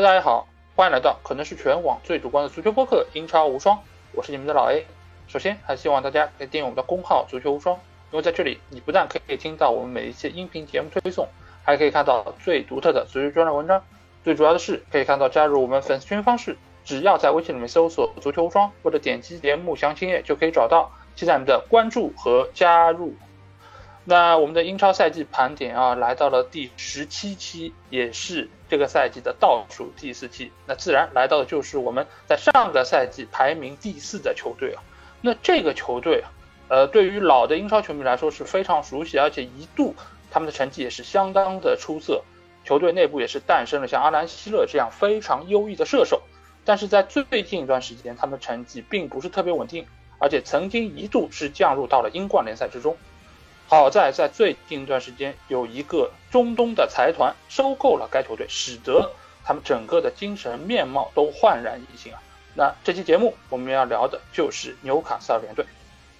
大家好，欢迎来到可能是全网最主观的足球播客《英超无双》，我是你们的老 A。首先，还希望大家可以订阅我们的公号“足球无双”，因为在这里，你不但可以听到我们每一期音频节目推送，还可以看到最独特的足球专栏文章。最主要的是，可以看到加入我们粉丝群方式，只要在微信里面搜索“足球无双”或者点击节目详情页就可以找到。期待你们的关注和加入。那我们的英超赛季盘点啊，来到了第十七期，也是这个赛季的倒数第四期。那自然来到的就是我们在上个赛季排名第四的球队啊。那这个球队啊，呃，对于老的英超球迷来说是非常熟悉，而且一度他们的成绩也是相当的出色。球队内部也是诞生了像阿兰·希勒这样非常优异的射手。但是在最近一段时间，他们的成绩并不是特别稳定，而且曾经一度是降入到了英冠联赛之中。好在在最近一段时间，有一个中东的财团收购了该球队，使得他们整个的精神面貌都焕然一新啊！那这期节目我们要聊的就是纽卡斯尔联队。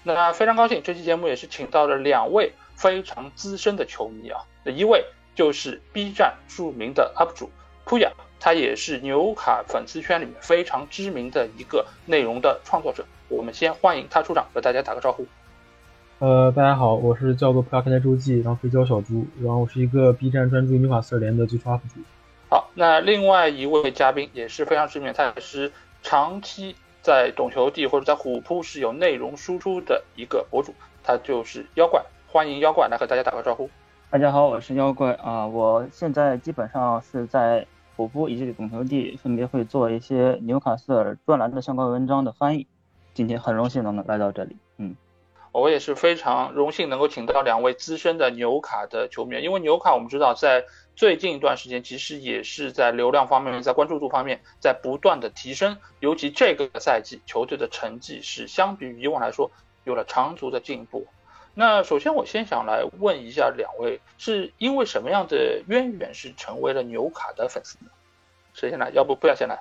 那非常高兴，这期节目也是请到了两位非常资深的球迷啊。那一位就是 B 站著名的 UP 主扑雅，他也是纽卡粉丝圈里面非常知名的一个内容的创作者。我们先欢迎他出场，和大家打个招呼。呃，大家好，我是叫做《葡萄开台周记》，然后可以叫小猪，然后我是一个 B 站专注于纽卡斯尔联的足球 UP 主。好，那另外一位嘉宾也是非常知名，他也是长期在懂球帝或者在虎扑是有内容输出的一个博主，他就是妖怪，欢迎妖怪来和大家打个招呼。大家好，我是妖怪啊，我现在基本上是在虎扑以及懂球帝分别会做一些纽卡斯尔专栏的相关文章的翻译，今天很荣幸能来到这里，嗯。我也是非常荣幸能够请到两位资深的纽卡的球迷，因为纽卡我们知道在最近一段时间其实也是在流量方面、在关注度方面在不断的提升，尤其这个赛季球队的成绩是相比于以往来说有了长足的进步。那首先我先想来问一下两位，是因为什么样的渊源是成为了纽卡的粉丝呢？谁先来？要不不要先来？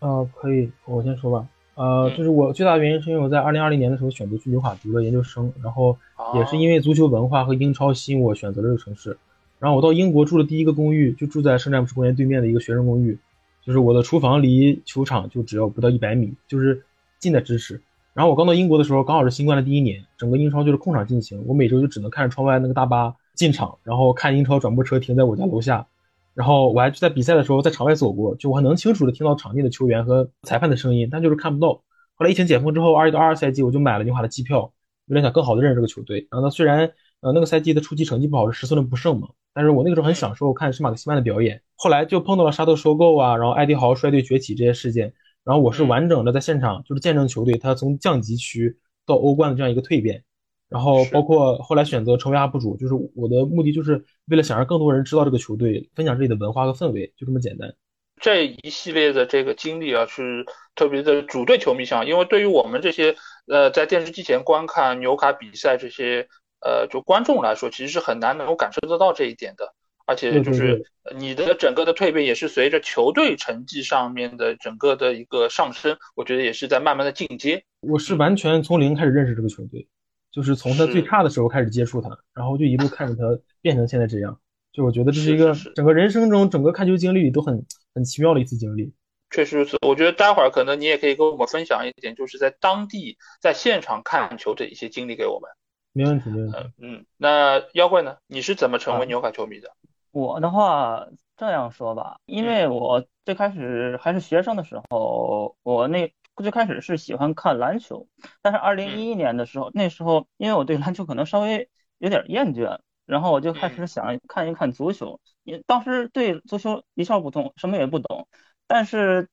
呃，可以，我先说吧。呃，就是我最大的原因是因为我在二零二零年的时候选择去纽卡读了研究生，然后也是因为足球文化和英超吸引我选择了这个城市。然后我到英国住的第一个公寓就住在圣詹姆斯公园对面的一个学生公寓，就是我的厨房离球场就只要不到一百米，就是近在咫尺。然后我刚到英国的时候刚好是新冠的第一年，整个英超就是空场进行，我每周就只能看着窗外那个大巴进场，然后看英超转播车停在我家楼下。然后我还在比赛的时候在场外走过，就我还能清楚的听到场内的球员和裁判的声音，但就是看不到。后来疫情解封之后，二一到二二赛季我就买了纽卡的机票，有点想更好的认识这个球队。然后呢，虽然呃那个赛季的初期成绩不好，是十四轮不胜嘛，但是我那个时候很享受看施马克西曼的表演。后来就碰到了沙特收购啊，然后艾迪豪率队崛起这些事件，然后我是完整的在现场就是见证球队他从降级区到欧冠的这样一个蜕变。然后包括后来选择成为 UP 主，就是我的目的就是为了想让更多人知道这个球队，分享这里的文化和氛围，就这么简单。这一系列的这个经历啊，是特别的主队球迷向，因为对于我们这些呃在电视机前观看纽卡比赛这些呃就观众来说，其实是很难能够感受得到这一点的。而且就是你的整个的蜕变也是随着球队成绩上面的整个的一个上升，我觉得也是在慢慢的进阶。我是完全从零开始认识这个球队。就是从他最差的时候开始接触他，然后就一路看着他变成现在这样。就我觉得这是一个整个人生中整个看球经历里都很很奇妙的一次经历。确实如此，我觉得待会儿可能你也可以跟我们分享一点，就是在当地在现场看球的一些经历给我们。没问题，没问题。嗯，那妖怪呢？你是怎么成为纽卡球迷的？我的话这样说吧，因为我最开始还是学生的时候，我那。最开始是喜欢看篮球，但是二零一一年的时候，那时候因为我对篮球可能稍微有点厌倦，然后我就开始想看一看足球。你当时对足球一窍不通，什么也不懂。但是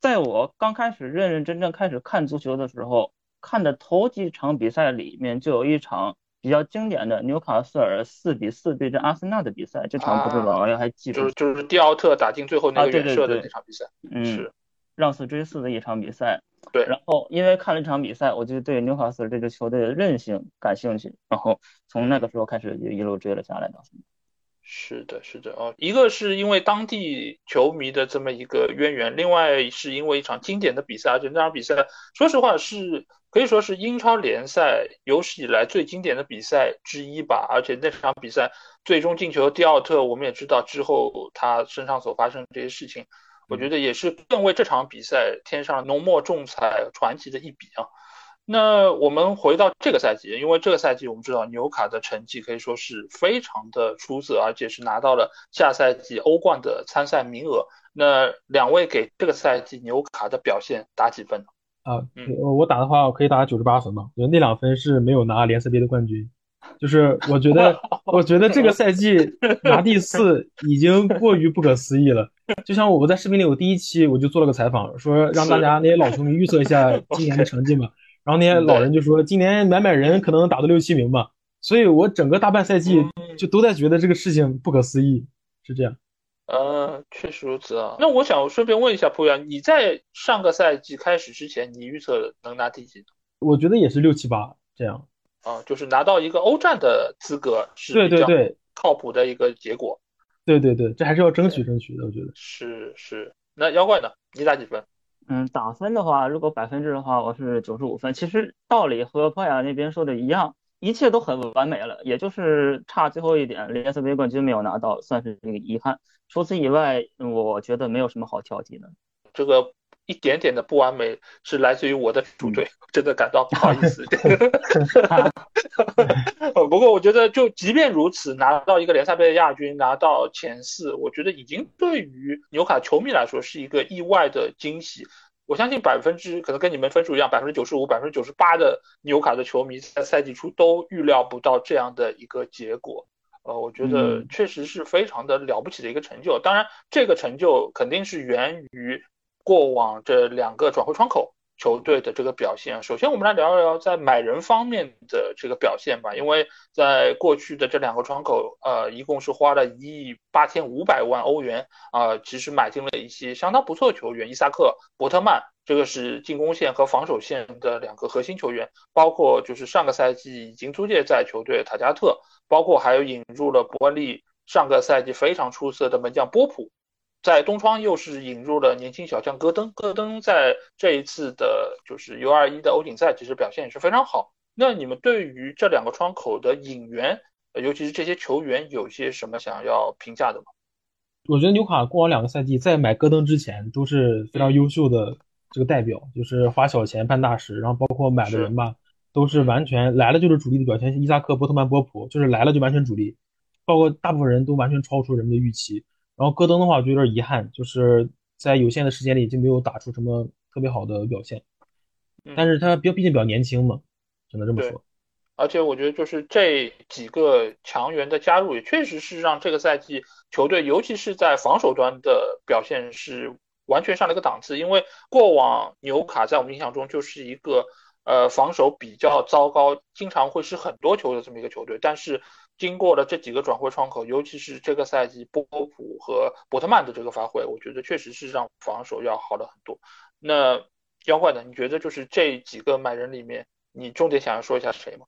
在我刚开始认认真真开始看足球的时候，看的头几场比赛里面就有一场比较经典的纽卡斯尔四比四对阵阿森纳的比赛，这场不知道大家还记住？就是就是蒂奥特打进最后那个远射的那场比赛，嗯。是。让四追四的一场比赛，对，然后因为看了这场比赛，我就对纽卡斯尔这支球队的韧性感兴趣，然后从那个时候开始就一路追了下来的。是的，是的，哦，一个是因为当地球迷的这么一个渊源，另外是因为一场经典的比赛，而且那场比赛，说实话是可以说是英超联赛有史以来最经典的比赛之一吧。而且那场比赛最终进球蒂奥特，我们也知道之后他身上所发生这些事情。我觉得也是更为这场比赛添上浓墨重彩、传奇的一笔啊。那我们回到这个赛季，因为这个赛季我们知道纽卡的成绩可以说是非常的出色，而且是拿到了下赛季欧冠的参赛名额。那两位给这个赛季纽卡的表现打几分呢？啊，我我打的话，我可以打九十八分吧。我觉得那两分是没有拿联赛杯的冠军，就是我觉得，我觉得这个赛季 拿第四已经过于不可思议了。就像我在视频里，我第一期我就做了个采访，说让大家那些老球迷预测一下 今年的成绩嘛。然后那些老人就说，今年买买人可能打到六七名吧。所以我整个大半赛季就都在觉得这个事情不可思议，是这样。呃，确实如此啊。那我想顺便问一下蒲阳，你在上个赛季开始之前，你预测能拿第几？我觉得也是六七八这样。啊，就是拿到一个欧战的资格是对对对靠谱的一个结果。对对对，这还是要争取争取的，我觉得。是是。那妖怪呢？你打几分？嗯，打分的话，如果百分制的话，我是九十五分。其实道理和波雅那边说的一样。一切都很完美了，也就是差最后一点联赛杯冠军没有拿到，算是一个遗憾。除此以外，我觉得没有什么好挑剔的。这个一点点的不完美是来自于我的主队，真的感到不好意思。不过我觉得，就即便如此，拿到一个联赛杯的亚军，拿到前四，我觉得已经对于纽卡球迷来说是一个意外的惊喜。我相信百分之可能跟你们分数一样，百分之九十五、百分之九十八的纽卡的球迷在赛季初都预料不到这样的一个结果。呃，我觉得确实是非常的了不起的一个成就。当然，这个成就肯定是源于过往这两个转会窗口。球队的这个表现，首先我们来聊一聊在买人方面的这个表现吧。因为在过去的这两个窗口，呃，一共是花了一亿八千五百万欧元啊，其实买进了一些相当不错的球员，伊萨克、伯特曼，这个是进攻线和防守线的两个核心球员，包括就是上个赛季已经租借在球队塔加特，包括还有引入了伯恩利上个赛季非常出色的门将波普。在东窗又是引入了年轻小将戈登，戈登在这一次的就是 U 二一的欧锦赛其实表现也是非常好。那你们对于这两个窗口的引援，尤其是这些球员，有些什么想要评价的吗？我觉得纽卡过往两个赛季在买戈登之前都是非常优秀的这个代表，就是花小钱办大事，然后包括买的人吧，都是完全来了就是主力的表现。伊萨克、波特曼、波普就是来了就完全主力，包括大部分人都完全超出人们的预期。然后戈登的话，我觉得有点遗憾，就是在有限的时间里就没有打出什么特别好的表现。但是他比毕竟比较年轻嘛，只能这么说。而且我觉得就是这几个强援的加入，也确实是让这个赛季球队，尤其是在防守端的表现是完全上了一个档次。因为过往纽卡在我们印象中就是一个呃防守比较糟糕，经常会失很多球的这么一个球队，但是。经过了这几个转会窗口，尤其是这个赛季波普和伯特曼的这个发挥，我觉得确实是让防守要好了很多。那妖怪呢？你觉得就是这几个买人里面，你重点想要说一下谁吗？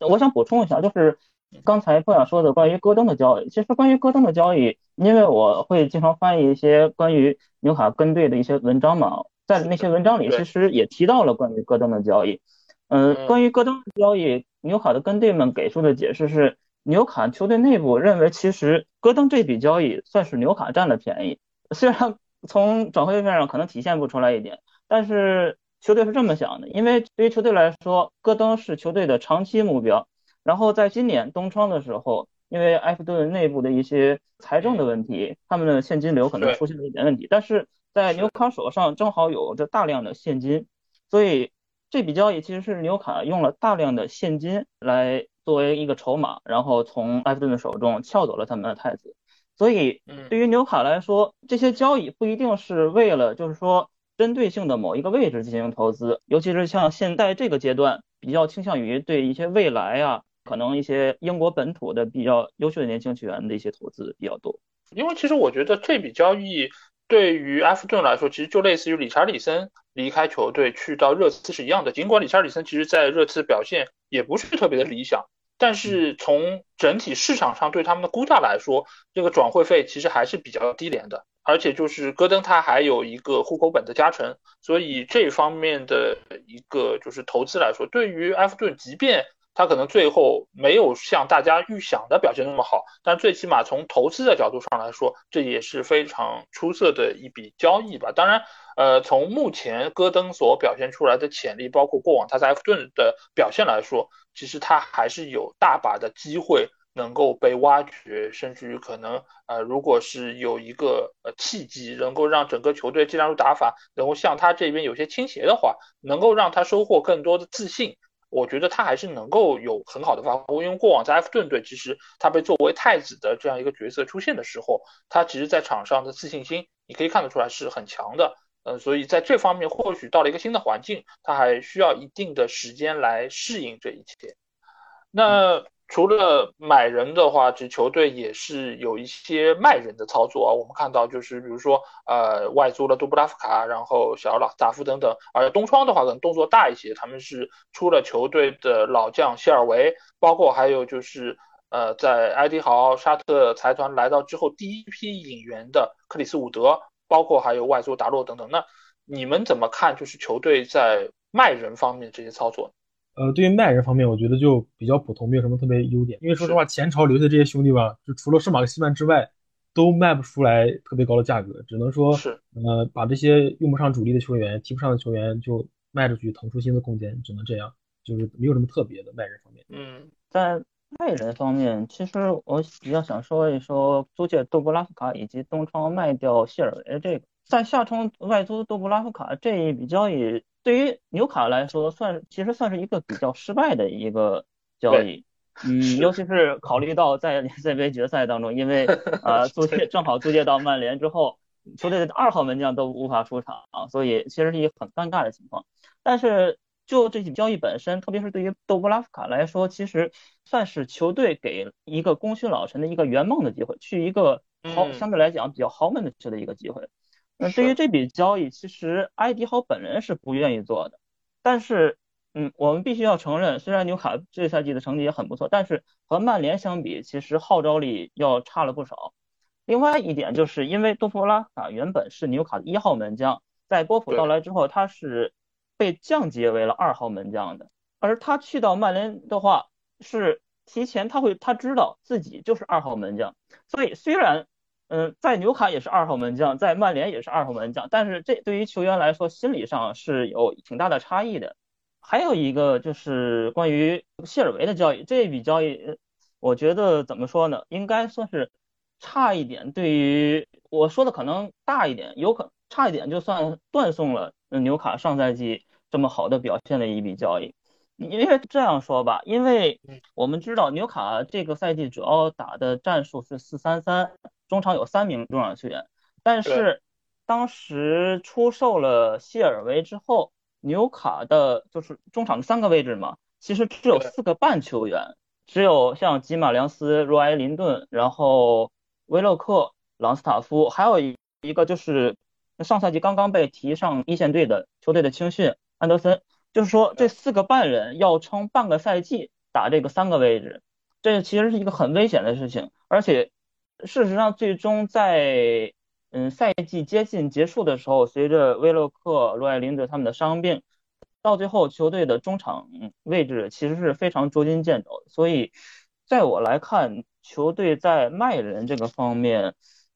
我想补充一下，就是刚才不想说的关于戈登的交易。其实关于戈登的交易，因为我会经常翻译一些关于纽卡跟队的一些文章嘛，在那些文章里其实也提到了关于戈登的交易。嗯，关于戈登的交易，纽卡的跟队们给出的解释是。纽卡球队内部认为，其实戈登这笔交易算是纽卡占了便宜。虽然从转会费上可能体现不出来一点，但是球队是这么想的，因为对于球队来说，戈登是球队的长期目标。然后在今年冬窗的时候，因为埃弗顿内部的一些财政的问题，他们的现金流可能出现了一点问题。但是在纽卡手上正好有着大量的现金，所以这笔交易其实是纽卡用了大量的现金来。作为一个筹码，然后从埃弗顿的手中撬走了他们的太子，所以对于纽卡来说，这些交易不一定是为了就是说针对性的某一个位置进行投资，尤其是像现在这个阶段，比较倾向于对一些未来啊，可能一些英国本土的比较优秀的年轻球员的一些投资比较多。因为其实我觉得这笔交易对于埃弗顿来说，其实就类似于理查里森离开球队去到热刺是一样的，尽管理查里森其实在热刺表现也不是特别的理想。但是从整体市场上对他们的估价来说，这个转会费其实还是比较低廉的，而且就是戈登他还有一个户口本的加成，所以这方面的一个就是投资来说，对于埃弗顿，即便他可能最后没有像大家预想的表现那么好，但最起码从投资的角度上来说，这也是非常出色的一笔交易吧。当然，呃，从目前戈登所表现出来的潜力，包括过往他在埃弗顿的表现来说，其实他还是有大把的机会。能够被挖掘，甚至于可能，呃，如果是有一个呃契机，能够让整个球队技战术打法能够向他这边有些倾斜的话，能够让他收获更多的自信，我觉得他还是能够有很好的发挥。因为过往在埃弗顿队，其实他被作为太子的这样一个角色出现的时候，他其实在场上的自信心，你可以看得出来是很强的。嗯，所以在这方面，或许到了一个新的环境，他还需要一定的时间来适应这一切。那。除了买人的话，这球队也是有一些卖人的操作啊。我们看到就是，比如说，呃，外租了杜布拉夫卡，然后小老塔夫等等。而东窗的话，可能动作大一些，他们是出了球队的老将谢尔维，包括还有就是，呃，在埃迪豪沙特财团来到之后，第一批引援的克里斯伍德，包括还有外租达洛等等。那你们怎么看？就是球队在卖人方面这些操作？呃，对于卖人方面，我觉得就比较普通，没有什么特别优点。因为说实话，前朝留下这些兄弟吧，就除了圣马克西曼之外，都卖不出来特别高的价格，只能说是呃，把这些用不上主力的球员、踢不上的球员就卖出去，腾出新的空间，只能这样，就是没有什么特别的卖人方面。嗯，在卖人方面，其实我比较想说一说租借杜布拉夫卡以及东窗卖掉谢尔维这个，在下窗外租杜布拉夫卡这一笔交易。对于纽卡来说，算其实算是一个比较失败的一个交易，嗯，尤其是考虑到在联赛杯决赛当中，因为呃 租借正好租借到曼联之后，球队的二号门将都无法出场，所以其实是一个很尴尬的情况。但是就这笔交易本身，特别是对于杜布拉夫卡来说，其实算是球队给一个功勋老臣的一个圆梦的机会，去一个豪相对来讲比较豪门的球的一个机会。那对于这笔交易，其实埃迪豪本人是不愿意做的。但是，嗯，我们必须要承认，虽然纽卡这赛季的成绩也很不错，但是和曼联相比，其实号召力要差了不少。另外一点，就是因为多弗拉啊原本是纽卡的一号门将，在波普到来之后，他是被降级为了二号门将的。而他去到曼联的话，是提前他会他知道自己就是二号门将，所以虽然。嗯，在纽卡也是二号门将，在曼联也是二号门将，但是这对于球员来说，心理上是有挺大的差异的。还有一个就是关于谢尔维的交易，这一笔交易，我觉得怎么说呢？应该算是差一点。对于我说的可能大一点，有可差一点就算断送了纽卡上赛季这么好的表现的一笔交易。因为这样说吧，因为我们知道纽卡这个赛季主要打的战术是四三三。中场有三名中场球员，但是当时出售了谢尔维之后，纽卡的就是中场的三个位置嘛，其实只有四个半球员，只有像吉马良斯、若埃林顿，然后威洛克、朗斯塔夫，还有一一个就是上赛季刚刚被提上一线队的球队的青训安德森，就是说这四个半人要撑半个赛季打这个三个位置，这其实是一个很危险的事情，而且。事实上，最终在嗯赛季接近结束的时候，随着威洛克、罗埃林德他们的伤病，到最后球队的中场位置其实是非常捉襟见肘。所以，在我来看，球队在卖人这个方面，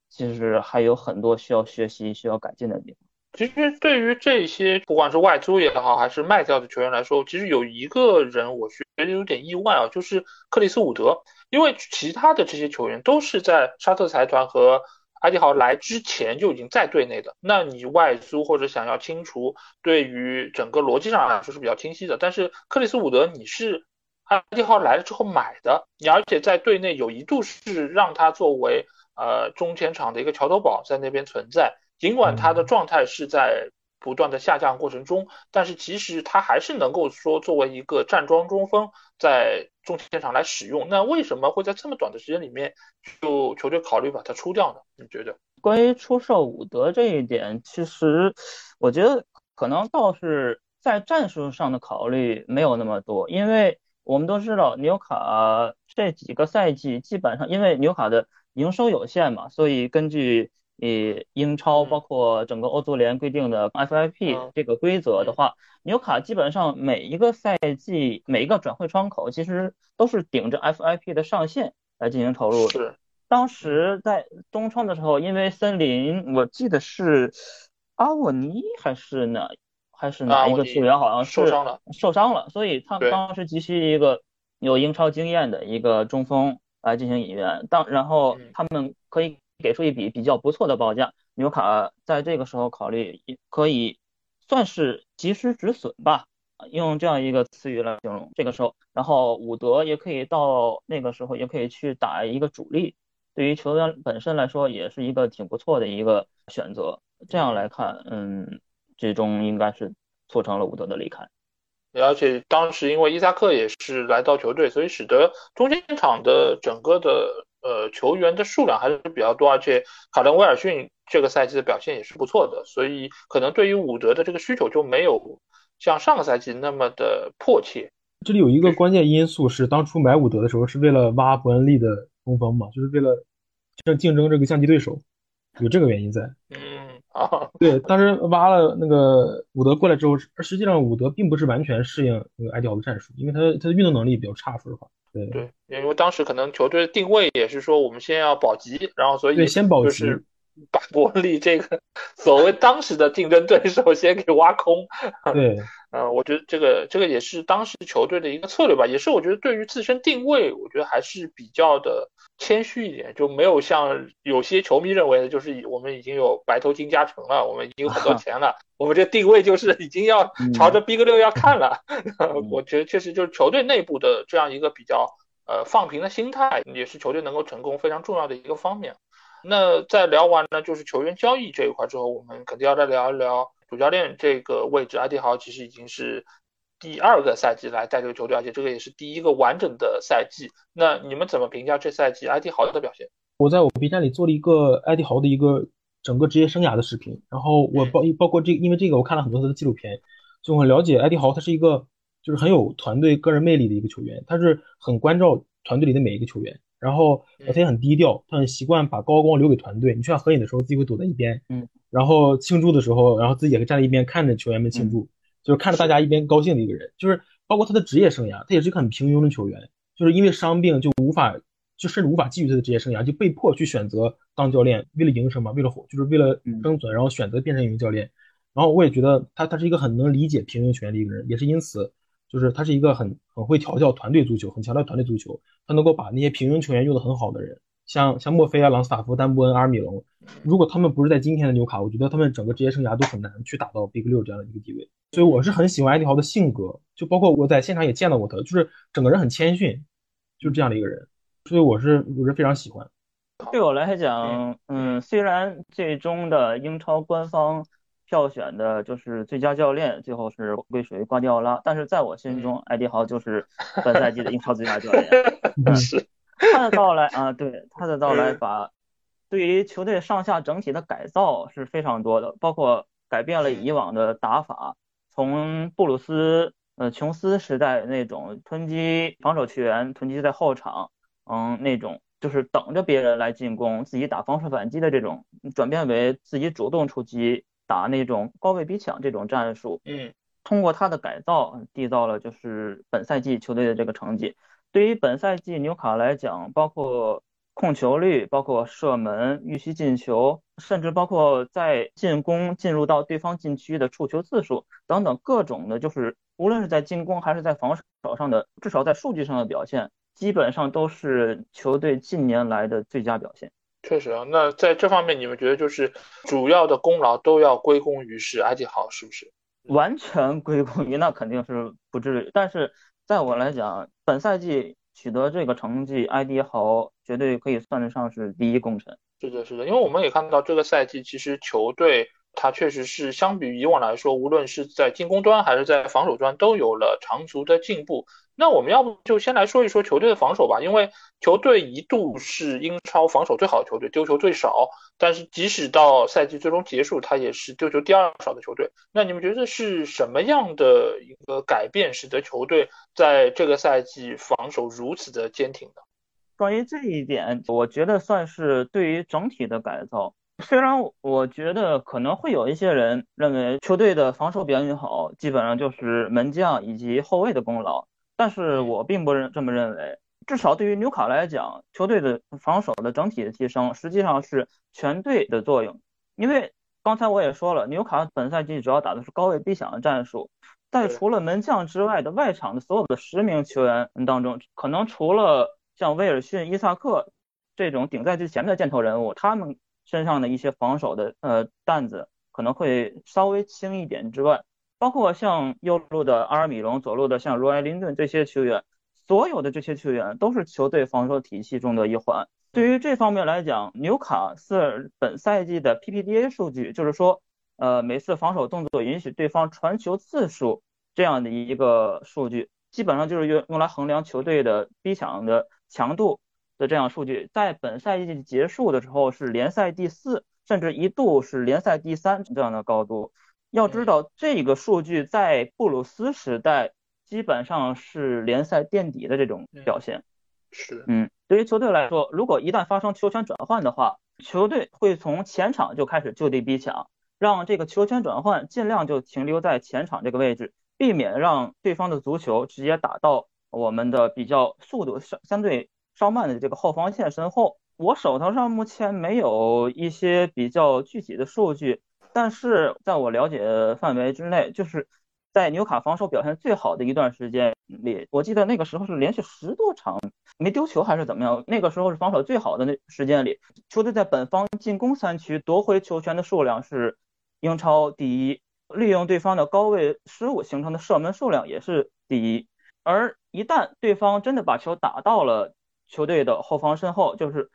其实还有很多需要学习、需要改进的地方。其实，对于这些不管是外租也好，还是卖掉的球员来说，其实有一个人我觉得有点意外啊，就是克里斯伍德。因为其他的这些球员都是在沙特财团和埃迪豪来之前就已经在队内的，那你外租或者想要清除，对于整个逻辑上来说是比较清晰的。但是克里斯伍德你是埃迪豪来了之后买的，你而且在队内有一度是让他作为呃中前场的一个桥头堡在那边存在，尽管他的状态是在不断的下降过程中，但是其实他还是能够说作为一个站桩中锋在。中前场来使用，那为什么会在这么短的时间里面就球队考虑把他出掉呢？你觉得？关于出售伍德这一点，其实我觉得可能倒是在战术上的考虑没有那么多，因为我们都知道纽卡这几个赛季基本上因为纽卡的营收有限嘛，所以根据以英超包括整个欧足联规定的 FIP 这个规则的话，纽卡基本上每一个赛季每一个转会窗口其实都是顶着 FIP 的上限来进行投入。是。当时在东窗的时候，因为森林，我记得是阿沃尼还是哪还是哪一个球员，好像是受伤了，受伤了，所以他们当时急需一个有英超经验的一个中锋来进行引援。当然后他们可以给出一笔比较不错的报价，纽卡在这个时候考虑可以算是及时止损吧，用这样一个词语来形容这个时候。然后伍德也可以到那个时候也可以去打一个主力。对于球员本身来说，也是一个挺不错的一个选择。这样来看，嗯，最终应该是促成了伍德的离开。而且当时因为伊萨克也是来到球队，所以使得中间场的整个的呃球员的数量还是比较多。而且卡伦威尔逊这个赛季的表现也是不错的，所以可能对于伍德的这个需求就没有像上个赛季那么的迫切。这里有一个关键因素是，当初买伍德的时候是为了挖伯恩利的。中锋嘛，就是为了争竞争这个降级对手，有这个原因在。嗯啊，对，当时挖了那个伍德过来之后，实际上伍德并不是完全适应那个埃迪豪的战术，因为他他的运动能力比较差，说实话。对对，因为当时可能球队的定位也是说，我们先要保级，然后所以对先保级。把伯利这个所谓当时的竞争对手先给挖空，对，嗯，我觉得这个这个也是当时球队的一个策略吧，也是我觉得对于自身定位，我觉得还是比较的谦虚一点，就没有像有些球迷认为的，就是我们已经有白头金加成了，我们已经有很多钱了，我们这定位就是已经要朝着 Big 六要看了。我觉得确实就是球队内部的这样一个比较呃放平的心态，也是球队能够成功非常重要的一个方面。那在聊完呢，就是球员交易这一块之后，我们肯定要再聊一聊主教练这个位置。阿迪豪其实已经是第二个赛季来带这个球队，而且这个也是第一个完整的赛季。那你们怎么评价这赛季埃迪豪的表现？我在我 B 站里做了一个埃迪豪的一个整个职业生涯的视频，然后我包包括这，因为这个我看了很多他的纪录片，就很了解埃迪豪，他是一个就是很有团队个人魅力的一个球员，他是很关照团队里的每一个球员。然后他也很低调，他很习惯把高光留给团队。你需要合影的时候，自己会躲在一边，嗯，然后庆祝的时候，然后自己也会站在一边看着球员们庆祝，就是看着大家一边高兴的一个人。就是包括他的职业生涯，他也是一个很平庸的球员，就是因为伤病就无法，就甚至无法继续他的职业生涯，就被迫去选择当教练，为了营生嘛，为了就是为了生存，然后选择变成一名教练。然后我也觉得他他是一个很能理解平庸球员的一个人，也是因此。就是他是一个很很会调教团队足球，很强调团队足球。他能够把那些平庸球员用的很好的人，像像墨菲啊、朗斯塔夫、丹布恩、阿尔米隆，如果他们不是在今天的纽卡，我觉得他们整个职业生涯都很难去打到 Big 六这样的一个地位。所以我是很喜欢埃迪豪的性格，就包括我在现场也见到过他，就是整个人很谦逊，就是这样的一个人。所以我是我是非常喜欢。对我来讲，嗯，虽然最终的英超官方。票选的就是最佳教练，最后是归属于瓜迪奥拉。但是在我心中，埃迪豪就是本赛季的英超最佳教练。是他的到来啊，对他的到来，把对于球队上下整体的改造是非常多的，包括改变了以往的打法，从布鲁斯呃琼斯时代那种囤积防守球员，囤积在后场，嗯，那种就是等着别人来进攻，自己打防守反击的这种，转变为自己主动出击。打那种高位逼抢这种战术，嗯，通过他的改造缔造了就是本赛季球队的这个成绩。对于本赛季纽卡来讲，包括控球率、包括射门、预期进球，甚至包括在进攻进入到对方禁区的触球次数等等各种的，就是无论是在进攻还是在防守上的，至少在数据上的表现，基本上都是球队近年来的最佳表现。确实啊，那在这方面，你们觉得就是主要的功劳都要归功于是埃迪豪，是不是？完全归功于那肯定是不至于，但是在我来讲，本赛季取得这个成绩，埃迪豪绝对可以算得上是第一功臣。是的，是的，因为我们也看到这个赛季，其实球队他确实是相比以往来说，无论是在进攻端还是在防守端，都有了长足的进步。那我们要不就先来说一说球队的防守吧，因为球队一度是英超防守最好的球队，丢球最少，但是即使到赛季最终结束，他也是丢球第二少的球队。那你们觉得是什么样的一个改变，使得球队在这个赛季防守如此的坚挺呢？关于这一点，我觉得算是对于整体的改造。虽然我觉得可能会有一些人认为球队的防守表现好，基本上就是门将以及后卫的功劳，但是我并不认这么认为。至少对于纽卡来讲，球队的防守的整体的提升，实际上是全队的作用。因为刚才我也说了，纽卡本赛季主要打的是高位逼抢的战术，在除了门将之外的外场的所有的十名球员当中，可能除了像威尔逊、伊萨克这种顶在最前面的箭头人物，他们身上的一些防守的呃担子可能会稍微轻一点之外，包括像右路的阿尔米隆、左路的像罗埃林顿这些球员。所有的这些球员都是球队防守体系中的一环。对于这方面来讲，纽卡斯尔本赛季的 PPDA 数据，就是说，呃，每次防守动作允许对方传球次数这样的一个数据，基本上就是用用来衡量球队的逼抢的强度的这样数据，在本赛季结束的时候是联赛第四，甚至一度是联赛第三这样的高度。要知道，这个数据在布鲁斯时代。基本上是联赛垫底的这种表现，是嗯，对于球队来说，如果一旦发生球权转换的话，球队会从前场就开始就地逼抢，让这个球权转换尽量就停留在前场这个位置，避免让对方的足球直接打到我们的比较速度相相对稍慢的这个后防线身后。我手头上目前没有一些比较具体的数据，但是在我了解范围之内，就是。在纽卡防守表现最好的一段时间里，我记得那个时候是连续十多场没丢球还是怎么样？那个时候是防守最好的那时间里，球队在本方进攻三区夺回球权的数量是英超第一，利用对方的高位失误形成的射门数量也是第一。而一旦对方真的把球打到了球队的后防身后，就是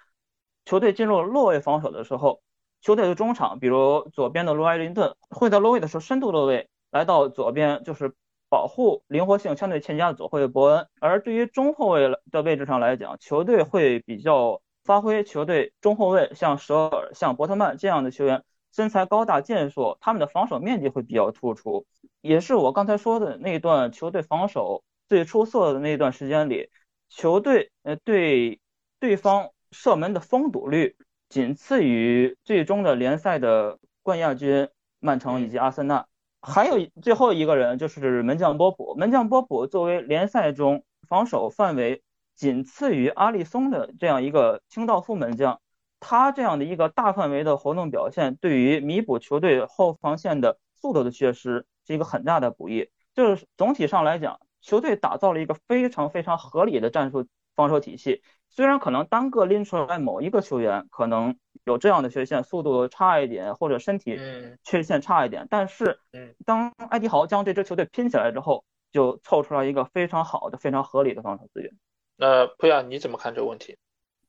球队进入落位防守的时候，球队的中场，比如左边的罗埃林顿，会在落位的时候深度落位。来到左边就是保护灵活性相对欠佳的左后卫伯恩，而对于中后卫的位置上来讲，球队会比较发挥球队中后卫像舍尔、像伯特曼这样的球员，身材高大健硕，他们的防守面积会比较突出，也是我刚才说的那段球队防守最出色的那段时间里，球队呃对对方射门的封堵率仅次于最终的联赛的冠亚军曼城以及阿森纳。还有最后一个人就是门将波普，门将波普作为联赛中防守范围仅次于阿里松的这样一个清道夫门将，他这样的一个大范围的活动表现，对于弥补球队后防线的速度的缺失是一个很大的补益。就是总体上来讲，球队打造了一个非常非常合理的战术防守体系。虽然可能单个拎出来某一个球员可能有这样的缺陷，速度差一点或者身体缺陷差一点，但是当艾迪豪将这支球队拼起来之后，就凑出来一个非常好的、非常合理的防守资源。那普亚你怎么看这个问题？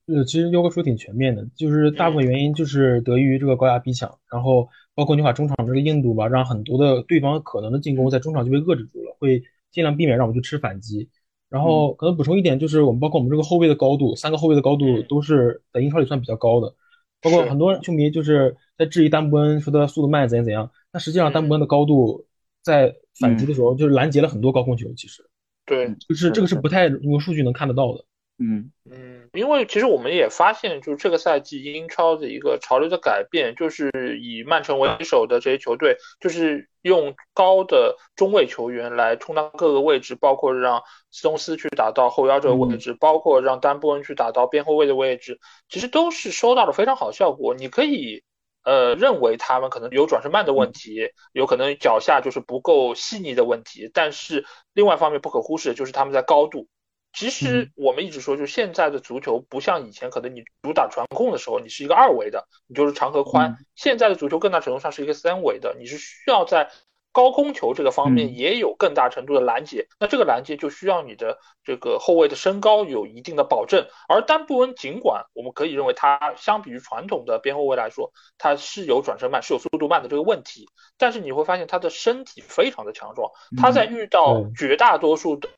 呃，其实优哥说挺全面的，就是大部分原因就是得益于这个高压逼抢，然后包括你把中场这个硬度吧，让很多的对方可能的进攻在中场就被遏制住了，会尽量避免让我们去吃反击。然后可能补充一点，就是我们包括我们这个后卫的高度，三个后卫的高度都是在英超里算比较高的。包括很多球迷就是在质疑丹布恩说他速度慢怎样怎样，但实际上丹布恩的高度在反击的时候就是拦截了很多高空球。其实，对，就是这个是不太用数据能看得到的。嗯。嗯，因为其实我们也发现，就是这个赛季英超的一个潮流的改变，就是以曼城为首的这些球队，就是用高的中卫球员来充当各个位置，包括让斯通斯去打到后腰这个位置，包括让丹布恩去打到边后卫的位置，其实都是收到了非常好效果。你可以呃认为他们可能有转身慢的问题，有可能脚下就是不够细腻的问题，但是另外一方面不可忽视的就是他们在高度。其实我们一直说，就是现在的足球不像以前，可能你主打传控的时候，你是一个二维的，你就是长和宽。现在的足球更大程度上是一个三维的，你是需要在高空球这个方面也有更大程度的拦截。那这个拦截就需要你的这个后卫的身高有一定的保证。而丹布恩尽管我们可以认为他相比于传统的边后卫来说，他是有转身慢、是有速度慢的这个问题，但是你会发现他的身体非常的强壮，他在遇到绝大多数的。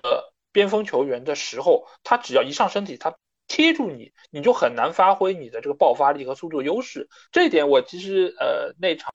边锋球员的时候，他只要一上身体，他贴住你，你就很难发挥你的这个爆发力和速度优势。这一点我其实呃那场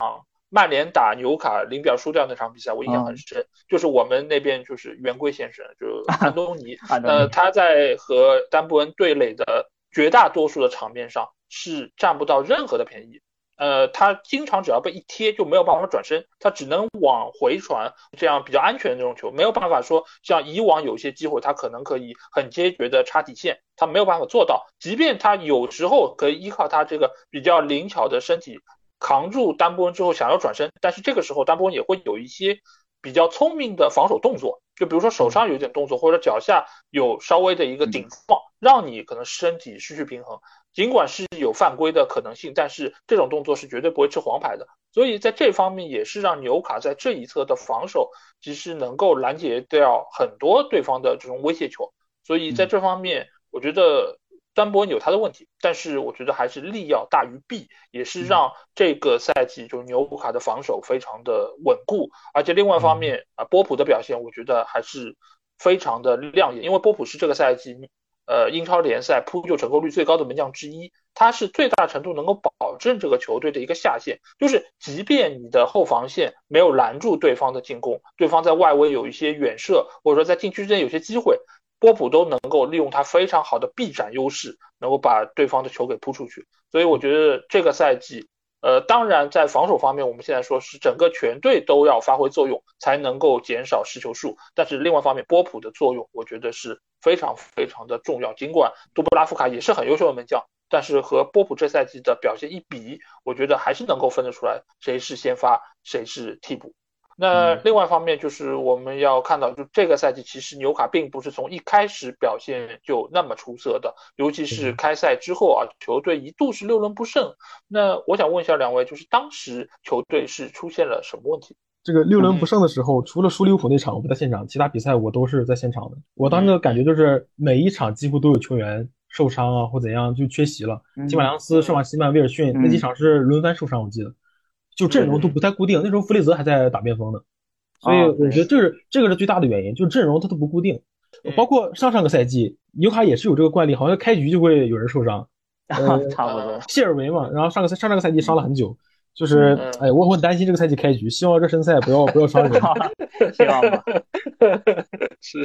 曼联打纽卡零比二输掉那场比赛，我印象很深。就是我们那边就是圆规先生，就 安东尼，呃他在和丹布恩对垒的绝大多数的场面上是占不到任何的便宜。呃，他经常只要被一贴就没有办法转身，他只能往回传这样比较安全的这种球，没有办法说像以往有些机会他可能可以很坚决的插底线，他没有办法做到。即便他有时候可以依靠他这个比较灵巧的身体扛住丹波恩之后想要转身，但是这个时候丹波恩也会有一些比较聪明的防守动作，就比如说手上有点动作，或者脚下有稍微的一个顶撞，让你可能身体失去平衡。尽管是有犯规的可能性，但是这种动作是绝对不会吃黄牌的。所以在这方面也是让纽卡在这一侧的防守其实能够拦截掉很多对方的这种威胁球。所以在这方面，我觉得丹波恩有他的问题，但是我觉得还是利要大于弊，也是让这个赛季就纽卡的防守非常的稳固。而且另外一方面啊，波普的表现我觉得还是非常的亮眼，因为波普是这个赛季。呃，英超联赛扑救成功率最高的门将之一，他是最大程度能够保证这个球队的一个下限，就是即便你的后防线没有拦住对方的进攻，对方在外围有一些远射，或者说在禁区之间有些机会，波普都能够利用他非常好的臂展优势，能够把对方的球给扑出去。所以我觉得这个赛季。呃，当然，在防守方面，我们现在说是整个全队都要发挥作用，才能够减少失球数。但是另外一方面，波普的作用，我觉得是非常非常的重要。尽管杜布拉夫卡也是很优秀的门将，但是和波普这赛季的表现一比，我觉得还是能够分得出来谁是先发，谁是替补。那另外一方面就是我们要看到，就这个赛季其实纽卡并不是从一开始表现就那么出色的，尤其是开赛之后啊，球队一度是六轮不胜。那我想问一下两位，就是当时球队是出现了什么问题？这个六轮不胜的时候，除了输利物浦那场我不在现场，其他比赛我都是在现场的。我当时的感觉就是每一场几乎都有球员受伤啊或怎样就缺席了，基马良斯、圣马西曼、威尔逊那几场是轮番受伤，我记得。就阵容都不太固定，那时候弗雷泽还在打边锋呢，所以我觉得这是这个是最大的原因，就是阵容它都不固定。包括上上个赛季纽卡也是有这个惯例，好像开局就会有人受伤，差不多。谢尔维嘛，然后上个赛上上个赛季伤了很久，就是哎，我很担心这个赛季开局，希望热身赛不要不要伤人。希望吧。是，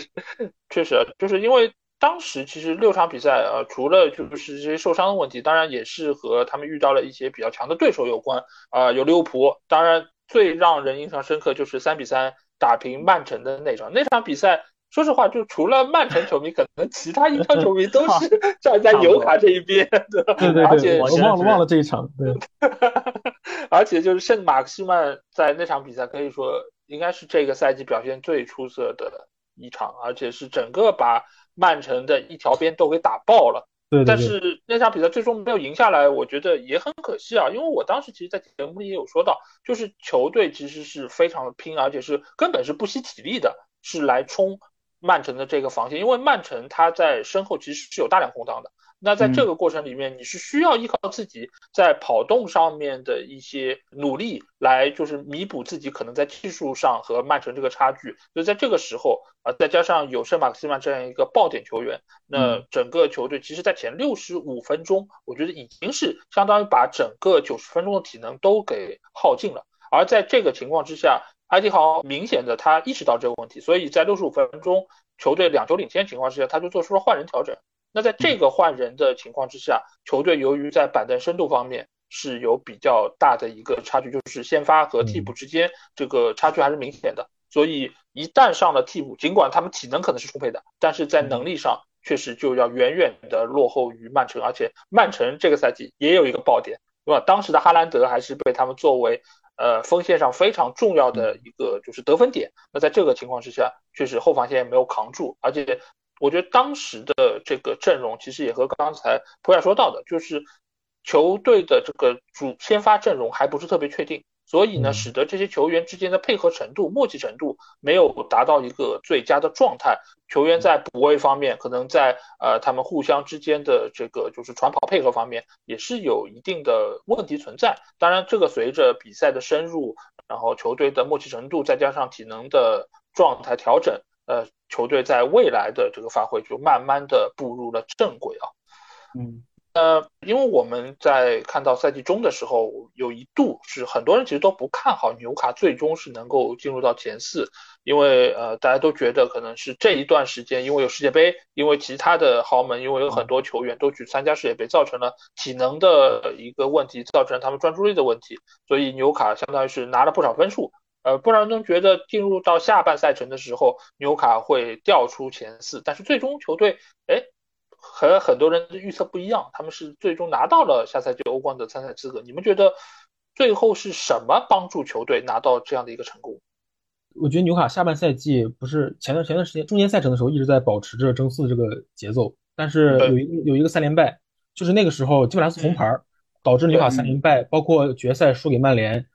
确实就是因为。当时其实六场比赛，呃，除了就是这些受伤的问题，当然也是和他们遇到了一些比较强的对手有关。啊，有利物浦，当然最让人印象深刻就是三比三打平曼城的那场。那场比赛，说实话，就除了曼城球迷，可能其他英超球迷都是 站在纽卡这一边的。对对对，我忘了忘了这一场。对，而且就是圣马克西曼在那场比赛可以说应该是这个赛季表现最出色的一场，而且是整个把。曼城的一条边都给打爆了，对，但是那场比赛最终没有赢下来，我觉得也很可惜啊。因为我当时其实，在节目里也有说到，就是球队其实是非常的拼，而且是根本是不惜体力的，是来冲曼城的这个防线。因为曼城他在身后其实是有大量空档的。那在这个过程里面，你是需要依靠自己在跑动上面的一些努力，来就是弥补自己可能在技术上和曼城这个差距。所以在这个时候啊，再加上有圣马克西曼这样一个爆点球员，那整个球队其实，在前六十五分钟，我觉得已经是相当于把整个九十分钟的体能都给耗尽了。而在这个情况之下，埃迪豪明显的他意识到这个问题，所以在六十五分钟球队两球领先情况之下，他就做出了换人调整。那在这个换人的情况之下，球队由于在板凳深度方面是有比较大的一个差距，就是先发和替补之间这个差距还是明显的。所以一旦上了替补，尽管他们体能可能是充沛的，但是在能力上确实就要远远的落后于曼城。而且曼城这个赛季也有一个爆点，对吧？当时的哈兰德还是被他们作为呃锋线上非常重要的一个就是得分点。那在这个情况之下，确实后防线没有扛住，而且。我觉得当时的这个阵容其实也和刚才普亚说到的，就是球队的这个主先发阵容还不是特别确定，所以呢，使得这些球员之间的配合程度、默契程度没有达到一个最佳的状态。球员在补位方面，可能在呃他们互相之间的这个就是传跑配合方面，也是有一定的问题存在。当然，这个随着比赛的深入，然后球队的默契程度，再加上体能的状态调整。呃，球队在未来的这个发挥就慢慢的步入了正轨啊。嗯，呃，因为我们在看到赛季中的时候，有一度是很多人其实都不看好纽卡最终是能够进入到前四，因为呃大家都觉得可能是这一段时间，因为有世界杯，因为其他的豪门，因为有很多球员都去参加世界杯，造成了体能的一个问题，造成了他们专注力的问题，所以纽卡相当于是拿了不少分数。呃，不少人觉得进入到下半赛程的时候，纽卡会掉出前四，但是最终球队哎。和很多人的预测不一样，他们是最终拿到了下赛季欧冠的参赛资格。你们觉得最后是什么帮助球队拿到这样的一个成功？我觉得纽卡下半赛季不是前段前段时间中间赛程的时候一直在保持着争四这个节奏，但是有一有一个三连败，就是那个时候基本上是红牌，导致纽卡三连败，包括决赛输给曼联，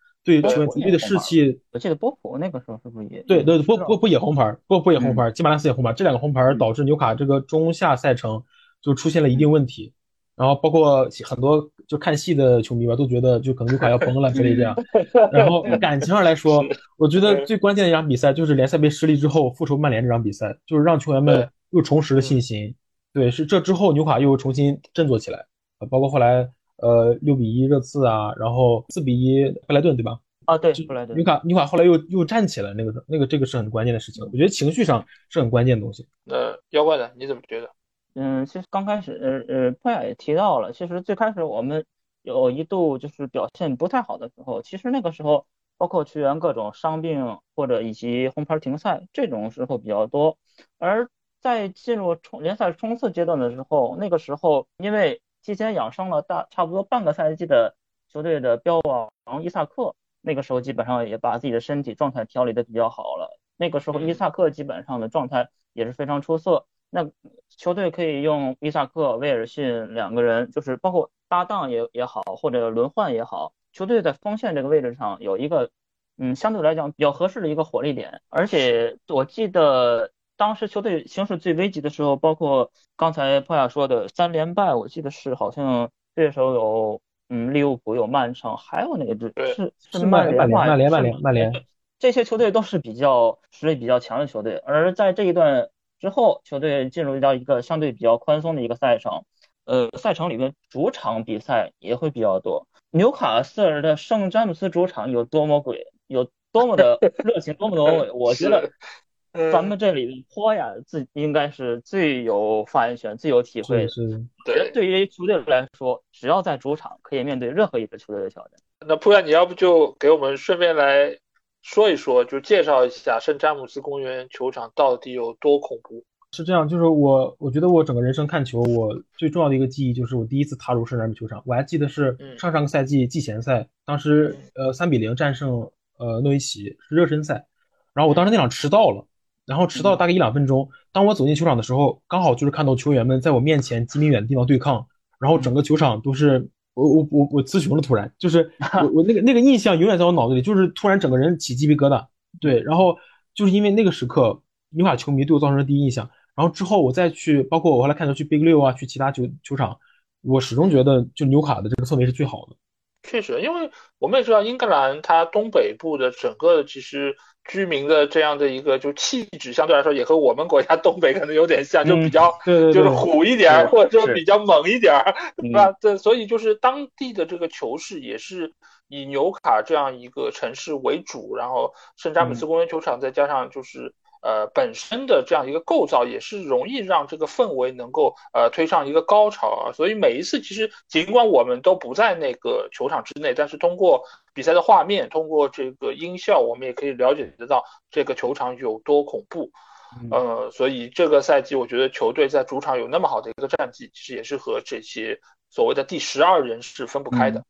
对球员的士气。我记得波普那个时候是不是也？对对波波波也红牌，波普也红牌，基马拉斯也红牌，这两个红牌导致纽卡这个中下赛程。就出现了一定问题，然后包括很多就看戏的球迷吧，都觉得就可能纽卡要崩了之类这样。然后感情上来说，我觉得最关键的一场比赛就是联赛杯失利之后复仇曼联这场比赛，就是让球员们又重拾了信心。对，是这之后纽卡又重新振作起来，包括后来呃六比一热刺啊，然后四比一布莱顿，对吧？啊，对，布莱顿。纽卡纽卡后来又又站起来，那个那个这个是很关键的事情。我觉得情绪上是很关键的东西。呃，妖怪呢你怎么觉得？嗯，其实刚开始，呃呃，破亚也提到了，其实最开始我们有一度就是表现不太好的时候，其实那个时候包括球员各种伤病或者以及红牌停赛这种时候比较多，而在进入冲联赛冲刺阶段的时候，那个时候因为提前养伤了大差不多半个赛季的球队的标王伊萨克，那个时候基本上也把自己的身体状态调理的比较好了，那个时候伊萨克基本上的状态也是非常出色。那球队可以用伊萨克、威尔逊两个人，就是包括搭档也也好，或者轮换也好，球队在锋线这个位置上有一个，嗯，相对来讲比较合适的一个火力点。而且我记得当时球队形势最危急的时候，包括刚才破亚说的三连败，我记得是好像对手有，嗯，利物浦、有曼城，还有哪个队？是是曼联、曼联、曼联、曼联。这些球队都是比较实力比较强的球队，而在这一段。之后，球队进入到一个相对比较宽松的一个赛程，呃，赛程里面主场比赛也会比较多。纽卡斯尔的圣詹姆斯主场有多么鬼，有多么的 热情，多么的伟，我觉得咱们这里的坡呀，自应该是最有发言权、最有体会。是，对，对于球队来说，只要在主场，可以面对任何一个球队的挑战。那坡呀，你要不就给我们顺便来。说一说，就介绍一下圣詹姆斯公园球场到底有多恐怖。是这样，就是我，我觉得我整个人生看球，我最重要的一个记忆就是我第一次踏入圣詹姆斯球场。我还记得是上上个赛季季前赛，当时呃三比零战胜呃诺维奇是热身赛，然后我当时那场迟到了，然后迟到大概一两分钟。当我走进球场的时候，刚好就是看到球员们在我面前几米远的地方对抗，然后整个球场都是。我我我我词穷了，突然就是我我那个那个印象永远在我脑子里，就是突然整个人起鸡皮疙瘩。对，然后就是因为那个时刻，纽卡球迷对我造成了第一印象。然后之后我再去，包括我后来看到去 Big 六啊，去其他球球场，我始终觉得就纽卡的这个氛围是最好的。确实，因为我们也知道英格兰它东北部的整个其实。居民的这样的一个就气质，相对来说也和我们国家东北可能有点像，就比较就是虎一点，或者说比较猛一点，对吧？这所以就是当地的这个球市也是以纽卡这样一个城市为主，然后圣詹姆斯公园球场再加上就是。呃，本身的这样一个构造也是容易让这个氛围能够呃推上一个高潮啊，所以每一次其实尽管我们都不在那个球场之内，但是通过比赛的画面，通过这个音效，我们也可以了解得到这个球场有多恐怖。呃，所以这个赛季我觉得球队在主场有那么好的一个战绩，其实也是和这些所谓的第十二人是分不开的。嗯，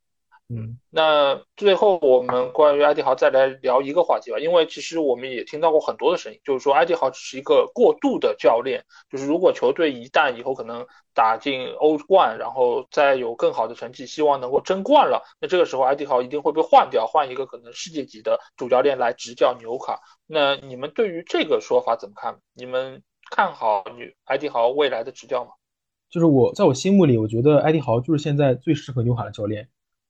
那最后我们关于艾迪豪再来聊一个话题吧，因为其实我们也听到过很多的声音，就是说艾迪豪只是一个过渡的教练，就是如果球队一旦以后可能打进欧冠，然后再有更好的成绩，希望能够争冠了，那这个时候艾迪豪一定会被换掉，换一个可能世界级的主教练来执教纽卡。那你们对于这个说法怎么看？你们看好女艾迪豪未来的执教吗？就是我在我心目里，我觉得艾迪豪就是现在最适合纽卡的教练。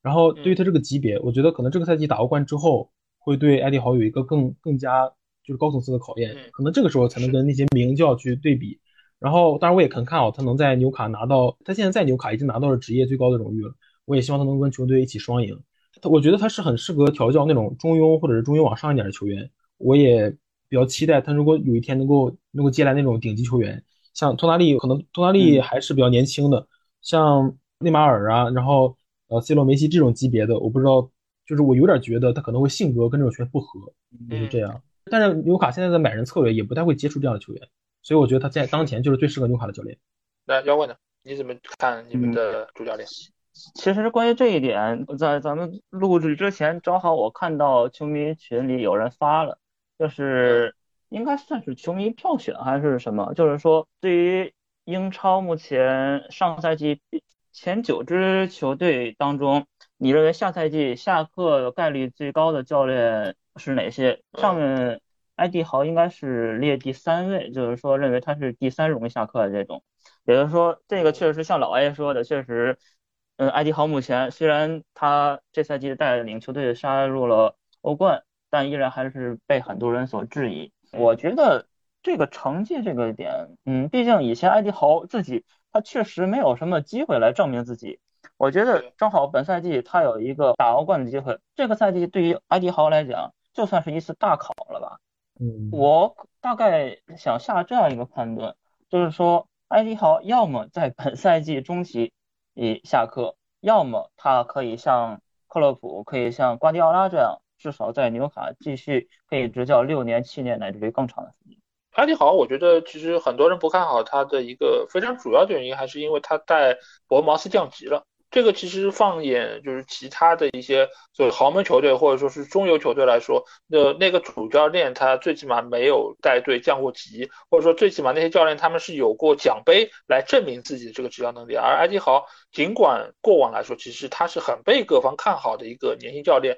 然后对于他这个级别，我觉得可能这个赛季打欧冠之后，会对艾迪豪有一个更更加就是高层次的考验，可能这个时候才能跟那些名教去对比。然后当然我也很看好他能在纽卡拿到，他现在在纽卡已经拿到了职业最高的荣誉了。我也希望他能跟球队一起双赢。他我觉得他是很适合调教那种中庸或者是中庸往上一点的球员。我也比较期待他如果有一天能够能够接来那种顶级球员，像托纳利，可能托纳利还是比较年轻的，像内马尔啊，然后呃 C 罗、梅西这种级别的，我不知道，就是我有点觉得他可能会性格跟这种球员不合，就是这样。但是纽卡现在的买人策略也不太会接触这样的球员，所以我觉得他在当前就是最适合纽卡的教练。那要问呢？你怎么看你们的主教练？其实关于这一点，在咱们录制之前，正好我看到球迷群里有人发了，就是应该算是球迷票选还是什么，就是说对于英超目前上赛季前九支球队当中，你认为下赛季下课概率最高的教练是哪些？上面埃迪豪应该是列第三位，就是说认为他是第三容易下课的这种，也就是说这个确实像老 A 说的，确实。嗯，埃迪豪目前虽然他这赛季带领球队杀入了欧冠，但依然还是被很多人所质疑。我觉得这个成绩这个点，嗯，毕竟以前艾迪豪自己他确实没有什么机会来证明自己。我觉得正好本赛季他有一个打欧冠的机会，这个赛季对于埃迪豪来讲就算是一次大考了吧。嗯，我大概想下这样一个判断，就是说埃迪豪要么在本赛季中期。以下课，要么他可以像克洛普，可以像瓜迪奥拉这样，至少在纽卡继续可以执教六年、七年乃至于更长的时间。阿迪豪，我觉得其实很多人不看好他的一个非常主要的原因，还是因为他带博茅斯降级了。这个其实放眼就是其他的一些所谓豪门球队或者说是中游球队来说，那那个主教练他最起码没有带队降过级，或者说最起码那些教练他们是有过奖杯来证明自己的这个执教能力。而埃迪豪尽管过往来说其实他是很被各方看好的一个年轻教练，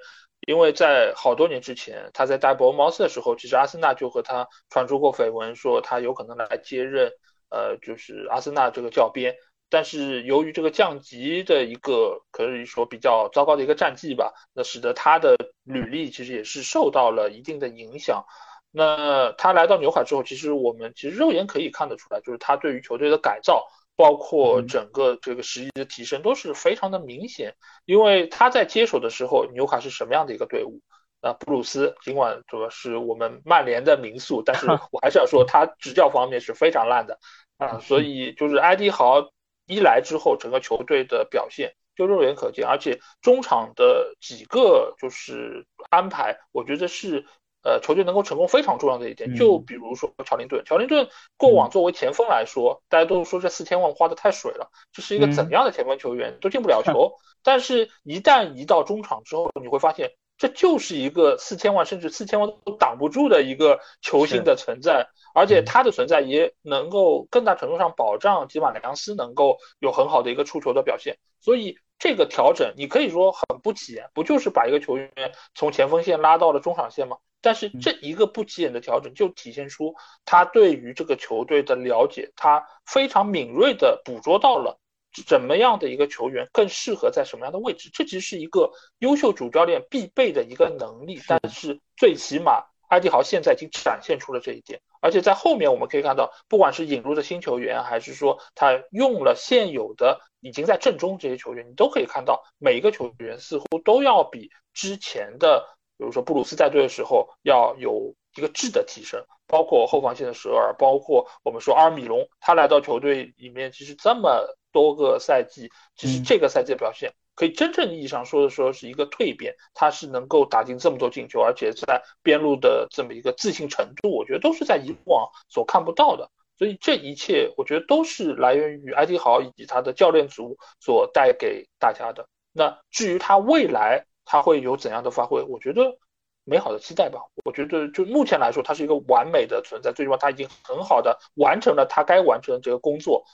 因为在好多年之前他在带伯恩茅斯的时候，其实阿森纳就和他传出过绯闻，说他有可能来接任，呃，就是阿森纳这个教鞭。但是由于这个降级的一个可以说比较糟糕的一个战绩吧，那使得他的履历其实也是受到了一定的影响。那他来到纽卡之后，其实我们其实肉眼可以看得出来，就是他对于球队的改造，包括整个这个实力的提升都是非常的明显。因为他在接手的时候，纽卡是什么样的一个队伍？啊，布鲁斯尽管主要是我们曼联的名宿，但是我还是要说他执教方面是非常烂的 啊。所以就是埃迪豪。一来之后，整个球队的表现就肉眼可见，而且中场的几个就是安排，我觉得是呃球队能够成功非常重要的一点。就比如说乔林顿，乔林顿过往作为前锋来说，大家都说这四千万花的太水了，这是一个怎样的前锋球员都进不了 球。但是，一旦移到中场之后，你会发现。这就是一个四千万甚至四千万都挡不住的一个球星的存在，而且他的存在也能够更大程度上保障吉马良斯能够有很好的一个出球的表现。所以这个调整你可以说很不起眼，不就是把一个球员从前锋线拉到了中场线吗？但是这一个不起眼的调整就体现出他对于这个球队的了解，他非常敏锐的捕捉到了。怎么样的一个球员更适合在什么样的位置？这其实是一个优秀主教练必备的一个能力。但是最起码，埃迪豪现在已经展现出了这一点。而且在后面我们可以看到，不管是引入的新球员，还是说他用了现有的已经在阵中这些球员，你都可以看到每一个球员似乎都要比之前的，比如说布鲁斯带队的时候要有一个质的提升。包括后防线的舍尔，包括我们说阿尔米隆，他来到球队里面，其实这么。多个赛季，其实这个赛季的表现可以真正意义上说的说是一个蜕变，他是能够打进这么多进球，而且在边路的这么一个自信程度，我觉得都是在以往所看不到的。所以这一切，我觉得都是来源于埃迪豪以及他的教练组所带给大家的。那至于他未来他会有怎样的发挥，我觉得美好的期待吧。我觉得就目前来说，他是一个完美的存在，最起码他已经很好的完成了他该完成的这个工作。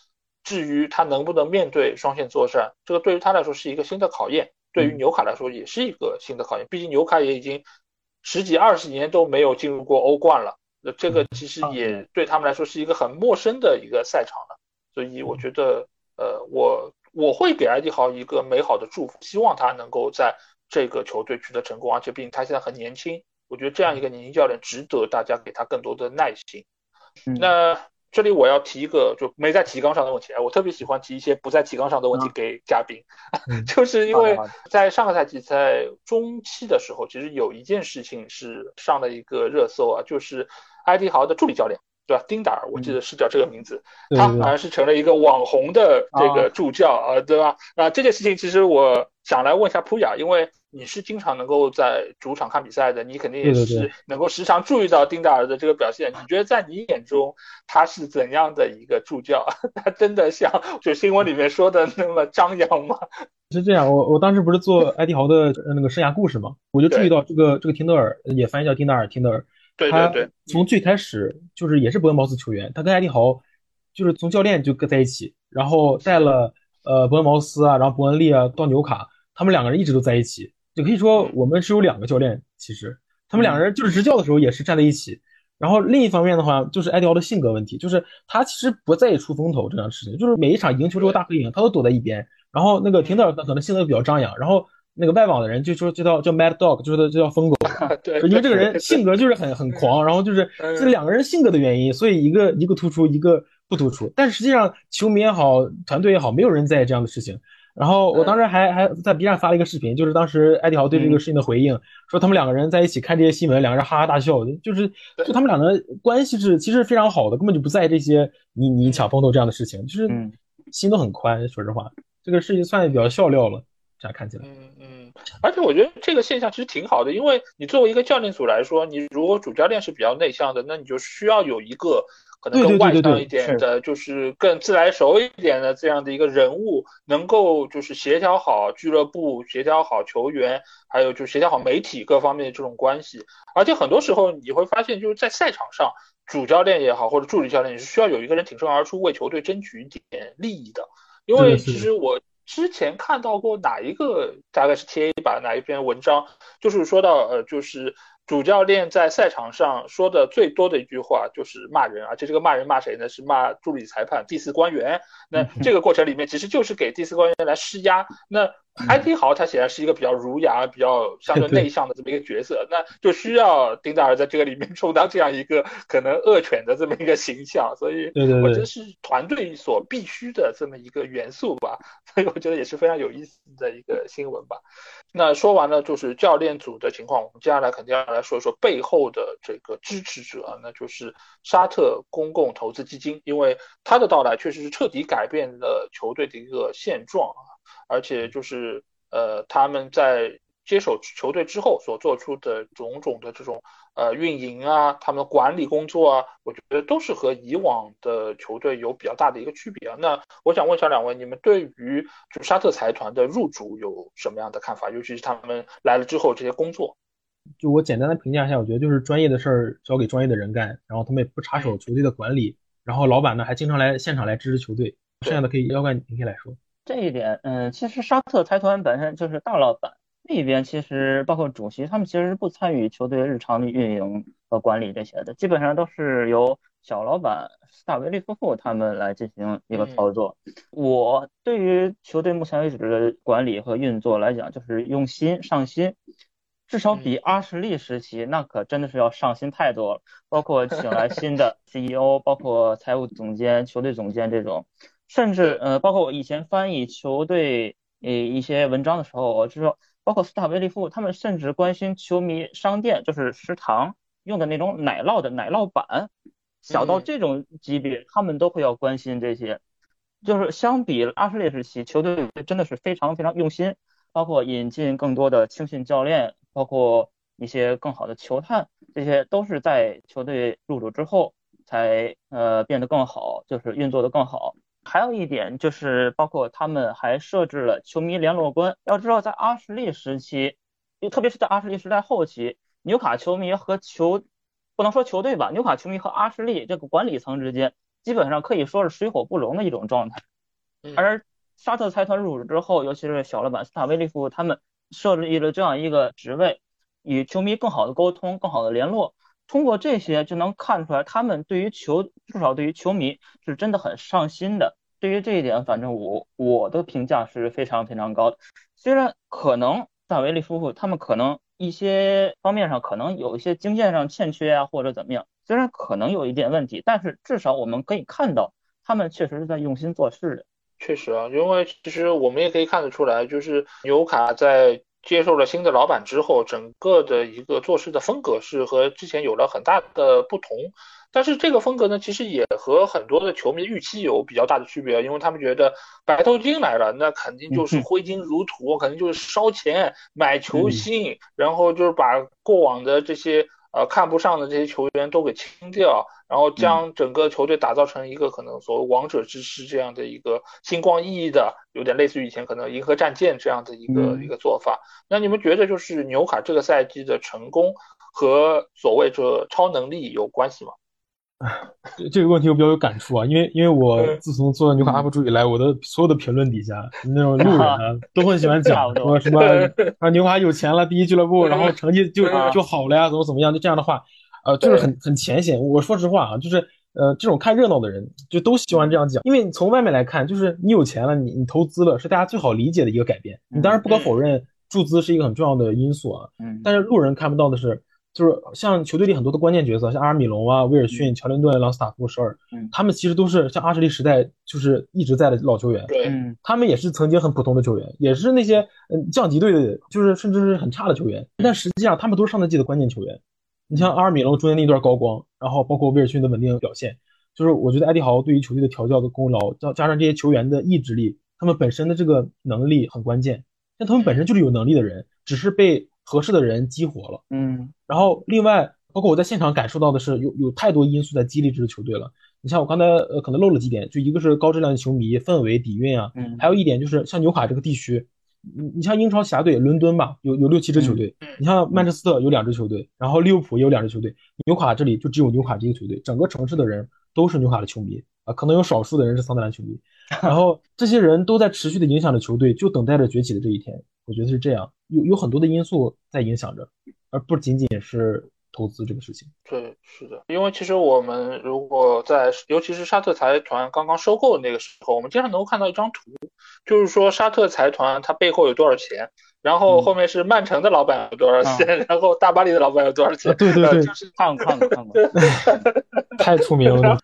至于他能不能面对双线作战，这个对于他来说是一个新的考验，对于纽卡来说也是一个新的考验。毕竟纽卡也已经十几二十年都没有进入过欧冠了，那这个其实也对他们来说是一个很陌生的一个赛场了。所以我觉得，呃，我我会给埃迪豪一个美好的祝福，希望他能够在这个球队取得成功。而且毕竟他现在很年轻，我觉得这样一个年轻教练值得大家给他更多的耐心。那。这里我要提一个就没在提纲上的问题，我特别喜欢提一些不在提纲上的问题给嘉宾，就是因为在上个赛季在中期的时候，其实有一件事情是上了一个热搜啊，就是埃迪豪的助理教练。对吧？丁达尔，我记得是叫这个名字，他好像是成了一个网红的这个助教啊，对吧？啊，这件事情其实我想来问一下普雅，因为你是经常能够在主场看比赛的，你肯定也是能够时常注意到丁达尔的这个表现。你觉得在你眼中他是怎样的一个助教？他真的像就新闻里面说的那么张扬吗？是这样，我我当时不是做埃迪豪的那个生涯故事嘛，我就注意到这个这个廷德尔也翻译叫丁达尔，廷德尔。他从最开始就是也是伯恩茅斯球员，他跟艾迪豪就是从教练就搁在一起，然后带了呃伯恩茅斯啊，然后伯恩利啊到纽卡，他们两个人一直都在一起，就可以说我们是有两个教练，其实他们两个人就是执教的时候也是站在一起。然后另一方面的话，就是艾迪豪的性格问题，就是他其实不在意出风头这样的事情，就是每一场赢球之后大合影，他都躲在一边。然后那个廷德尔可能性格比较张扬，然后。那个外网的人就说这叫叫 Mad Dog，就是这叫疯狗，对，因为这个人性格就是很很狂，然后就是这两个人性格的原因，所以一个一个突出，一个不突出。但实际上球迷也好，团队也好，没有人在意这样的事情。然后我当时还还在 B 站发了一个视频，就是当时艾迪豪对这个事情的回应，说他们两个人在一起看这些新闻，两个人哈哈大笑，就是就他们两个关系是其实非常好的，根本就不在意这些你你抢风头这样的事情，就是心都很宽。说实话，这个事情算比较笑料了。这样看起来，嗯嗯，而且我觉得这个现象其实挺好的，因为你作为一个教练组来说，你如果主教练是比较内向的，那你就需要有一个可能更外向一点的，就是更自来熟一点的这样的一个人物，能够就是协调好俱乐部、协调好球员，还有就是协调好媒体各方面的这种关系。而且很多时候你会发现，就是在赛场上，主教练也好或者助理教练也是需要有一个人挺身而出，为球队争取一点利益的。因为其实我。之前看到过哪一个大概是 T A 吧哪一篇文章，就是说到呃，就是主教练在赛场上说的最多的一句话就是骂人，而且这个骂人骂谁呢？是骂助理裁判、第四官员。那这个过程里面其实就是给第四官员来施压。那埃迪豪他显然是一个比较儒雅、比较相对内向的这么一个角色，那就需要丁达尔在这个里面充当这样一个可能恶犬的这么一个形象，所以我觉得是团队所必须的这么一个元素吧，所以我觉得也是非常有意思的一个新闻吧。那说完了就是教练组的情况，我们接下来肯定要来说一说背后的这个支持者，那就是沙特公共投资基金，因为他的到来确实是彻底改变了球队的一个现状啊。而且就是呃，他们在接手球队之后所做出的种种的这种呃运营啊，他们的管理工作啊，我觉得都是和以往的球队有比较大的一个区别啊。那我想问一下两位，你们对于就沙特财团的入主有什么样的看法？尤其是他们来了之后这些工作，就我简单的评价一下，我觉得就是专业的事儿交给专业的人干，然后他们也不插手球队的管理，然后老板呢还经常来现场来支持球队，剩下的可以要不然你可以来说。这一点，嗯，其实沙特财团本身就是大老板那边，其实包括主席他们其实是不参与球队日常的运营和管理这些的，基本上都是由小老板斯塔维利夫妇他们来进行一个操作。我对于球队目前为止的管理和运作来讲，就是用心上心，至少比阿什利时期那可真的是要上心太多了，包括请来新的 CEO，包括财务总监、球队总监这种。甚至呃，包括我以前翻译球队呃一些文章的时候，我就说，包括斯塔维利夫，他们甚至关心球迷商店，就是食堂用的那种奶酪的奶酪板，小到这种级别，他们都会要关心这些。就是相比阿什利时期，球队真的是非常非常用心，包括引进更多的青训教练，包括一些更好的球探，这些都是在球队入主之后才呃变得更好，就是运作的更好。还有一点就是，包括他们还设置了球迷联络官。要知道，在阿什利时期，特别是在阿什利时代后期，纽卡球迷和球不能说球队吧，纽卡球迷和阿什利这个管理层之间，基本上可以说是水火不容的一种状态。而沙特财团入主之后，尤其是小老板斯塔维利夫他们设立了这样一个职位，与球迷更好的沟通，更好的联络。通过这些就能看出来，他们对于球，至少对于球迷是真的很上心的。对于这一点，反正我我的评价是非常非常高的。虽然可能萨维利夫妇他们可能一些方面上可能有一些经验上欠缺啊，或者怎么样，虽然可能有一点问题，但是至少我们可以看到他们确实是在用心做事的。确实啊，因为其实我们也可以看得出来，就是纽卡在接受了新的老板之后，整个的一个做事的风格是和之前有了很大的不同。但是这个风格呢，其实也和很多的球迷预期有比较大的区别，因为他们觉得白头巾来了，那肯定就是挥金如土，肯定就是烧钱买球星，然后就是把过往的这些呃看不上的这些球员都给清掉，然后将整个球队打造成一个可能所谓王者之师这样的一个星光熠熠的，有点类似于以前可能银河战舰这样的一个一个做法。那你们觉得就是纽卡这个赛季的成功和所谓这超能力有关系吗？这个问题我比较有感触啊，因为因为我自从做牛卡 UP 主以来，我的所有的评论底下那种路人啊，都很喜欢讲说什么 啊牛卡有钱了，第一俱乐部，然后成绩就就好了呀，怎么怎么样，就这样的话，呃，就是很很浅显。我说实话啊，就是呃这种看热闹的人就都喜欢这样讲，因为你从外面来看，就是你有钱了，你你投资了，是大家最好理解的一个改变。你当然不可否认注资是一个很重要的因素啊，但是路人看不到的是。就是像球队里很多的关键角色，像阿尔米隆啊、威尔逊、乔林顿、朗斯塔夫、舍尔，他们其实都是像阿什利时代就是一直在的老球员。对，他们也是曾经很普通的球员，也是那些嗯降级队的，就是甚至是很差的球员。但实际上他们都是上赛季的关键球员。你像阿尔米隆中间那段高光，然后包括威尔逊的稳定表现，就是我觉得艾迪豪对于球队的调教的功劳，加加上这些球员的意志力，他们本身的这个能力很关键。但他们本身就是有能力的人，只是被。合适的人激活了，嗯，然后另外，包括我在现场感受到的是，有有太多因素在激励这支球队了。你像我刚才呃可能漏了几点，就一个是高质量的球迷氛围底蕴啊，嗯，还有一点就是像纽卡这个地区，你你像英超侠队伦敦吧，有有六七支球队，嗯你像曼彻斯特有两支球队，然后利物浦也有两支球队，纽卡这里就只有纽卡这个球队，整个城市的人都是纽卡的球迷啊，可能有少数的人是桑德兰球迷，然后这些人都在持续的影响着球队，就等待着崛起的这一天。我觉得是这样，有有很多的因素在影响着，而不仅仅是投资这个事情。对，是的，因为其实我们如果在，尤其是沙特财团刚刚收购的那个时候，我们经常能够看到一张图，就是说沙特财团它背后有多少钱，然后后面是曼城的老板有多少钱，然后大巴黎的老板有多少钱。对对对，就是看过看看，太出名了。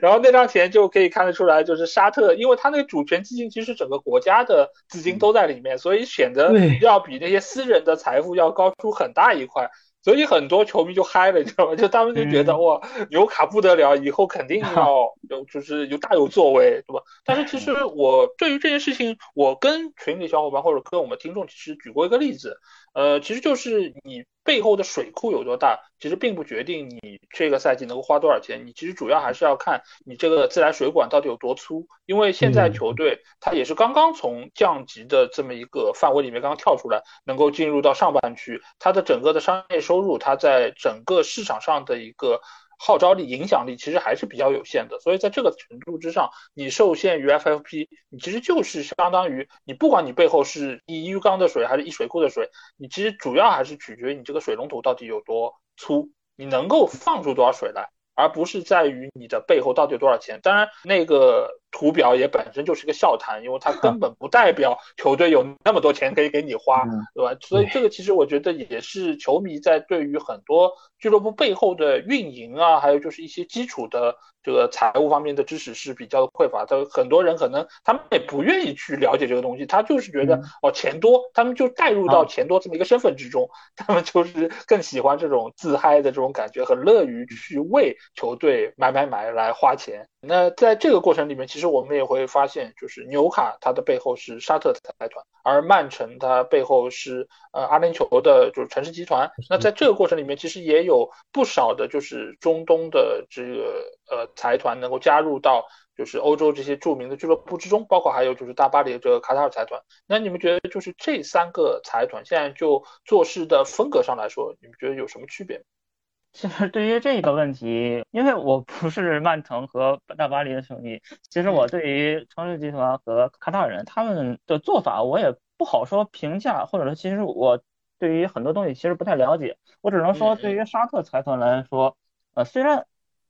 然后那张钱就可以看得出来，就是沙特，因为他那个主权基金其实整个国家的资金都在里面，所以显得要比那些私人的财富要高出很大一块。所以很多球迷就嗨了，你知道吗？就他们就觉得哇，纽卡不得了，以后肯定要 有，就是有大有作为，对吧？但是其实我对于这件事情，我跟群里小伙伴或者跟我们听众其实举过一个例子。呃，其实就是你背后的水库有多大，其实并不决定你这个赛季能够花多少钱。你其实主要还是要看你这个自来水管到底有多粗。因为现在球队它也是刚刚从降级的这么一个范围里面刚刚跳出来，能够进入到上半区，它的整个的商业收入，它在整个市场上的一个。号召力、影响力其实还是比较有限的，所以在这个程度之上，你受限于 FFP，你其实就是相当于你不管你背后是一鱼缸的水还是一水库的水，你其实主要还是取决于你这个水龙头到底有多粗，你能够放出多少水来，而不是在于你的背后到底有多少钱。当然，那个图表也本身就是个笑谈，因为它根本不代表球队有那么多钱可以给你花，对吧？所以这个其实我觉得也是球迷在对于很多。俱乐部背后的运营啊，还有就是一些基础的这个财务方面的知识是比较匮乏的。很多人可能他们也不愿意去了解这个东西，他就是觉得哦钱多，他们就带入到钱多这么一个身份之中，他们就是更喜欢这种自嗨的这种感觉，很乐于去为球队买买买来花钱。那在这个过程里面，其实我们也会发现，就是纽卡它的背后是沙特财团，而曼城它背后是呃阿联酋的，就是城市集团。那在这个过程里面，其实也有不少的，就是中东的这个呃财团能够加入到就是欧洲这些著名的俱乐部之中，包括还有就是大巴黎的这个卡塔尔财团。那你们觉得就是这三个财团现在就做事的风格上来说，你们觉得有什么区别？其实对于这个问题，因为我不是曼城和大巴黎的球迷，其实我对于城市集团和卡塔尔人他们的做法，我也不好说评价，或者说其实我对于很多东西其实不太了解。我只能说，对于沙特财团来说，呃，虽然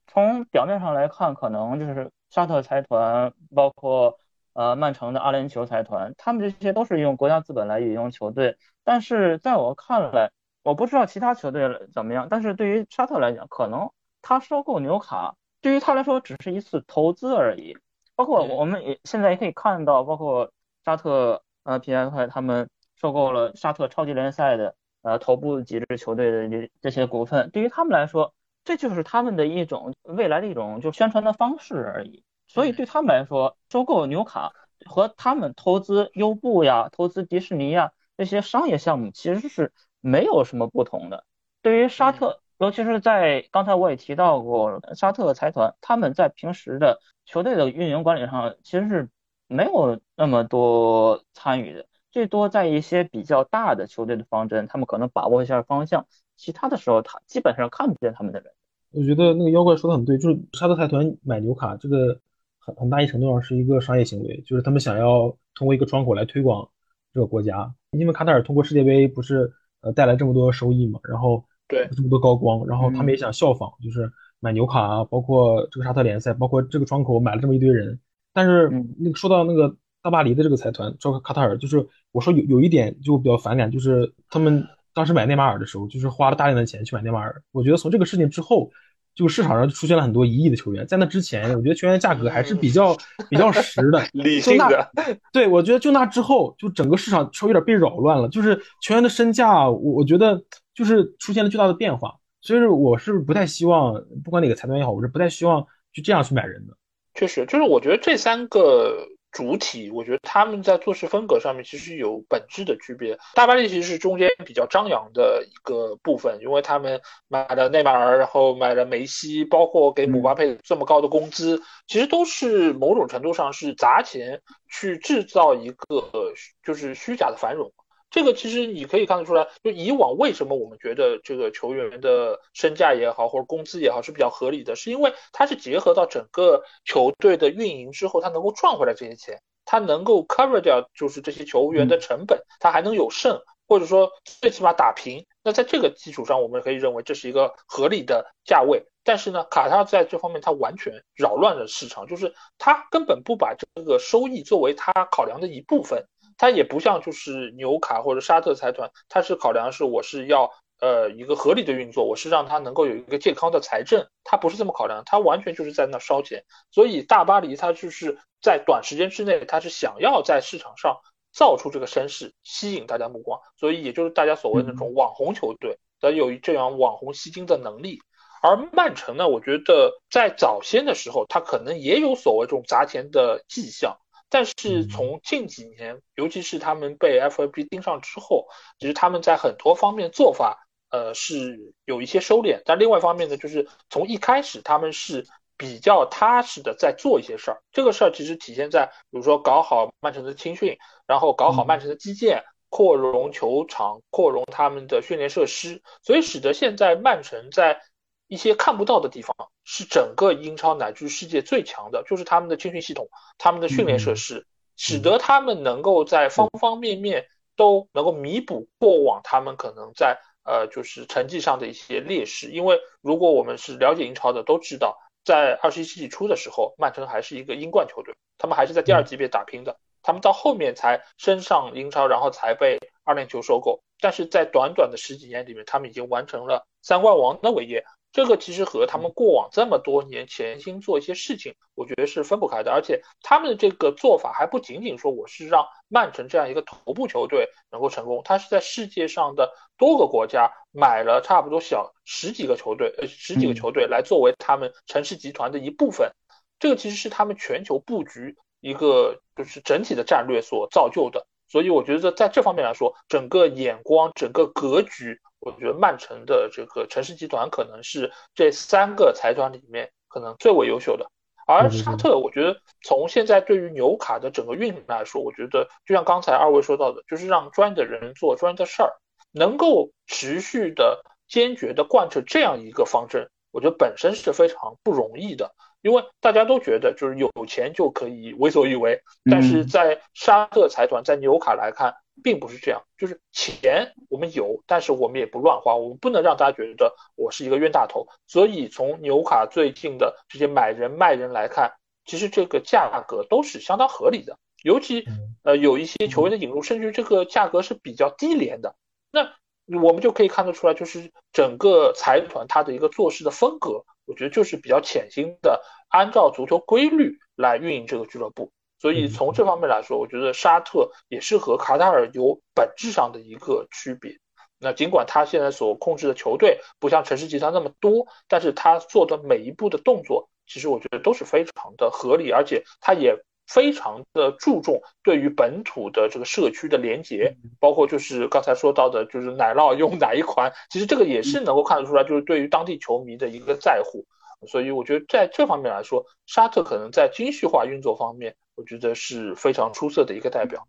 从表面上来看，可能就是沙特财团，包括呃曼城的阿联酋财团，他们这些都是用国家资本来运营球队，但是在我看来。我不知道其他球队怎么样，但是对于沙特来讲，可能他收购纽卡对于他来说只是一次投资而已。包括我们也现在也可以看到，包括沙特呃皮埃克他们收购了沙特超级联赛的呃头部几支球队的这这些股份，对于他们来说，这就是他们的一种未来的一种就宣传的方式而已。所以对他们来说，收购纽卡和他们投资优步呀、投资迪士尼呀这些商业项目其实是没有什么不同的。对于沙特，尤其是在刚才我也提到过，沙特财团他们在平时的球队的运营管理上其实是没有那么多参与的，最多在一些比较大的球队的方针，他们可能把握一下方向，其他的时候他基本上看不见他们的人。我觉得那个妖怪说的很对，就是沙特财团买纽卡这个很很大一程度上是一个商业行为，就是他们想要通过一个窗口来推广这个国家，因为卡塔尔通过世界杯不是呃带来这么多收益嘛，然后。对，这么多高光，然后他们也想效仿，就是买纽卡啊，包括这个沙特联赛，包括这个窗口买了这么一堆人。但是那个说到那个大巴黎的这个财团，叫卡塔尔，就是我说有有一点就比较反感，就是他们当时买内马尔的时候，就是花了大量的钱去买内马尔。我觉得从这个事情之后，就市场上就出现了很多一亿的球员，在那之前，我觉得球员价格还是比较比较实的，理性的。对，我觉得就那之后，就整个市场稍微有点被扰乱了，就是球员的身价，我我觉得。就是出现了巨大的变化，所以说我是不太希望，不管哪个财团也好，我是不太希望就这样去买人的。确实，就是我觉得这三个主体，我觉得他们在做事风格上面其实有本质的区别。大巴黎其实是中间比较张扬的一个部分，因为他们买了内马尔，然后买了梅西，包括给姆巴佩这么高的工资，其实都是某种程度上是砸钱去制造一个就是虚假的繁荣。这个其实你可以看得出来，就以往为什么我们觉得这个球员的身价也好，或者工资也好是比较合理的，是因为它是结合到整个球队的运营之后，它能够赚回来这些钱，它能够 cover 掉就是这些球员的成本，它还能有剩，或者说最起码打平。那在这个基础上，我们可以认为这是一个合理的价位。但是呢，卡塔尔在这方面他完全扰乱了市场，就是他根本不把这个收益作为他考量的一部分。它也不像就是纽卡或者沙特财团，它是考量是我是要呃一个合理的运作，我是让它能够有一个健康的财政，它不是这么考量，它完全就是在那烧钱。所以大巴黎它就是在短时间之内，它是想要在市场上造出这个声势，吸引大家目光，所以也就是大家所谓那种网红球队，它有这样网红吸金的能力。而曼城呢，我觉得在早先的时候，他可能也有所谓这种砸钱的迹象。但是从近几年，尤其是他们被 F A B 盯上之后，其实他们在很多方面做法，呃，是有一些收敛。但另外一方面呢，就是从一开始他们是比较踏实的在做一些事儿。这个事儿其实体现在，比如说搞好曼城的青训，然后搞好曼城的基建，扩容球场，扩容他们的训练设施，所以使得现在曼城在。一些看不到的地方是整个英超乃至世界最强的，就是他们的青训系统、他们的训练设施，使得他们能够在方方面面都能够弥补过往他们可能在呃就是成绩上的一些劣势。因为如果我们是了解英超的，都知道在二十一世纪初的时候，曼城还是一个英冠球队，他们还是在第二级别打拼的，他们到后面才升上英超，然后才被二链球收购。但是在短短的十几年里面，他们已经完成了三冠王的伟业。这个其实和他们过往这么多年潜心做一些事情，我觉得是分不开的。而且他们的这个做法还不仅仅说我是让曼城这样一个头部球队能够成功，他是在世界上的多个国家买了差不多小十几个球队，呃十几个球队来作为他们城市集团的一部分。这个其实是他们全球布局一个就是整体的战略所造就的。所以我觉得在这方面来说，整个眼光、整个格局。我觉得曼城的这个城市集团可能是这三个财团里面可能最为优秀的，而沙特，我觉得从现在对于纽卡的整个运营来说，我觉得就像刚才二位说到的，就是让专业的人做专业的事儿，能够持续的、坚决的贯彻这样一个方针，我觉得本身是非常不容易的，因为大家都觉得就是有钱就可以为所欲为，但是在沙特财团在纽卡来看。并不是这样，就是钱我们有，但是我们也不乱花，我们不能让大家觉得我是一个冤大头。所以从纽卡最近的这些买人卖人来看，其实这个价格都是相当合理的。尤其呃有一些球员的引入，甚至这个价格是比较低廉的。那我们就可以看得出来，就是整个财团它的一个做事的风格，我觉得就是比较潜心的按照足球规律来运营这个俱乐部。所以从这方面来说，我觉得沙特也是和卡塔尔有本质上的一个区别。那尽管他现在所控制的球队不像城市集团那么多，但是他做的每一步的动作，其实我觉得都是非常的合理，而且他也非常的注重对于本土的这个社区的连接，包括就是刚才说到的，就是奶酪用哪一款，其实这个也是能够看得出来，就是对于当地球迷的一个在乎。所以我觉得在这方面来说，沙特可能在精细化运作方面，我觉得是非常出色的一个代表。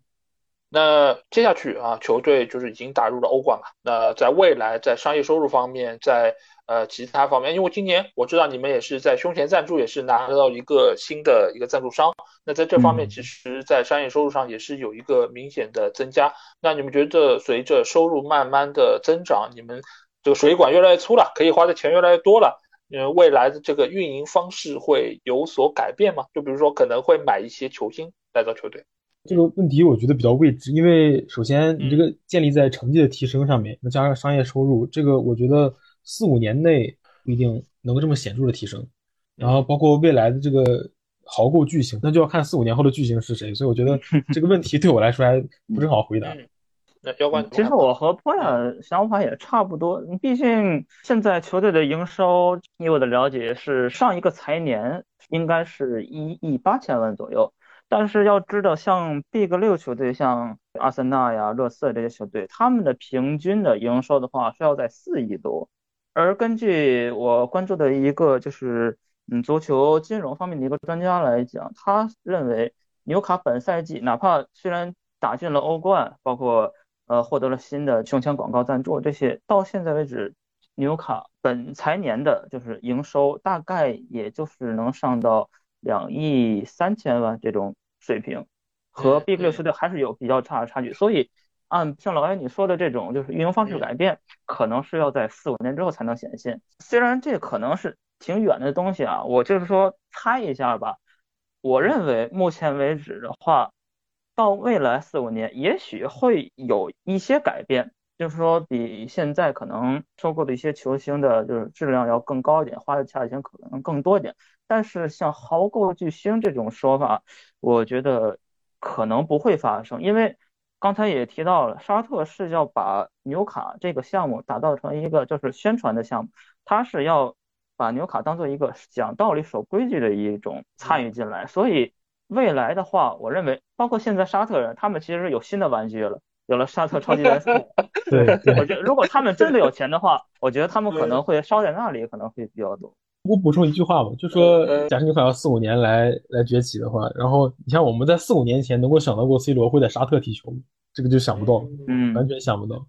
那接下去啊，球队就是已经打入了欧冠了。那在未来，在商业收入方面，在呃其他方面，因为今年我知道你们也是在胸前赞助，也是拿到一个新的一个赞助商。那在这方面，其实，在商业收入上也是有一个明显的增加。那你们觉得，随着收入慢慢的增长，你们这个水管越来越粗了，可以花的钱越来越多了，呃，未来的这个运营方式会有所改变吗？就比如说，可能会买一些球星来到球队。这个问题我觉得比较未知，因为首先你这个建立在成绩的提升上面，再加上商业收入，这个我觉得四五年内不一定能够这么显著的提升。然后包括未来的这个豪购巨星，那就要看四五年后的巨星是谁。所以我觉得这个问题对我来说还不是好回答。那教官，其实我和波亚想法也差不多。毕竟现在球队的营收，以我的了解是上一个财年应该是一亿八千万左右。但是要知道，像 Big 六球队，像阿森纳呀、热刺这些球队，他们的平均的营收的话是要在四亿多。而根据我关注的一个就是嗯足球金融方面的一个专家来讲，他认为纽卡本赛季哪怕虽然打进了欧冠，包括呃获得了新的胸前广告赞助这些，到现在为止，纽卡本财年的就是营收大概也就是能上到两亿三千万这种。水平和 Big 六球队还是有比较差的差距，所以按像老 A 你说的这种就是运营方式改变，可能是要在四五年之后才能显现。虽然这可能是挺远的东西啊，我就是说猜一下吧。我认为目前为止的话，到未来四五年也许会有一些改变，就是说比现在可能收购的一些球星的就是质量要更高一点，花的价钱可能更多一点。但是像豪购巨星这种说法，我觉得可能不会发生，因为刚才也提到了，沙特是要把纽卡这个项目打造成一个就是宣传的项目，他是要把纽卡当做一个讲道理、守规矩的一种参与进来。所以未来的话，我认为，包括现在沙特人，他们其实有新的玩具了，有了沙特超级联赛。对，我觉得如果他们真的有钱的话，我觉得他们可能会烧在那里，可能会比较多。我补充一句话吧，就说假设你想要四五年来来崛起的话，然后你像我们在四五年前能够想到过 C 罗会在沙特踢球，这个就想不到，嗯，完全想不到，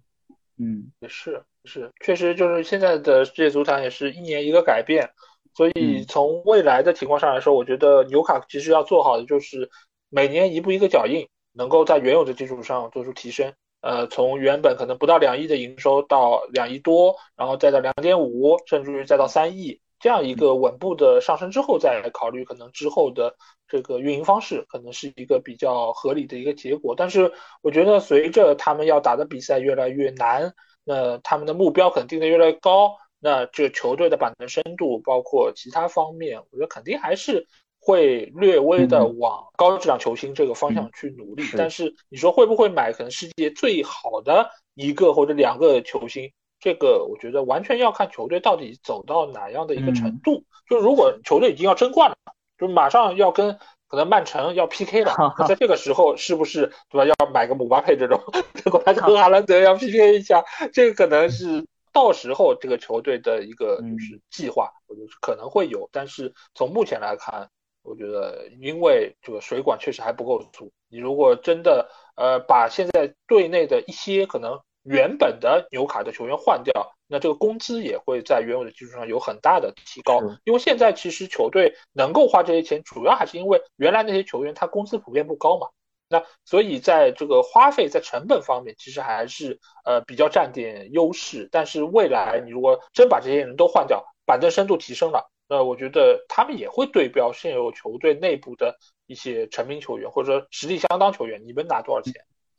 嗯，也是是，确实就是现在的世界足坛也是一年一个改变，所以从未来的情况上来说，我觉得纽卡其实要做好的就是每年一步一个脚印，能够在原有的基础上做出提升，呃，从原本可能不到两亿的营收到两亿多，然后再到两点五，甚至于再到三亿。这样一个稳步的上升之后，再来考虑可能之后的这个运营方式，可能是一个比较合理的一个结果。但是我觉得，随着他们要打的比赛越来越难，那他们的目标可能定的越来越高，那这球队的板凳深度，包括其他方面，我觉得肯定还是会略微的往高质量球星这个方向去努力。但是你说会不会买可能世界最好的一个或者两个球星？这个我觉得完全要看球队到底走到哪样的一个程度。就如果球队已经要争冠了，就马上要跟可能曼城要 PK 了，在这个时候是不是对吧？要买个姆巴佩这种，结果他跟哈兰德要 PK 一下，这个可能是到时候这个球队的一个就是计划，我觉得可能会有。但是从目前来看，我觉得因为这个水管确实还不够粗。你如果真的呃把现在队内的一些可能。原本的纽卡的球员换掉，那这个工资也会在原有的基础上有很大的提高。因为现在其实球队能够花这些钱，主要还是因为原来那些球员他工资普遍不高嘛。那所以在这个花费在成本方面，其实还是呃比较占点优势。但是未来你如果真把这些人都换掉，板凳深度提升了，那我觉得他们也会对标现有球队内部的一些成名球员或者说实力相当球员，你们拿多少钱？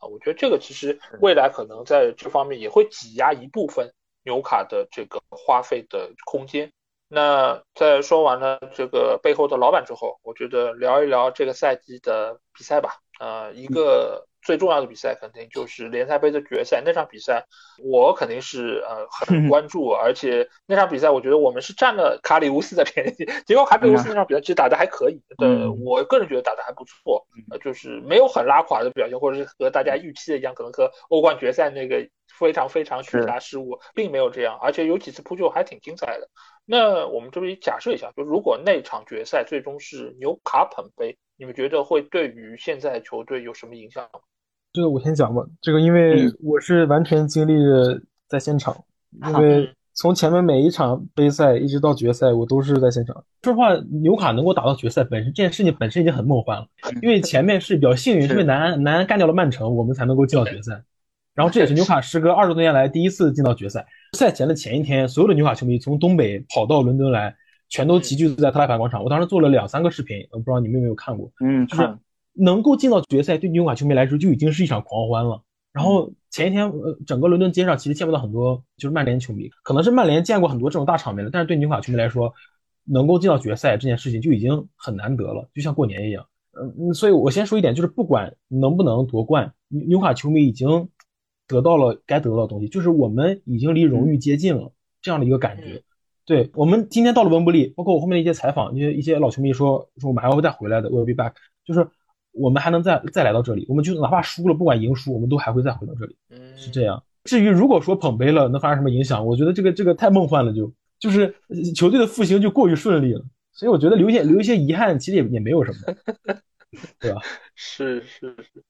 我觉得这个其实未来可能在这方面也会挤压一部分纽卡的这个花费的空间。那在说完了这个背后的老板之后，我觉得聊一聊这个赛季的比赛吧。呃，一个。最重要的比赛肯定就是联赛杯的决赛，那场比赛我肯定是呃很 关注，而且那场比赛我觉得我们是占了卡里乌斯的便宜，结果卡里乌斯那场比赛其实打的还可以，对我个人觉得打的还不错，呃就是没有很拉垮的表现，或者是和大家预期的一样，可能和欧冠决赛那个非常非常巨大失误并没有这样，而且有几次扑救还挺精彩的。那我们这里假设一下，就如果那场决赛最终是纽卡捧杯，你们觉得会对于现在球队有什么影响吗？这个我先讲吧。这个因为我是完全经历在现场，因为从前面每一场杯赛一直到决赛，我都是在现场。说实话，纽卡能够打到决赛，本身这件事情本身已经很梦幻了。因为前面是比较幸运，是被南安南安干掉了曼城，我们才能够进到决赛。然后这也是纽卡时隔二十多年来第一次进到决赛。赛前的前一天，所有的纽卡球迷从东北跑到伦敦来，全都集聚在特拉法广场。我当时做了两三个视频，我不知道你们有没有看过。嗯，就是。能够进到决赛，对纽卡球迷来说就已经是一场狂欢了。然后前一天，呃，整个伦敦街上其实见不到很多就是曼联球迷，可能是曼联见过很多这种大场面的，但是对纽卡球迷来说，能够进到决赛这件事情就已经很难得了，就像过年一样。嗯，所以我先说一点，就是不管能不能夺冠，纽卡球迷已经得到了该得到的东西，就是我们已经离荣誉接近了这样的一个感觉。对我们今天到了温布利，包括我后面的一些采访，一些一些老球迷说说我们还会再回来的，will be back，就是。我们还能再再来到这里，我们就哪怕输了，不管赢输，我们都还会再回到这里，是这样。至于如果说捧杯了能发生什么影响，我觉得这个这个太梦幻了，就就是球队的复兴就过于顺利了，所以我觉得留些留一些遗憾，其实也也没有什么，对吧？是是是，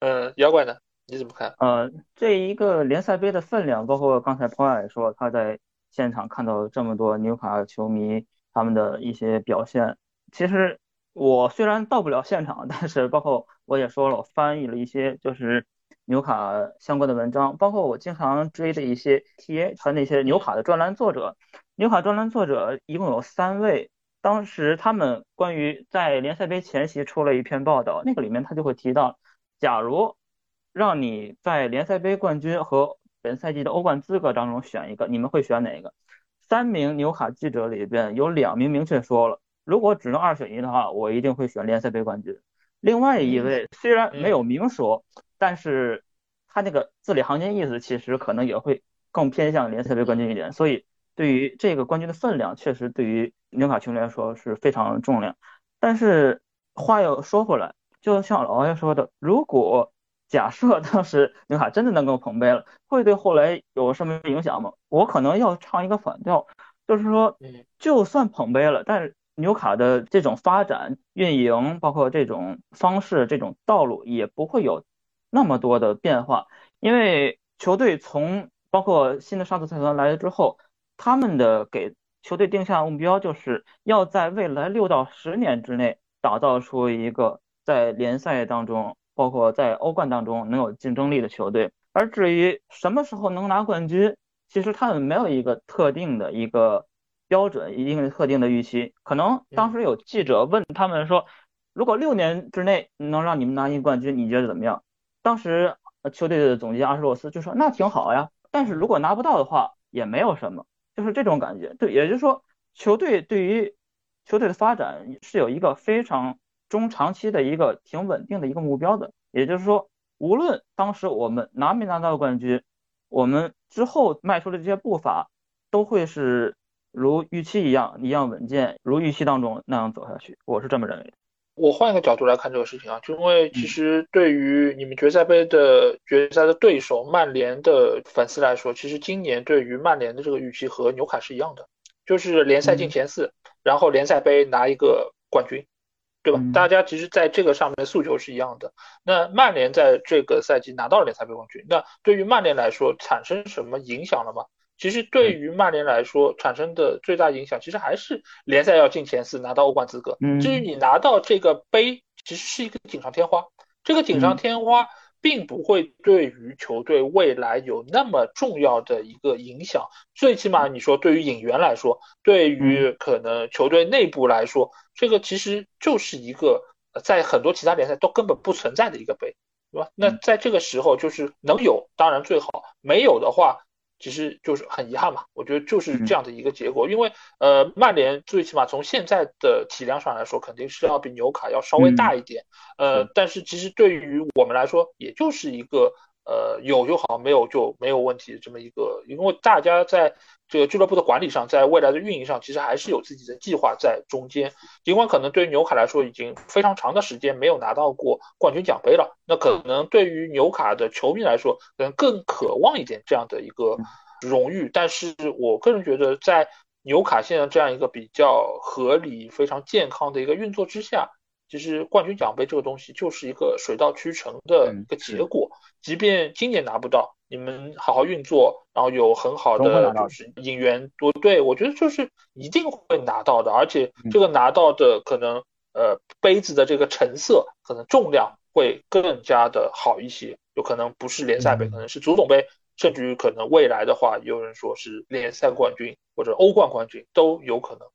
呃，妖怪呢？你怎么看？呃，这一个联赛杯的分量，包括刚才 Paul 也说他在现场看到这么多纽卡球迷他们的一些表现，其实。我虽然到不了现场，但是包括我也说了，我翻译了一些就是纽卡相关的文章，包括我经常追的一些 TA 和那些纽卡的专栏作者。纽卡专栏作者一共有三位，当时他们关于在联赛杯前夕出了一篇报道，那个里面他就会提到，假如让你在联赛杯冠军和本赛季的欧冠资格当中选一个，你们会选哪个？三名纽卡记者里边有两名明确说了。如果只能二选一的话，我一定会选联赛杯冠军。另外一位虽然没有明说，但是他那个字里行间意思其实可能也会更偏向联赛杯冠军一点。所以对于这个冠军的分量，确实对于纽卡球迷来说是非常重量。但是话又说回来，就像老爷说的，如果假设当时纽卡真的能够捧杯了，会对后来有什么影响吗？我可能要唱一个反调，就是说，就算捧杯了，但是。纽卡的这种发展、运营，包括这种方式、这种道路，也不会有那么多的变化。因为球队从包括新的沙特财团来了之后，他们的给球队定下的目标，就是要在未来六到十年之内打造出一个在联赛当中，包括在欧冠当中能有竞争力的球队。而至于什么时候能拿冠军，其实他们没有一个特定的一个。标准一定特定的预期，可能当时有记者问他们说，如果六年之内能让你们拿一冠军，你觉得怎么样？当时球队的总监阿什洛斯就说那挺好呀，但是如果拿不到的话也没有什么，就是这种感觉。对，也就是说球队对于球队的发展是有一个非常中长期的一个挺稳定的一个目标的。也就是说，无论当时我们拿没拿到冠军，我们之后迈出的这些步伐都会是。如预期一样，一样稳健，如预期当中那样走下去，我是这么认为的。我换一个角度来看这个事情啊，就因为其实对于你们决赛杯的决赛的对手曼联的粉丝来说，其实今年对于曼联的这个预期和纽卡是一样的，就是联赛进前四，然后联赛杯拿一个冠军，对吧？大家其实在这个上面诉求是一样的。那曼联在这个赛季拿到了联赛杯冠军，那对于曼联来说产生什么影响了吗？其实对于曼联来说，产生的最大影响其实还是联赛要进前四，拿到欧冠资格。至于你拿到这个杯，其实是一个锦上添花。这个锦上添花并不会对于球队未来有那么重要的一个影响。最起码你说对于引援来说，对于可能球队内部来说，这个其实就是一个在很多其他联赛都根本不存在的一个杯，对吧？那在这个时候，就是能有当然最好，没有的话。其实就是很遗憾嘛，我觉得就是这样的一个结果。因为呃，曼联最起码从现在的体量上来说，肯定是要比纽卡要稍微大一点。呃，但是其实对于我们来说，也就是一个呃有就好，没有就没有问题这么一个。因为大家在这个俱乐部的管理上，在未来的运营上，其实还是有自己的计划在中间。尽管可能对于纽卡来说，已经非常长的时间没有拿到过冠军奖杯了，那可能对于纽卡的球迷来说，可能更渴望一点这样的一个。荣誉，但是我个人觉得，在纽卡现在这样一个比较合理、非常健康的一个运作之下，其实冠军奖杯这个东西就是一个水到渠成的一个结果。即便今年拿不到，你们好好运作，然后有很好的就是引援多，对我觉得就是一定会拿到的。而且这个拿到的可能，呃，杯子的这个成色可能重量会更加的好一些，有可能不是联赛杯，可能是足总杯。甚至于可能未来的话，有人说是联赛冠军或者欧冠冠军都有可能，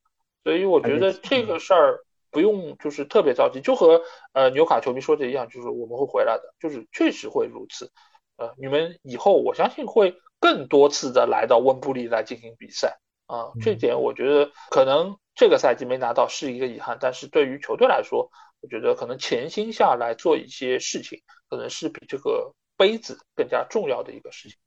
所以我觉得这个事儿不用就是特别着急，就和呃纽卡球迷说的一样，就是我们会回来的，就是确实会如此。呃，你们以后我相信会更多次的来到温布利来进行比赛啊，这点我觉得可能这个赛季没拿到是一个遗憾，但是对于球队来说，我觉得可能潜心下来做一些事情，可能是比这个杯子更加重要的一个事情。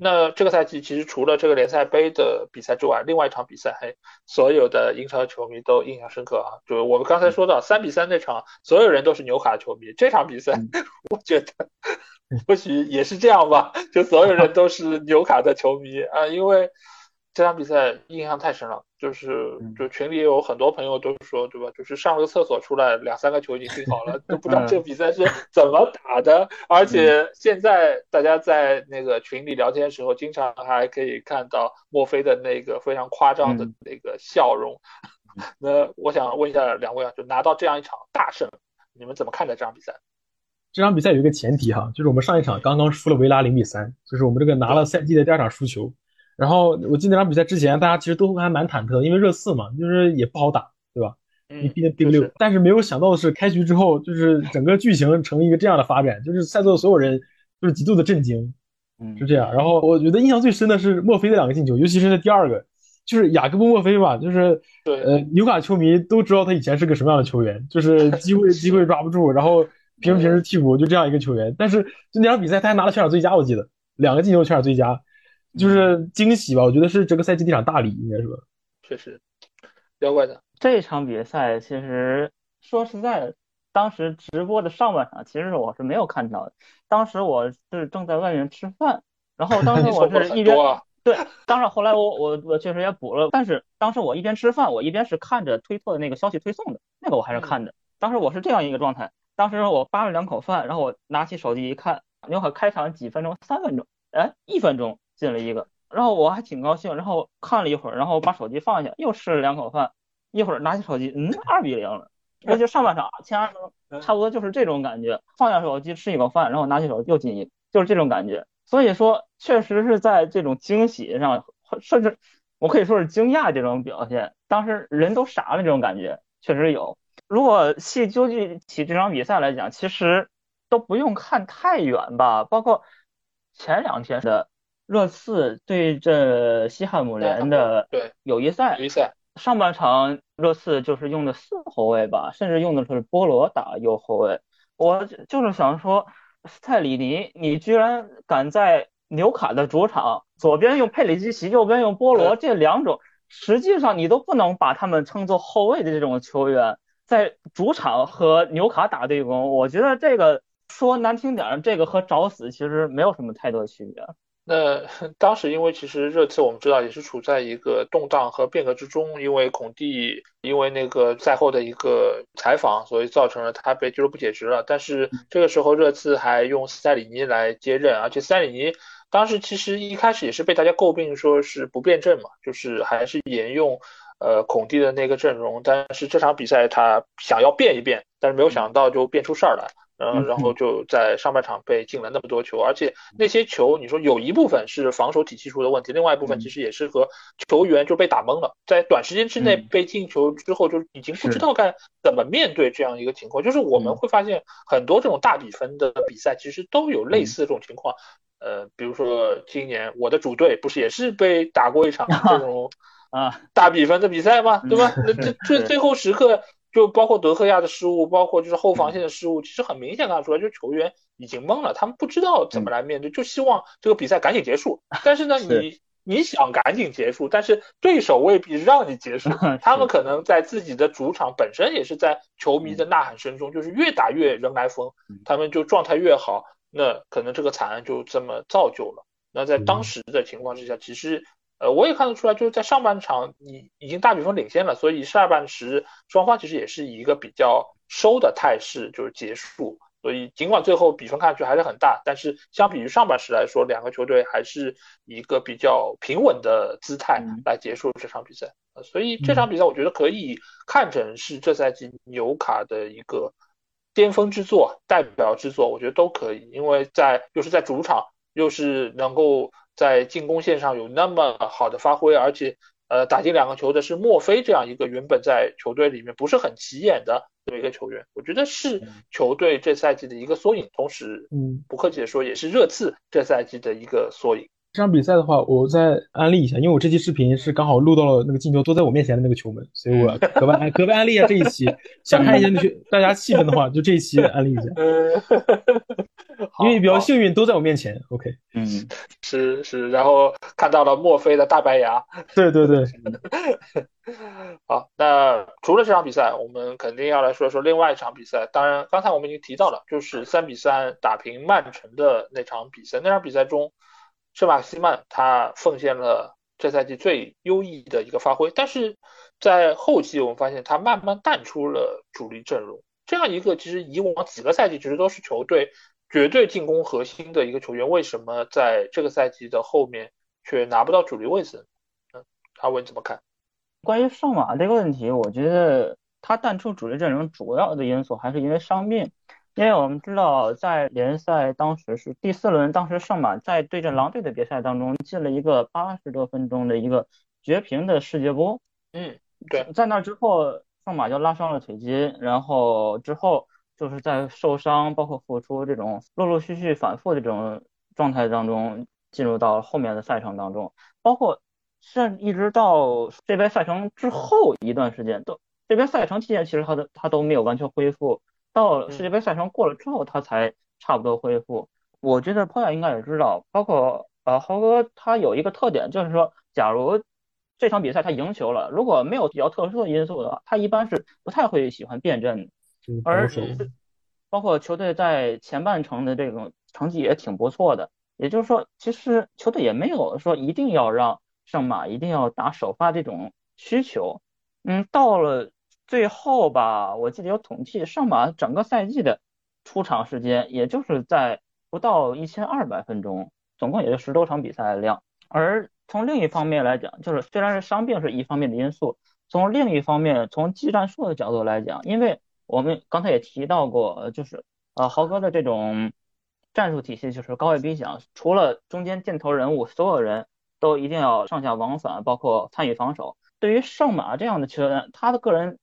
那这个赛季其实除了这个联赛杯的比赛之外，另外一场比赛，嘿，所有的英超球迷都印象深刻啊！就是我们刚才说到三比三那场，所有人都是纽卡球迷。这场比赛，我觉得或许也是这样吧，就所有人都是纽卡的球迷啊，因为。这场比赛印象太深了，就是就群里有很多朋友都说，对吧？就是上了个厕所出来，两三个球已经定好了，都不知道这个比赛是怎么打的。而且现在大家在那个群里聊天的时候，经常还可以看到墨菲的那个非常夸张的那个笑容。那我想问一下两位啊，就拿到这样一场大胜，你们怎么看待这场比赛？这场比赛有一个前提哈，就是我们上一场刚刚输了维拉零比三，就是我们这个拿了赛季的第二场输球。然后我记得那场比赛之前，大家其实都还蛮忐忑，因为热刺嘛，就是也不好打，对吧？你毕竟第六。但是没有想到的是，开局之后，就是整个剧情成一个这样的发展，就是在座的所有人就是极度的震惊，嗯，是这样。然后我觉得印象最深的是墨菲的两个进球，尤其是那第二个，就是雅各布墨菲吧，就是对，呃，纽卡球迷都知道他以前是个什么样的球员，就是机会 机会抓不住，然后平时平时替补就这样一个球员。但是就那场比赛，他还拿了全场最佳，我记得两个进球全场最佳。就是惊喜吧，我觉得是这个赛季的一场大礼，应该是吧？确实，妖怪的这场比赛，其实说实在的，当时直播的上半场，其实我是没有看到的。当时我是正在外面吃饭，然后当时我是一边对，当然后来我我我确实也补了，但是当时我一边吃饭，我一边是看着推特的那个消息推送的，那个我还是看着。当时我是这样一个状态，当时我扒了两口饭，然后我拿起手机一看，你好，开场几分钟？三分钟？哎，一分钟。进了一个，然后我还挺高兴，然后看了一会儿，然后把手机放下，又吃了两口饭，一会儿拿起手机，嗯，二比零了。那就上半场前二分钟，差不多就是这种感觉。放下手机吃一口饭，然后拿起手机又进一，就是这种感觉。所以说，确实是在这种惊喜上，甚至我可以说是惊讶这种表现，当时人都傻了这种感觉，确实有。如果细究起这场比赛来讲，其实都不用看太远吧，包括前两天的。热刺对阵西汉姆联的友谊赛，友谊赛上半场热刺就是用的四后卫吧，甚至用的是波罗打右后卫。我就是想说，斯泰里尼，你居然敢在纽卡的主场，左边用佩里基奇，右边用波罗，这两种实际上你都不能把他们称作后卫的这种球员，在主场和纽卡打对攻，我觉得这个说难听点，这个和找死其实没有什么太多区别。那 当时因为其实热刺我们知道也是处在一个动荡和变革之中，因为孔蒂因为那个赛后的一个采访，所以造成了他被俱乐部解职了。但是这个时候热刺还用斯泰里尼来接任，而且斯泰里尼当时其实一开始也是被大家诟病说是不变阵嘛，就是还是沿用呃孔蒂的那个阵容。但是这场比赛他想要变一变，但是没有想到就变出事儿来。嗯，然后就在上半场被进了那么多球，而且那些球，你说有一部分是防守体系出的问题，另外一部分其实也是和球员就被打懵了，在短时间之内被进球之后，就已经不知道该怎么面对这样一个情况。就是我们会发现很多这种大比分的比赛，其实都有类似的这种情况。呃，比如说今年我的主队不是也是被打过一场 这种啊大比分的比赛吗？对吧？那这 最最后时刻，就包括德赫亚的失误，包括就是后防线的失误，其实很明显看得出来，就球员已经懵了，他们不知道怎么来面对，就希望这个比赛赶紧结束。但是呢，你。你想赶紧结束，但是对手未必让你结束。他们可能在自己的主场本身也是在球迷的呐喊声中，就是越打越人来疯，他们就状态越好，那可能这个惨案就这么造就了。那在当时的情况之下，其实呃我也看得出来，就是在上半场你已经大比分领先了，所以下半时双方其实也是以一个比较收的态势就是结束。所以，尽管最后比分看上去还是很大，但是相比于上半时来说，两个球队还是一个比较平稳的姿态来结束这场比赛。所以这场比赛我觉得可以看成是这赛季纽卡的一个巅峰之作、代表之作，我觉得都可以，因为在又是在主场，又是能够在进攻线上有那么好的发挥，而且呃打进两个球的是墨菲这样一个原本在球队里面不是很起眼的。这么一个球员，我觉得是球队这赛季的一个缩影，同时，嗯，不客气的说，也是热刺这赛季的一个缩影。这场比赛的话，我再安利一下，因为我这期视频是刚好录到了那个进球都在我面前的那个球门，所以我格外格外安利一下这一期。想看一下那些大家气氛的话，就这一期安利一下。因为比较幸运，都在我面前。OK，嗯，是是，然后看到了墨菲的大白牙。对对对。好，那除了这场比赛，我们肯定要来说说另外一场比赛。当然，刚才我们已经提到了，就是三比三打平曼城的那场比赛。那场比赛中。圣马西曼他奉献了这赛季最优异的一个发挥，但是在后期我们发现他慢慢淡出了主力阵容。这样一个其实以往几个赛季其实都是球队绝对进攻核心的一个球员，为什么在这个赛季的后面却拿不到主力位置？嗯，阿文怎么看？关于圣马这个问题，我觉得他淡出主力阵容主要的因素还是因为伤病。因为我们知道，在联赛当时是第四轮，当时圣马在对阵狼队的比赛当中进了一个八十多分钟的一个绝平的世界波。嗯，对，在那之后，圣马就拉伤了腿筋，然后之后就是在受伤，包括复出这种陆陆续续反复的这种状态当中，进入到后面的赛程当中，包括甚一直到这边赛程之后一段时间，都这边赛程期间其实他的他都没有完全恢复。到世界杯赛程过了之后，他才差不多恢复。我觉得 p o 应该也知道，包括呃豪哥他有一个特点，就是说，假如这场比赛他赢球了，如果没有比较特殊的因素的话，他一般是不太会喜欢变阵的。而包括球队在前半程的这种成绩也挺不错的，也就是说，其实球队也没有说一定要让圣马一定要打首发这种需求。嗯，到了。最后吧，我记得有统计，上马整个赛季的出场时间，也就是在不到一千二百分钟，总共也就十多场比赛的量。而从另一方面来讲，就是虽然是伤病是一方面的因素，从另一方面，从技战术的角度来讲，因为我们刚才也提到过，就是呃豪哥的这种战术体系就是高位逼抢，除了中间箭头人物，所有人都一定要上下往返，包括参与防守。对于圣马这样的球员，他的个人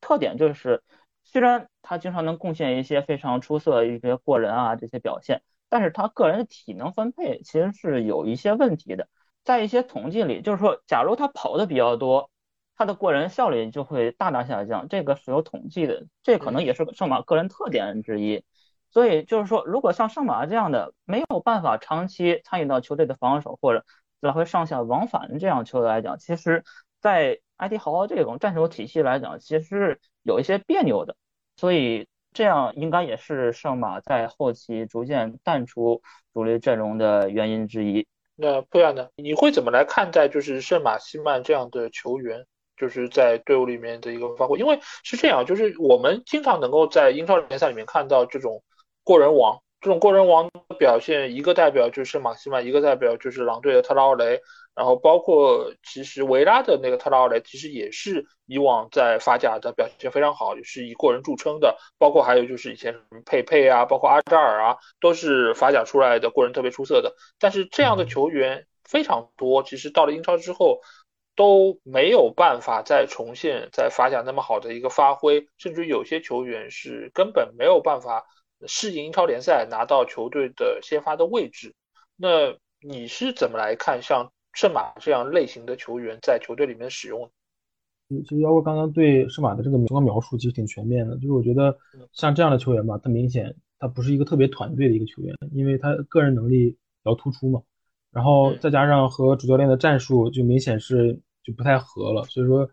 特点就是，虽然他经常能贡献一些非常出色的一些过人啊这些表现，但是他个人的体能分配其实是有一些问题的。在一些统计里，就是说，假如他跑的比较多，他的过人效率就会大大下降，这个是有统计的，这可能也是圣马个人特点之一。所以就是说，如果像圣马这样的没有办法长期参与到球队的防守或者来回上下往返的这样球队来讲，其实，在埃迪豪这种战术体系来讲，其实是有一些别扭的，所以这样应该也是圣马在后期逐渐淡出主力阵容的原因之一。那不然呢？你会怎么来看待就是圣马西曼这样的球员，就是在队伍里面的一个发挥？因为是这样，就是我们经常能够在英超联赛里面看到这种过人王。这种过人王的表现，一个代表就是圣马西曼，一个代表就是狼队的特拉奥雷，然后包括其实维拉的那个特拉奥雷，其实也是以往在法甲的表现非常好，也是以过人著称的。包括还有就是以前什么佩佩啊，包括阿扎尔啊，都是法甲出来的过人特别出色的。但是这样的球员非常多，其实到了英超之后都没有办法再重现在法甲那么好的一个发挥，甚至有些球员是根本没有办法。适应英超联赛，拿到球队的先发的位置，那你是怎么来看像圣马这样类型的球员在球队里面使用？其实姚哥刚刚对圣马的这个情况描述其实挺全面的，就是我觉得像这样的球员吧，他明显他不是一个特别团队的一个球员，因为他个人能力比较突出嘛，然后再加上和主教练的战术就明显是就不太合了，所以说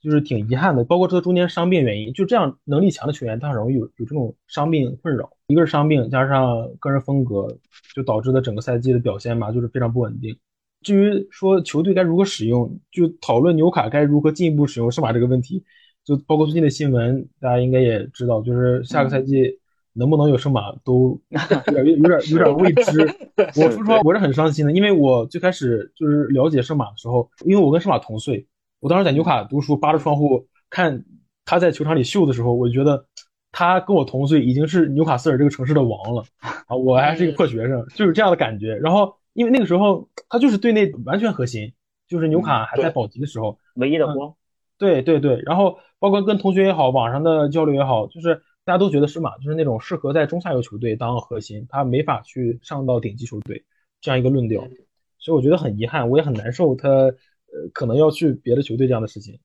就是挺遗憾的。包括这个中间伤病原因，就这样能力强的球员，他很容易有有这种伤病困扰。一个是伤病，加上个人风格，就导致的整个赛季的表现嘛，就是非常不稳定。至于说球队该如何使用，就讨论纽卡该如何进一步使用圣马这个问题，就包括最近的新闻，大家应该也知道，就是下个赛季能不能有圣马都 有点有点有点未知。我说实话，我是很伤心的，因为我最开始就是了解圣马的时候，因为我跟圣马同岁，我当时在纽卡读书，扒着窗户看他在球场里秀的时候，我就觉得他跟我同岁，已经是纽卡斯尔这个城市的王了啊！我还是一个破学生，就是这样的感觉。然后。因为那个时候他就是队内完全核心，就是纽卡还在保级的时候唯一的光。对对对，然后包括跟同学也好，网上的交流也好，就是大家都觉得是马就是那种适合在中下游球队当核心，他没法去上到顶级球队这样一个论调。所以我觉得很遗憾，我也很难受，他呃可能要去别的球队这样的事情。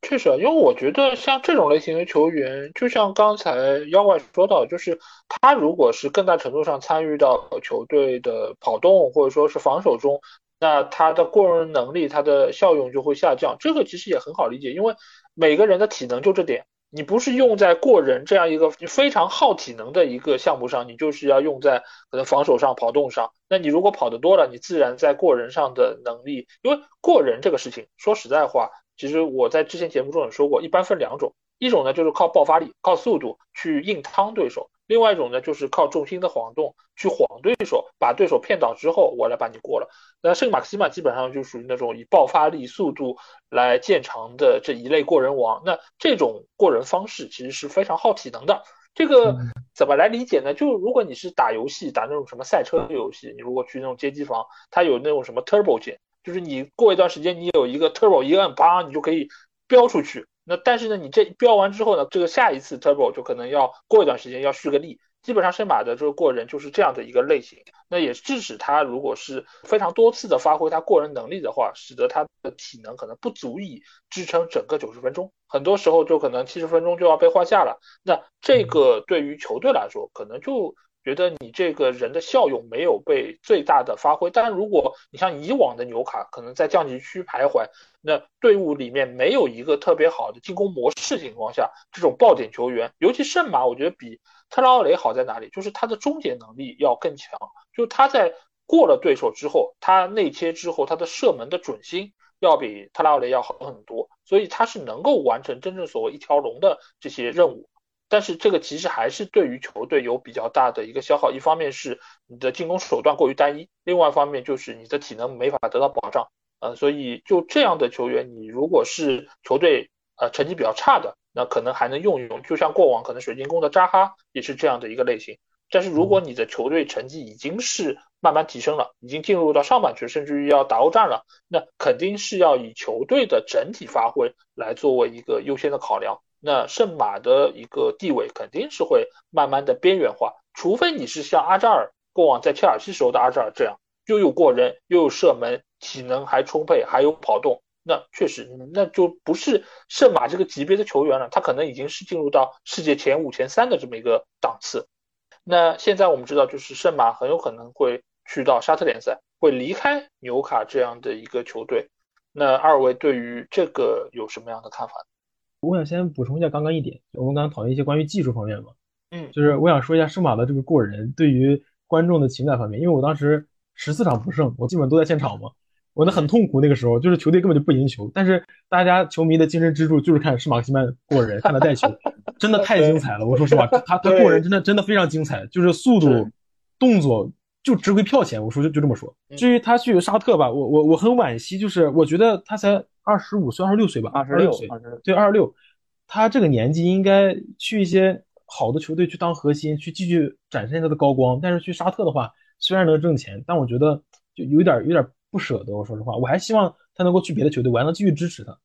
确实，因为我觉得像这种类型的球员，就像刚才妖怪说到，就是他如果是更大程度上参与到球队的跑动或者说是防守中，那他的过人能力、他的效用就会下降。这个其实也很好理解，因为每个人的体能就这点，你不是用在过人这样一个非常耗体能的一个项目上，你就是要用在可能防守上、跑动上。那你如果跑得多了，你自然在过人上的能力，因为过人这个事情，说实在话。其实我在之前节目中也说过，一般分两种，一种呢就是靠爆发力、靠速度去硬趟对手，另外一种呢就是靠重心的晃动去晃对手，把对手骗倒之后，我来把你过了。那圣马克西曼基本上就属于那种以爆发力、速度来见长的这一类过人王。那这种过人方式其实是非常耗体能的。这个怎么来理解呢？就如果你是打游戏，打那种什么赛车游戏，你如果去那种街机房，它有那种什么 turbo 键。就是你过一段时间，你有一个 turbo 一按，啪，你就可以飙出去。那但是呢，你这飙完之后呢，这个下一次 turbo 就可能要过一段时间要蓄个力。基本上圣马的这个过人就是这样的一个类型。那也致使他如果是非常多次的发挥他过人能力的话，使得他的体能可能不足以支撑整个九十分钟，很多时候就可能七十分钟就要被换下了。那这个对于球队来说，可能就。觉得你这个人的效用没有被最大的发挥，但如果你像以往的纽卡，可能在降级区徘徊，那队伍里面没有一个特别好的进攻模式情况下，这种爆点球员，尤其圣马，我觉得比特拉奥雷好在哪里？就是他的终结能力要更强，就他在过了对手之后，他内切之后，他的射门的准心要比特拉奥雷要好很多，所以他是能够完成真正所谓一条龙的这些任务。但是这个其实还是对于球队有比较大的一个消耗，一方面是你的进攻手段过于单一，另外一方面就是你的体能没法得到保障，呃，所以就这样的球员，你如果是球队呃成绩比较差的，那可能还能用一用，就像过往可能水晶宫的扎哈也是这样的一个类型。但是如果你的球队成绩已经是慢慢提升了，已经进入到上半区，甚至于要打欧战了，那肯定是要以球队的整体发挥来作为一个优先的考量。那圣马的一个地位肯定是会慢慢的边缘化，除非你是像阿扎尔过往在切尔西时候的阿扎尔这样，又有过人，又有射门，体能还充沛，还有跑动，那确实那就不是圣马这个级别的球员了，他可能已经是进入到世界前五、前三的这么一个档次。那现在我们知道，就是圣马很有可能会去到沙特联赛，会离开纽卡这样的一个球队。那二位对于这个有什么样的看法呢？我想先补充一下刚刚一点，我们刚刚讨论一些关于技术方面嘛，嗯，就是我想说一下圣马的这个过人对于观众的情感方面，因为我当时十四场不胜，我基本都在现场嘛，我那很痛苦那个时候，就是球队根本就不赢球，但是大家球迷的精神支柱就是看圣马克西曼过人，看他带球，真的太精彩了。我说实话，他他过人真的真的非常精彩，就是速度、动作就值回票钱。我说就就这么说。至于他去沙特吧，我我我很惋惜，就是我觉得他才。二十五岁，二十六岁吧，二十六岁，对，二十六，他这个年纪应该去一些好的球队去当核心，去继续展现他的高光。但是去沙特的话，虽然能挣钱，但我觉得就有点有点不舍得。我说实话，我还希望他能够去别的球队，我还能继续支持他。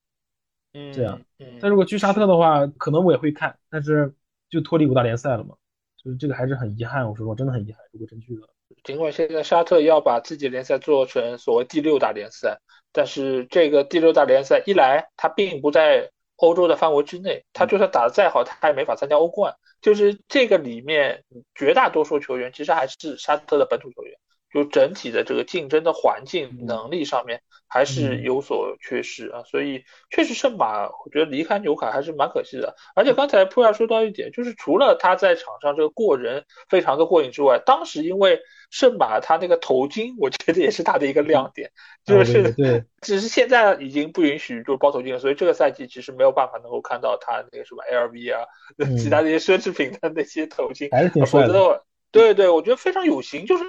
嗯，这样。但如果去沙特的话，可能我也会看，但是就脱离五大联赛了嘛，就是这个还是很遗憾。我说实话，真的很遗憾。如果真去了，尽管现在沙特要把自己联赛做成所谓第六大联赛，但是这个第六大联赛一来，它并不在欧洲的范围之内，他就算打得再好，他也没法参加欧冠。就是这个里面绝大多数球员其实还是沙特的本土球员。就整体的这个竞争的环境能力上面还是有所缺失啊，所以确实圣马，我觉得离开纽卡还是蛮可惜的。而且刚才普亚说到一点，就是除了他在场上这个过人非常的过瘾之外，当时因为圣马他那个头巾，我觉得也是他的一个亮点，就是对，只是现在已经不允许就包头巾了，所以这个赛季其实没有办法能够看到他那个什么 LV 啊，其他那些奢侈品的那些头巾，还是挺帅的。对对，我觉得非常有型，就是。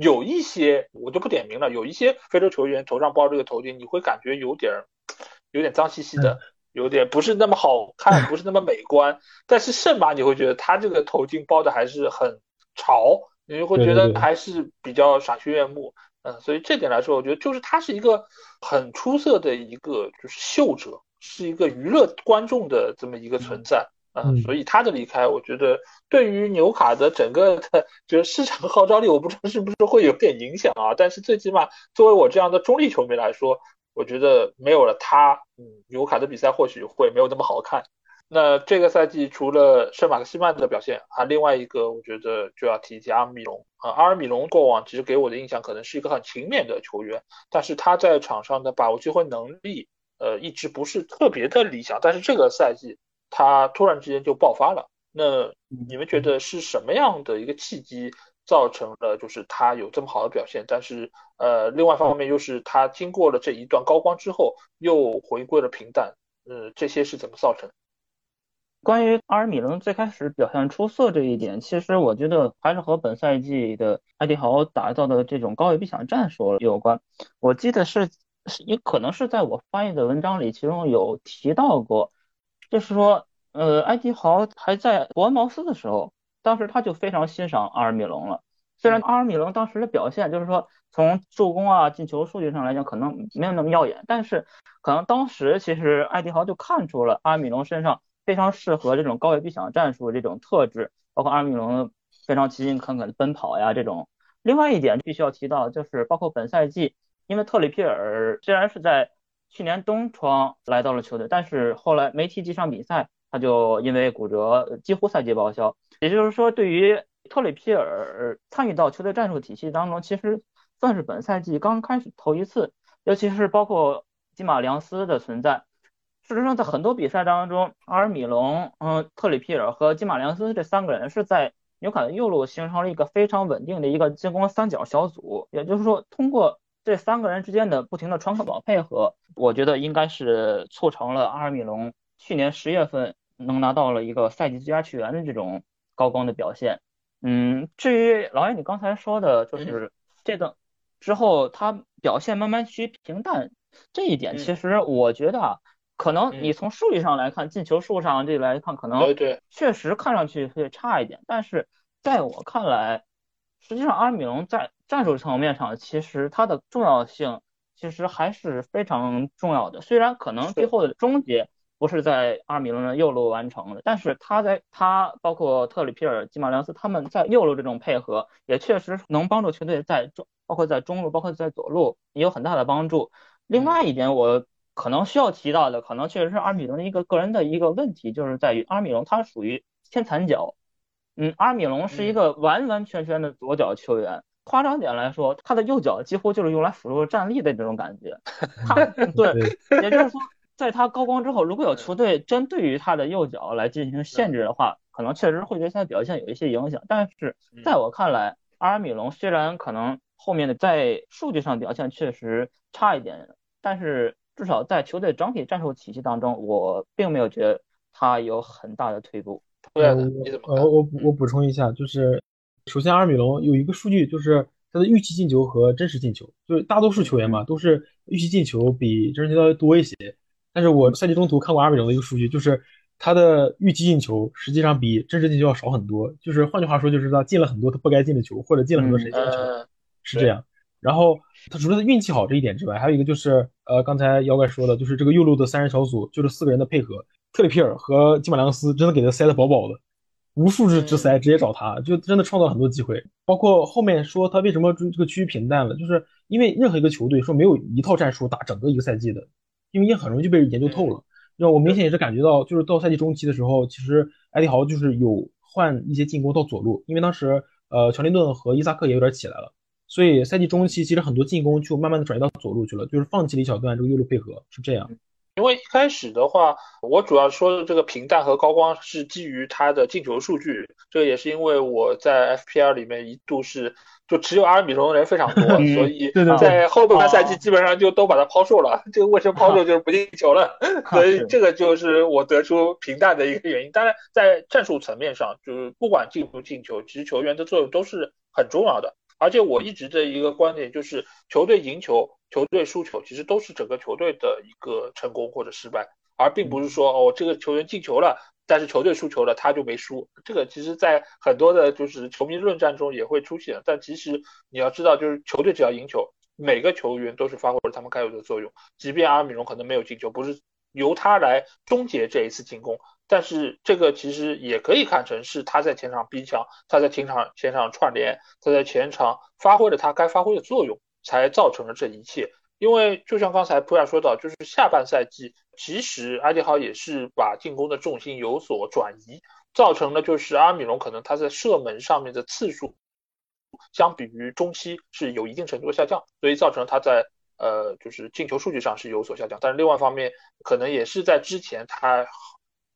有一些我就不点名了，有一些非洲球员头上包这个头巾，你会感觉有点有点脏兮兮的，有点不是那么好看，不是那么美观。但是圣马你会觉得他这个头巾包的还是很潮，你会觉得还是比较赏心悦目。嗯，所以这点来说，我觉得就是他是一个很出色的一个就是秀者，是一个娱乐观众的这么一个存在。嗯，所以他的离开，我觉得对于纽卡的整个的就是市场号召力，我不知道是不是会有点影响啊。但是最起码作为我这样的中立球迷来说，我觉得没有了他，嗯，纽卡的比赛或许会没有那么好看。那这个赛季除了圣马克西曼的表现啊，另外一个我觉得就要提一提阿尔米隆啊。阿尔米隆过往其实给我的印象可能是一个很勤勉的球员，但是他在场上的把握机会能力，呃，一直不是特别的理想。但是这个赛季。他突然之间就爆发了，那你们觉得是什么样的一个契机造成了就是他有这么好的表现？但是呃，另外一方面又是他经过了这一段高光之后又回归了平淡，呃，这些是怎么造成？关于阿尔米隆最开始表现出色这一点，其实我觉得还是和本赛季的艾迪豪打造的这种高位逼抢战术有关。我记得是是也可能是在我翻译的文章里，其中有提到过。就是说，呃，埃迪豪还在伯恩茅斯的时候，当时他就非常欣赏阿尔米隆了。虽然阿尔米隆当时的表现，就是说从助攻啊、进球数据上来讲，可能没有那么耀眼，但是可能当时其实埃迪豪就看出了阿尔米隆身上非常适合这种高位逼抢战术这种特质，包括阿尔米隆非常勤勤恳恳的奔跑呀这种。另外一点必须要提到，就是包括本赛季，因为特里皮尔虽然是在去年冬窗来到了球队，但是后来没踢几场比赛，他就因为骨折几乎赛季报销。也就是说，对于特里皮尔参与到球队战术体系当中，其实算是本赛季刚开始头一次。尤其是包括吉马良斯的存在，事实上在很多比赛当中，阿尔米隆、嗯特里皮尔和吉马良斯这三个人是在纽卡的右路形成了一个非常稳定的一个进攻三角小组。也就是说，通过这三个人之间的不停的传克宝配合，我觉得应该是促成了阿尔米隆去年十月份能拿到了一个赛季最佳球员的这种高光的表现。嗯，至于老爷你刚才说的，就是这个之后他表现慢慢趋于平淡，这一点其实我觉得啊，可能你从数据上来看，进球数上这来看，可能确实看上去会差一点，但是在我看来。实际上，阿尔米隆在战术层面上，其实它的重要性其实还是非常重要的。虽然可能最后的终结不是在阿米隆的右路完成的，但是他在他包括特里皮尔、基马良斯他们在右路这种配合，也确实能帮助球队在中，包括在中路，包括在左路也有很大的帮助。另外一点，我可能需要提到的，可能确实是阿米隆的一个个人的一个问题，就是在于阿米隆他属于偏残脚。嗯，阿米隆是一个完完全全的左脚球员。夸张点来说，他的右脚几乎就是用来辅助站立的这种感觉。他对，也就是说，在他高光之后，如果有球队针对于他的右脚来进行限制的话，可能确实会对他的表现有一些影响。但是在我看来，阿尔米隆虽然可能后面的在数据上表现确实差一点，但是至少在球队整体战术体系当中，我并没有觉得他有很大的退步。对呃，我我补充一下，就是首先阿尔米隆有一个数据，就是他的预期进球和真实进球，就是大多数球员嘛都是预期进球比真实进球要多一些。但是我赛季中途看过阿尔米隆的一个数据，就是他的预期进球实际上比真实进球要少很多。就是换句话说，就是他进了很多他不该进的球，或者进了很多神仙的球，是这样。然后他除了运气好这一点之外，还有一个就是呃刚才妖怪说的，就是这个右路的三人小组就是四个人的配合。特里皮尔和基马良斯真的给他塞得饱饱的，无数支直塞直接找他，就真的创造了很多机会。包括后面说他为什么这个区域平淡了，就是因为任何一个球队说没有一套战术打整个一个赛季的，因为也很容易就被研究透了。那我明显也是感觉到，就是到赛季中期的时候，其实埃迪豪就是有换一些进攻到左路，因为当时呃乔林顿和伊萨克也有点起来了，所以赛季中期其实很多进攻就慢慢的转移到左路去了，就是放弃了一小段这个右路配合，是这样。因为一开始的话，我主要说的这个平淡和高光是基于他的进球数据，这也是因为我在 FPL 里面一度是就持有阿尔米隆的人非常多，所以在后半赛季基本上就都把他抛售了。这个为什么抛售就是不进球了，所以这个就是我得出平淡的一个原因。当然，在战术层面上，就是不管进不进球，其实球员的作用都是很重要的。而且我一直的一个观点就是，球队赢球、球队输球，其实都是整个球队的一个成功或者失败，而并不是说哦，这个球员进球了，但是球队输球了，他就没输。这个其实，在很多的就是球迷论战中也会出现。但其实你要知道，就是球队只要赢球，每个球员都是发挥了他们该有的作用。即便阿米隆可能没有进球，不是由他来终结这一次进攻。但是这个其实也可以看成是他在前场逼抢，他在前场前场串联，他在前场发挥了他该发挥的作用，才造成了这一切。因为就像刚才普亚说到，就是下半赛季其实埃迪豪也是把进攻的重心有所转移，造成了就是阿米隆可能他在射门上面的次数，相比于中期是有一定程度下降，所以造成他在呃就是进球数据上是有所下降。但是另外一方面，可能也是在之前他。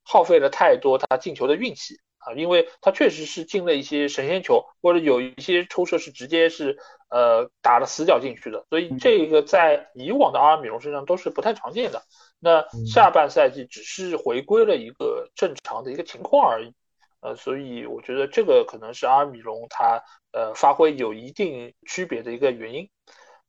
耗费了太多他进球的运气啊，因为他确实是进了一些神仙球，或者有一些抽射是直接是呃打了死角进去的，所以这个在以往的阿尔米隆身上都是不太常见的。那下半赛季只是回归了一个正常的一个情况而已，呃，所以我觉得这个可能是阿尔米隆他呃发挥有一定区别的一个原因。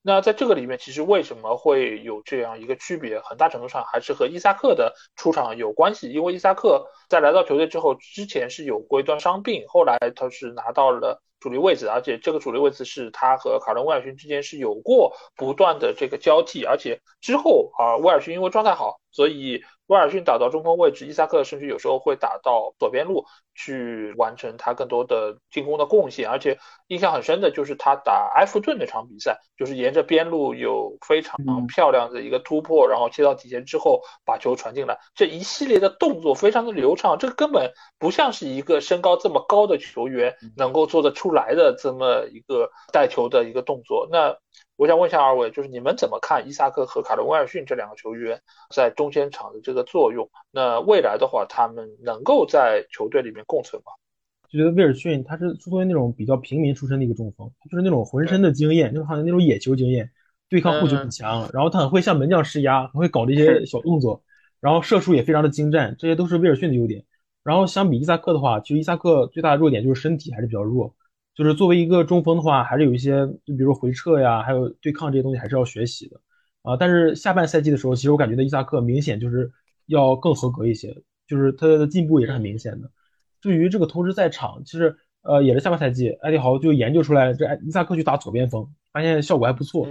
那在这个里面，其实为什么会有这样一个区别？很大程度上还是和伊萨克的出场有关系。因为伊萨克在来到球队之后，之前是有过一段伤病，后来他是拿到了主力位置，而且这个主力位置是他和卡伦威尔逊之间是有过不断的这个交替，而且之后啊，威尔逊因为状态好，所以。威尔逊打到中锋位置，伊萨克甚至有时候会打到左边路去完成他更多的进攻的贡献。而且印象很深的就是他打埃弗顿那场比赛，就是沿着边路有非常漂亮的一个突破，然后切到底线之后把球传进来，这一系列的动作非常的流畅，这个根本不像是一个身高这么高的球员能够做得出来的这么一个带球的一个动作。那。我想问一下二位，就是你们怎么看伊萨克和卡伦威尔逊这两个球员在中间场的这个作用？那未来的话，他们能够在球队里面共存吗？就觉得威尔逊他是作为那种比较平民出身的一个中锋，就是那种浑身的经验，就是好像那种野球经验，对抗护球很强，然后他很会向门将施压，很会搞这些小动作，然后射术也非常的精湛，这些都是威尔逊的优点。然后相比伊萨克的话，其实伊萨克最大的弱点就是身体还是比较弱。就是作为一个中锋的话，还是有一些，就比如回撤呀，还有对抗这些东西，还是要学习的啊。但是下半赛季的时候，其实我感觉的伊萨克明显就是要更合格一些，就是他的进步也是很明显的。对于这个同时在场，其实呃也是下半赛季，艾迪豪就研究出来这伊萨克去打左边锋，发现效果还不错。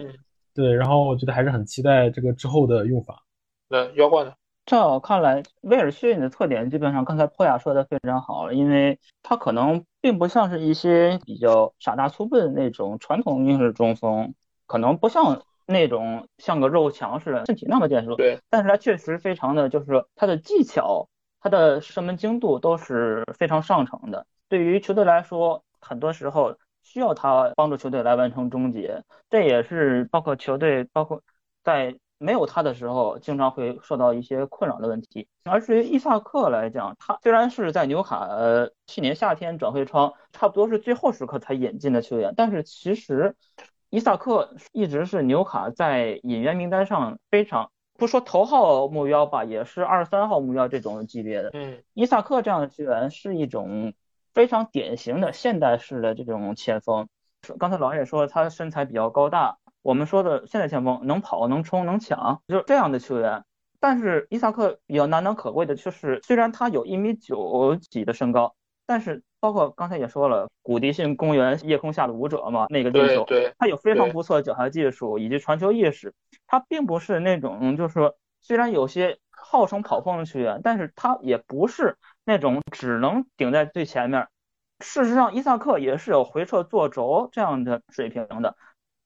对，然后我觉得还是很期待这个之后的用法。对妖怪的？在我看来，威尔逊的特点基本上刚才破雅说的非常好，因为他可能并不像是一些比较傻大粗笨的那种传统英式中锋，可能不像那种像个肉墙似的身体那么健硕。对，但是他确实非常的就是他的技巧，他的射门精度都是非常上乘的。对于球队来说，很多时候需要他帮助球队来完成终结，这也是包括球队包括在。没有他的时候，经常会受到一些困扰的问题。而至于伊萨克来讲，他虽然是在纽卡呃去年夏天转会窗差不多是最后时刻才引进的球员，但是其实伊萨克一直是纽卡在引援名单上非常不说头号目标吧，也是二三号目标这种级别的。嗯，伊萨克这样的球员是一种非常典型的现代式的这种前锋。刚才老也说他身材比较高大。我们说的现代前锋能跑能冲能抢，就是这样的球员。但是伊萨克比较难能可贵的就是，虽然他有一米九几的身高，但是包括刚才也说了，古迪逊公园夜空下的舞者嘛，那个进球，他有非常不错的脚下技术以及传球意识。他并不是那种就是说，虽然有些号称跑锋的球员，但是他也不是那种只能顶在最前面。事实上，伊萨克也是有回撤做轴这样的水平的。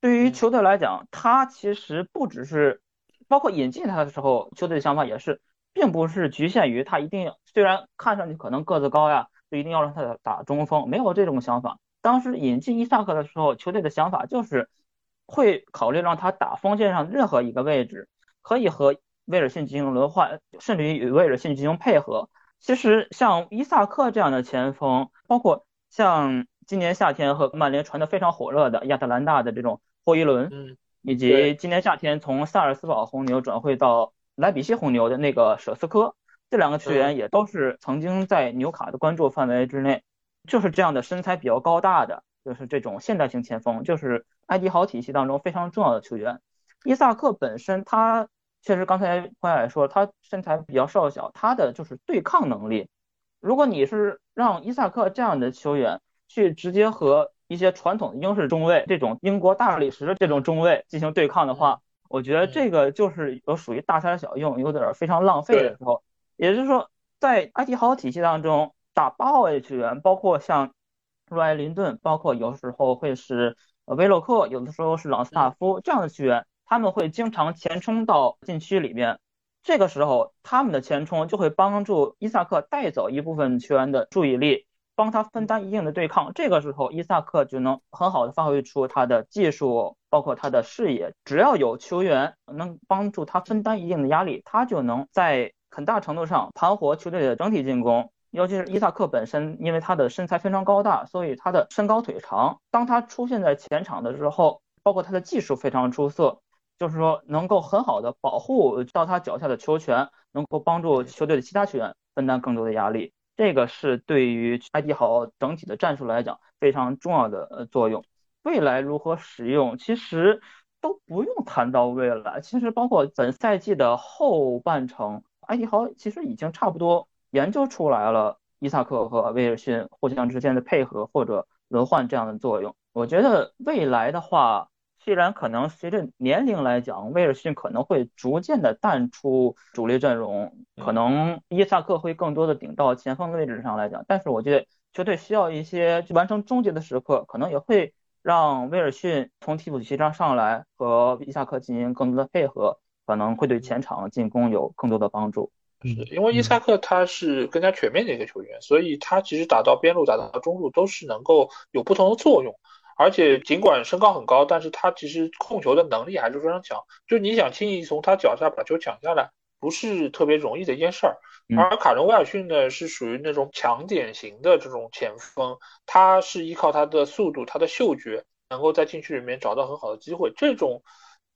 对于球队来讲，他其实不只是包括引进他的时候，球队的想法也是，并不是局限于他一定虽然看上去可能个子高呀，就一定要让他打中锋，没有这种想法。当时引进伊萨克的时候，球队的想法就是会考虑让他打锋线上任何一个位置，可以和威尔逊进行轮换，甚至于与威尔逊进行配合。其实像伊萨克这样的前锋，包括像今年夏天和曼联传的非常火热的亚特兰大的这种霍伊伦，嗯，以及今年夏天从萨尔斯堡红牛转会到莱比锡红牛的那个舍斯科，这两个球员也都是曾经在纽卡的关注范围之内，就是这样的身材比较高大的，就是这种现代型前锋，就是埃迪豪体系当中非常重要的球员。伊萨克本身他。确实，刚才关海说他身材比较瘦小，他的就是对抗能力。如果你是让伊萨克这样的球员去直接和一些传统的英式中卫，这种英国大理石的这种中卫进行对抗的话，我觉得这个就是有属于大材小用，有点非常浪费的时候。也就是说，在埃迪豪体系当中打八号位球员，包括像若埃林顿，包括有时候会是威洛克，有的时候是朗斯塔夫这样的球员。他们会经常前冲到禁区里面，这个时候他们的前冲就会帮助伊萨克带走一部分球员的注意力，帮他分担一定的对抗。这个时候伊萨克就能很好的发挥出他的技术，包括他的视野。只要有球员能帮助他分担一定的压力，他就能在很大程度上盘活球队的整体进攻。尤其是伊萨克本身，因为他的身材非常高大，所以他的身高腿长。当他出现在前场的时候，包括他的技术非常出色。就是说，能够很好的保护到他脚下的球权，能够帮助球队的其他球员分担更多的压力，这个是对于埃迪豪整体的战术来讲非常重要的呃作用。未来如何使用，其实都不用谈到未来，其实包括本赛季的后半程，埃迪豪其实已经差不多研究出来了伊萨克和威尔逊互相之间的配合或者轮换这样的作用。我觉得未来的话。虽然可能随着年龄来讲，威尔逊可能会逐渐的淡出主力阵容，可能伊萨克会更多的顶到前锋的位置上来讲，但是我觉得球队需要一些完成终结的时刻，可能也会让威尔逊从替补席上上来和伊萨克进行更多的配合，可能会对前场进攻有更多的帮助。是因为伊萨克他是更加全面的一个球员，所以他其实打到边路、打到中路都是能够有不同的作用。而且尽管身高很高，但是他其实控球的能力还是非常强。就你想轻易从他脚下把球抢下来，不是特别容易的一件事儿。而卡伦威尔逊呢，是属于那种强点型的这种前锋，他是依靠他的速度、他的嗅觉，能够在禁区里面找到很好的机会。这种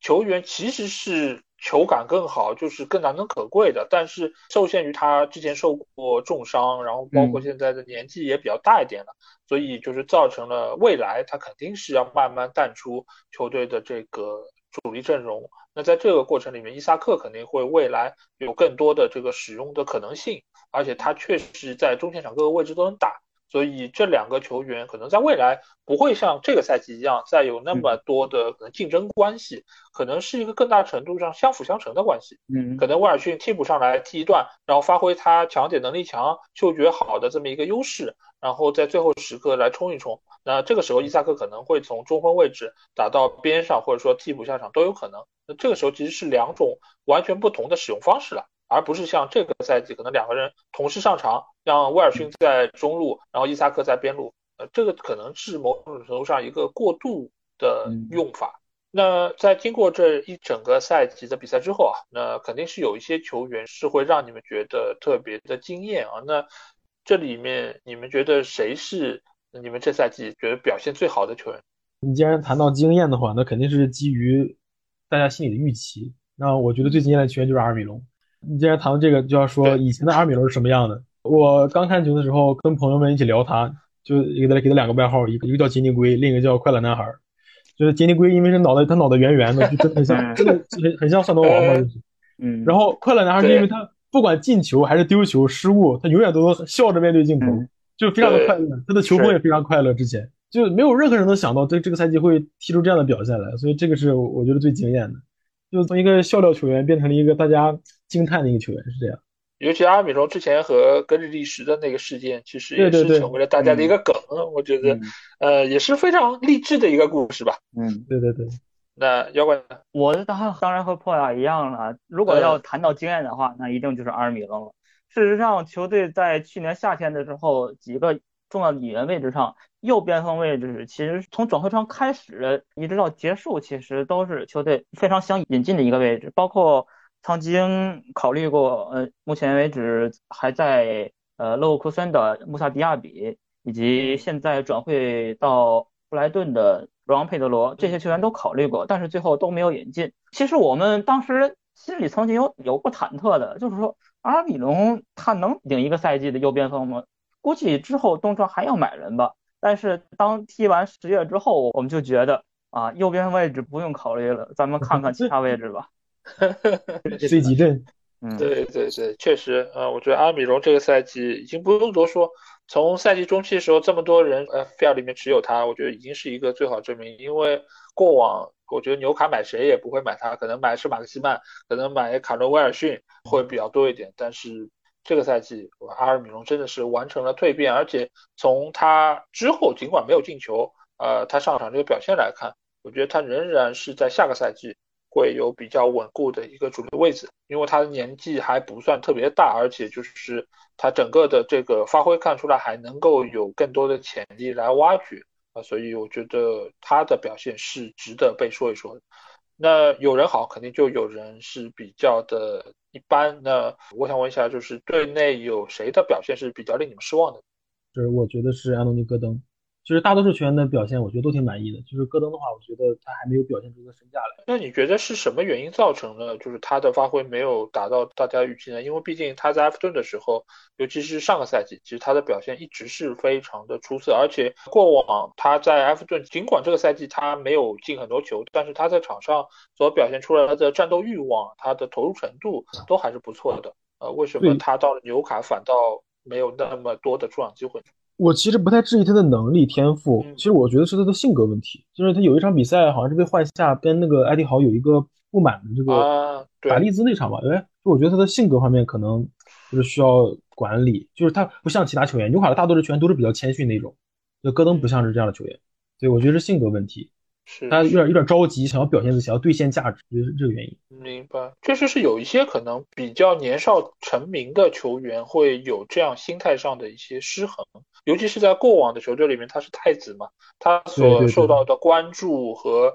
球员其实是。球感更好，就是更难能可贵的，但是受限于他之前受过重伤，然后包括现在的年纪也比较大一点了，所以就是造成了未来他肯定是要慢慢淡出球队的这个主力阵容。那在这个过程里面，伊萨克肯定会未来有更多的这个使用的可能性，而且他确实在中前场各个位置都能打。所以这两个球员可能在未来不会像这个赛季一样再有那么多的可能竞争关系，可能是一个更大程度上相辅相成的关系。嗯，可能威尔逊替补上来踢一段，然后发挥他抢点能力强、嗅觉好的这么一个优势，然后在最后时刻来冲一冲。那这个时候伊萨克可能会从中锋位置打到边上，或者说替补下场都有可能。那这个时候其实是两种完全不同的使用方式了。而不是像这个赛季可能两个人同时上场，让威尔逊在中路，然后伊萨克在边路，呃，这个可能是某种程度上一个过渡的用法。那在经过这一整个赛季的比赛之后啊，那肯定是有一些球员是会让你们觉得特别的惊艳啊。那这里面你们觉得谁是你们这赛季觉得表现最好的球员？你既然谈到经验的话，那肯定是基于大家心里的预期。那我觉得最惊艳的球员就是阿尔米隆。你既然谈到这个，就要说以前的阿米罗是什么样的。我刚看球的时候，跟朋友们一起聊他，就给他给他两个外号，一个一个叫杰尼龟，另一个叫快乐男孩。就是杰尼龟，因为是脑袋他脑袋圆圆的，就真的很像，真的很很像蒜头王嘛，就是。嗯。然后快乐男孩是因为他不管进球还是丢球失误，他永远都笑着面对镜头，就非常的快乐。他的球风也非常快乐。之前就没有任何人能想到这这个赛季会踢出这样的表现来，所以这个是我觉得最惊艳的。就从一个笑料球员变成了一个大家惊叹的一个球员，是这样。尤其阿尔米隆之前和格里利什的那个事件，其实也是成为了大家的一个梗。我觉得，呃，也是非常励志的一个故事吧。嗯，对对对。那妖怪，我的当当然和破亚一样了。如果要谈到经验的话，那一定就是阿尔米隆了。事实上，球队在去年夏天的时候，几个重要的引援位置上，右边锋位置其实从转会窗开始一直到结束，其实都是球队非常想引进的一个位置，包括。曾经考虑过，呃，目前为止还在呃勒沃库森的穆萨迪亚比，以及现在转会到布莱顿的罗昂佩德罗，这些球员都考虑过，但是最后都没有引进。其实我们当时心里曾经有有过忐忑的，就是说阿尔米隆他能顶一个赛季的右边锋吗？估计之后东窗还要买人吧。但是当踢完十月之后，我们就觉得啊，右边位置不用考虑了，咱们看看其他位置吧。最急阵，嗯，对对对，确实，呃，我觉得阿米隆这个赛季已经不用多说，从赛季中期的时候这么多人呃 f 里面持有他，我觉得已经是一个最好证明。因为过往我觉得纽卡买谁也不会买他，可能买是马克西曼，可能买卡伦威尔逊会比较多一点。但是这个赛季阿尔米隆真的是完成了蜕变，而且从他之后尽管没有进球，呃，他上场这个表现来看，我觉得他仍然是在下个赛季。会有比较稳固的一个主力位置，因为他的年纪还不算特别大，而且就是他整个的这个发挥看出来还能够有更多的潜力来挖掘啊，所以我觉得他的表现是值得被说一说的。那有人好，肯定就有人是比较的一般。那我想问一下，就是队内有谁的表现是比较令你们失望的？就是我觉得是安东尼·戈登。就是大多数球员的表现，我觉得都挺满意的。就是戈登的话，我觉得他还没有表现出个身价来。那你觉得是什么原因造成了就是他的发挥没有达到大家预期呢？因为毕竟他在埃弗顿的时候，尤其是上个赛季，其实他的表现一直是非常的出色。而且过往他在埃弗顿，尽管这个赛季他没有进很多球，但是他在场上所表现出来的战斗欲望、他的投入程度都还是不错的。呃，为什么他到了纽卡反倒没有那么多的出场机会？我其实不太质疑他的能力天赋，其实我觉得是他的性格问题。就是他有一场比赛好像是被换下，跟那个艾迪豪有一个不满的这个打利兹那场吧。哎，就我觉得他的性格方面可能就是需要管理，就是他不像其他球员，纽卡的大多数球员都是比较谦逊那种，就戈登不像是这样的球员，所以我觉得是性格问题。他有点有点着急，想要表现自己，想要兑现价值，就是这个原因。明白，确实是有一些可能比较年少成名的球员会有这样心态上的一些失衡，尤其是在过往的球队里面，他是太子嘛，他所受到的关注和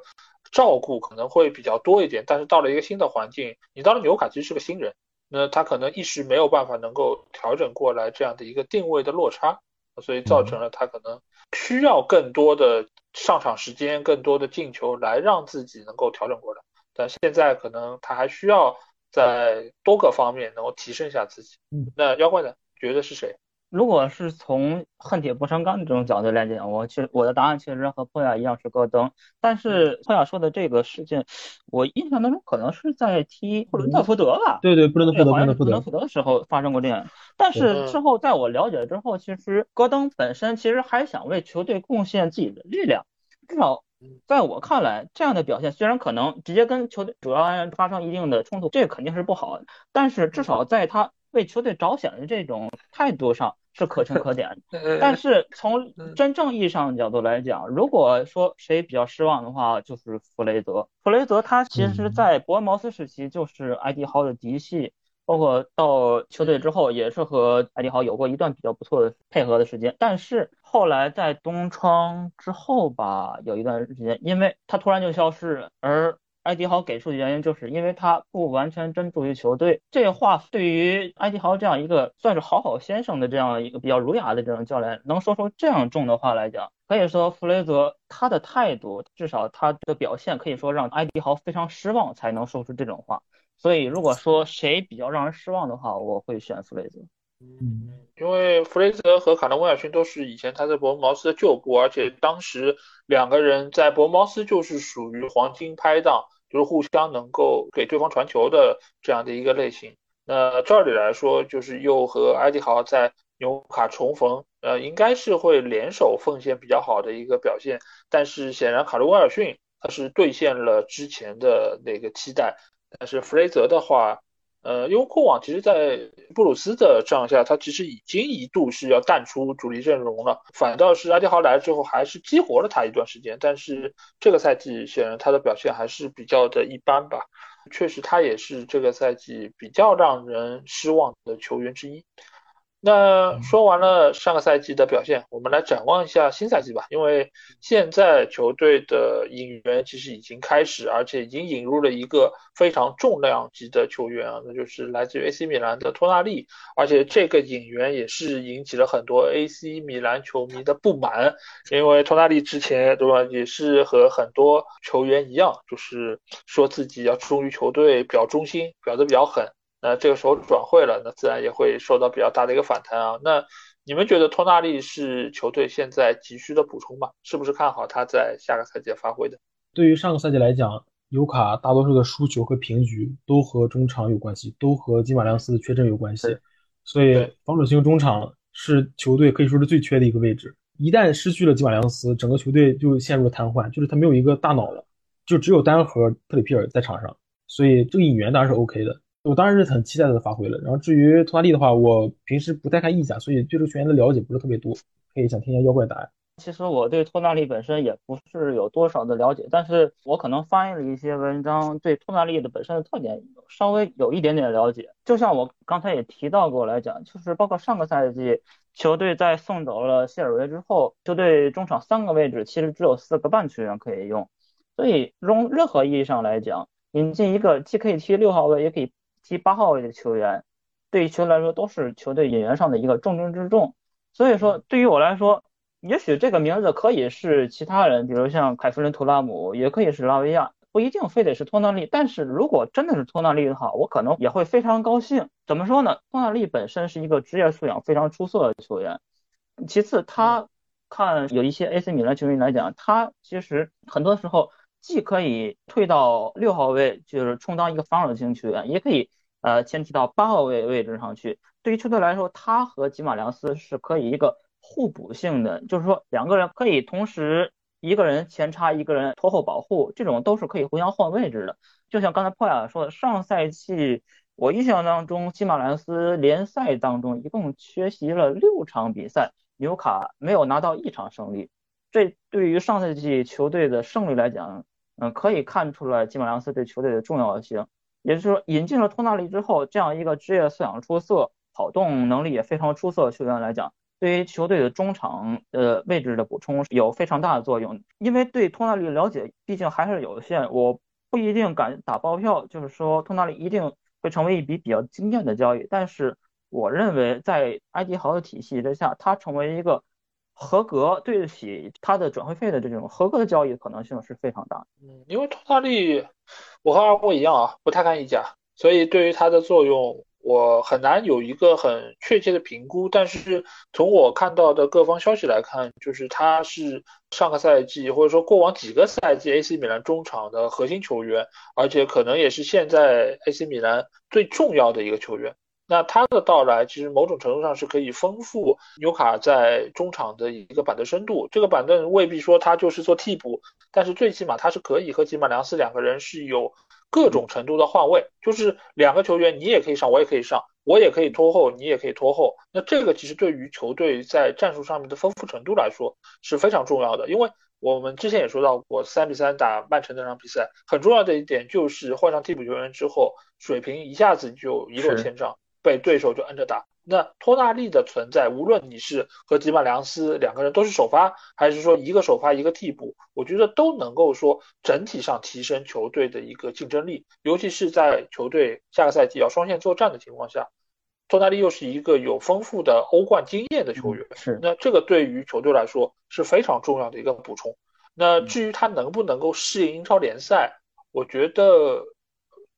照顾可能会比较多一点。但是到了一个新的环境，你到了纽卡其实是个新人，那他可能一时没有办法能够调整过来这样的一个定位的落差，所以造成了他可能需要更多的。上场时间更多的进球来让自己能够调整过来，但现在可能他还需要在多个方面能够提升一下自己。嗯，那妖怪呢？觉得是谁？如果是从恨铁不成钢的这种角度来讲，我其实我的答案其实和破亚一样是戈登。但是破亚说的这个事件，我印象当中可能是在踢布伦特福德吧？对对，布伦特福德，布伦特福德的时候发生过这样。但是之后在我了解之后，其实戈登本身其实还想为球队贡献自己的力量。至少在我看来，这样的表现虽然可能直接跟球队主要发生一定的冲突，这个肯定是不好的。但是至少在他为球队着想的这种态度上是可圈可点。但是从真正意义上的角度来讲，如果说谁比较失望的话，就是弗雷泽。弗雷泽他其实，在伯恩茅斯时期就是埃迪豪的嫡系。包括到球队之后，也是和艾迪豪有过一段比较不错的配合的时间。但是后来在东窗之后吧，有一段时间，因为他突然就消失，而艾迪豪给出的原因就是因为他不完全专注于球队。这话对于艾迪豪这样一个算是好好先生的这样一个比较儒雅的这种教练，能说出这样重的话来讲，可以说弗雷泽他的态度，至少他的表现，可以说让艾迪豪非常失望，才能说出这种话。所以，如果说谁比较让人失望的话，我会选弗雷泽。嗯，因为弗雷泽和卡伦威尔逊都是以前他在伯恩茅斯的旧部，而且当时两个人在伯恩茅斯就是属于黄金拍档，就是互相能够给对方传球的这样的一个类型。那照理来说，就是又和埃迪豪在纽卡重逢，呃，应该是会联手奉献比较好的一个表现。但是显然卡罗威尔逊他是兑现了之前的那个期待。但是弗雷泽的话，呃，因为过往其实，在布鲁斯的帐下，他其实已经一度是要淡出主力阵容了，反倒是阿迪豪来了之后，还是激活了他一段时间。但是这个赛季显然他的表现还是比较的一般吧，确实他也是这个赛季比较让人失望的球员之一。那说完了上个赛季的表现，我们来展望一下新赛季吧。因为现在球队的引援其实已经开始，而且已经引入了一个非常重量级的球员啊，那就是来自于 AC 米兰的托纳利。而且这个引援也是引起了很多 AC 米兰球迷的不满，因为托纳利之前对吧，也是和很多球员一样，就是说自己要忠于球队，表忠心，表的比较狠。那这个时候转会了，那自然也会受到比较大的一个反弹啊。那你们觉得托纳利是球队现在急需的补充吗？是不是看好他在下个赛季发挥的？对于上个赛季来讲，尤卡大多数的输球和平局都和中场有关系，都和吉马良斯的缺阵有关系。所以防守型中场是球队可以说是最缺的一个位置。一旦失去了吉马良斯，整个球队就陷入了瘫痪，就是他没有一个大脑了，就只有单核特里皮尔在场上。所以这个引援当然是 OK 的。我当然是很期待他的发挥了。然后至于托纳利的话，我平时不太看意甲，所以对这个球员的了解不是特别多，可以想听一下妖怪答案。其实我对托纳利本身也不是有多少的了解，但是我可能翻译了一些文章，对托纳利的本身的特点稍微有一点点了解。就像我刚才也提到过来讲，就是包括上个赛季球队在送走了谢尔维之后，球队中场三个位置其实只有四个半球员可以用，所以从任何意义上来讲，引进一个既可以踢六号位，也可以。踢八号位的球员，对于球队来说都是球队引援上的一个重中之重。所以说，对于我来说，也许这个名字可以是其他人，比如像凯弗伦·图拉姆，也可以是拉维亚，不一定非得是托纳利。但是如果真的是托纳利的话，我可能也会非常高兴。怎么说呢？托纳利本身是一个职业素养非常出色的球员。其次，他看有一些 AC 米兰球迷来讲，他其实很多时候。既可以退到六号位，就是充当一个防守型球员，也可以呃前提到八号位位置上去。对于球队来说，他和吉马良斯是可以一个互补性的，就是说两个人可以同时一个人前插，一个人拖后保护，这种都是可以互相换位置的。就像刚才破亚说的，上赛季我印象当中，吉马良斯联赛当中一共缺席了六场比赛，纽卡没有拿到一场胜利。这对于上赛季球队的胜利来讲，嗯，可以看出来基马良斯对球队的重要性。也就是说，引进了托纳利之后，这样一个职业素养出色、跑动能力也非常出色的球员来讲，对于球队的中场呃位置的补充有非常大的作用。因为对托纳利了解毕竟还是有限，我不一定敢打包票，就是说托纳利一定会成为一笔比较惊艳的交易。但是，我认为在埃迪豪的体系之下，他成为一个。合格对得起他的转会费的这种合格的交易可能性是非常大。嗯，因为托纳利，我和二波一样啊，不太看意甲，所以对于他的作用，我很难有一个很确切的评估。但是从我看到的各方消息来看，就是他是上个赛季或者说过往几个赛季 AC 米兰中场的核心球员，而且可能也是现在 AC 米兰最重要的一个球员。那他的到来其实某种程度上是可以丰富纽卡在中场的一个板凳深度。这个板凳未必说他就是做替补，但是最起码他是可以和吉马良斯两个人是有各种程度的换位，就是两个球员你也可以上，我也可以上，我也可以拖后，你也可以拖后。那这个其实对于球队在战术上面的丰富程度来说是非常重要的，因为我们之前也说到过，三比三打曼城那场比赛，很重要的一点就是换上替补球员之后，水平一下子就一落千丈。被对手就摁着打，那托纳利的存在，无论你是和吉马良斯两个人都是首发，还是说一个首发一个替补，我觉得都能够说整体上提升球队的一个竞争力，尤其是在球队下个赛季要双线作战的情况下，托纳利又是一个有丰富的欧冠经验的球员，是，那这个对于球队来说是非常重要的一个补充。那至于他能不能够适应英超联赛，我觉得。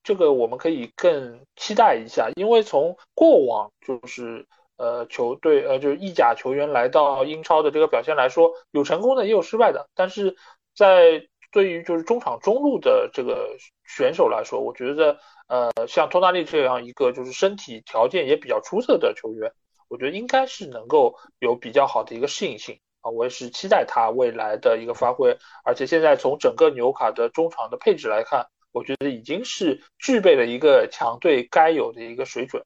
这个我们可以更期待一下，因为从过往就是呃球队呃就是意甲球员来到英超的这个表现来说，有成功的也有失败的。但是在对于就是中场中路的这个选手来说，我觉得呃像托纳利这样一个就是身体条件也比较出色的球员，我觉得应该是能够有比较好的一个适应性啊。我也是期待他未来的一个发挥，而且现在从整个纽卡的中场的配置来看。我觉得已经是具备了一个强队该有的一个水准。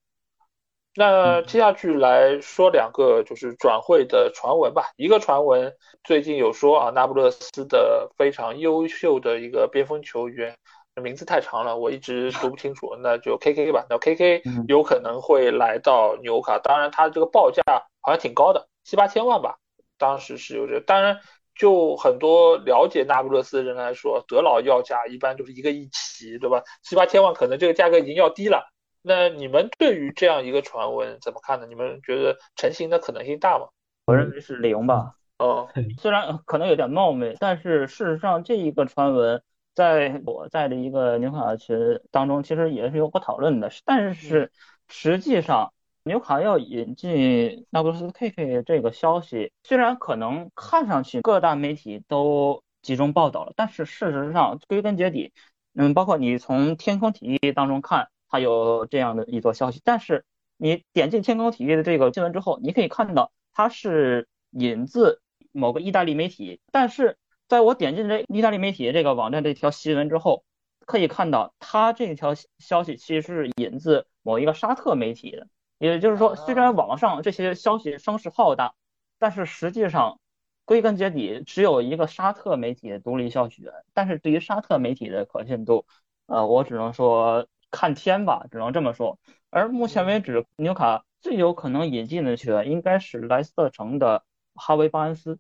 那接下去来说两个就是转会的传闻吧。一个传闻最近有说啊，那不勒斯的非常优秀的一个边锋球员，名字太长了，我一直读不清楚，那就 K K 吧。那 K K 有可能会来到纽卡，当然他这个报价好像挺高的，七八千万吧。当时是有这，当然就很多了解那不勒斯的人来说，德劳要价一般就是一个亿起，对吧？七八千万可能这个价格已经要低了。那你们对于这样一个传闻怎么看呢？你们觉得成型的可能性大吗？我认为是零吧。哦，虽然可能有点冒昧，但是事实上这一个传闻在我在的一个纽卡群当中其实也是有过讨论的。但是实际上纽卡要引进那不勒斯 KK 这个消息，虽然可能看上去各大媒体都集中报道了，但是事实上归根结底，嗯，包括你从天空体育当中看。它有这样的一则消息，但是你点进天空体育的这个新闻之后，你可以看到它是引自某个意大利媒体，但是在我点进这意大利媒体这个网站这条新闻之后，可以看到它这条消息其实是引自某一个沙特媒体的，也就是说，虽然网上这些消息声势浩大，但是实际上归根结底只有一个沙特媒体的独立消息源，但是对于沙特媒体的可信度，呃，我只能说。看天吧，只能这么说。而目前为止，纽卡最有可能引进的球员应该是莱斯特城的哈维巴恩斯。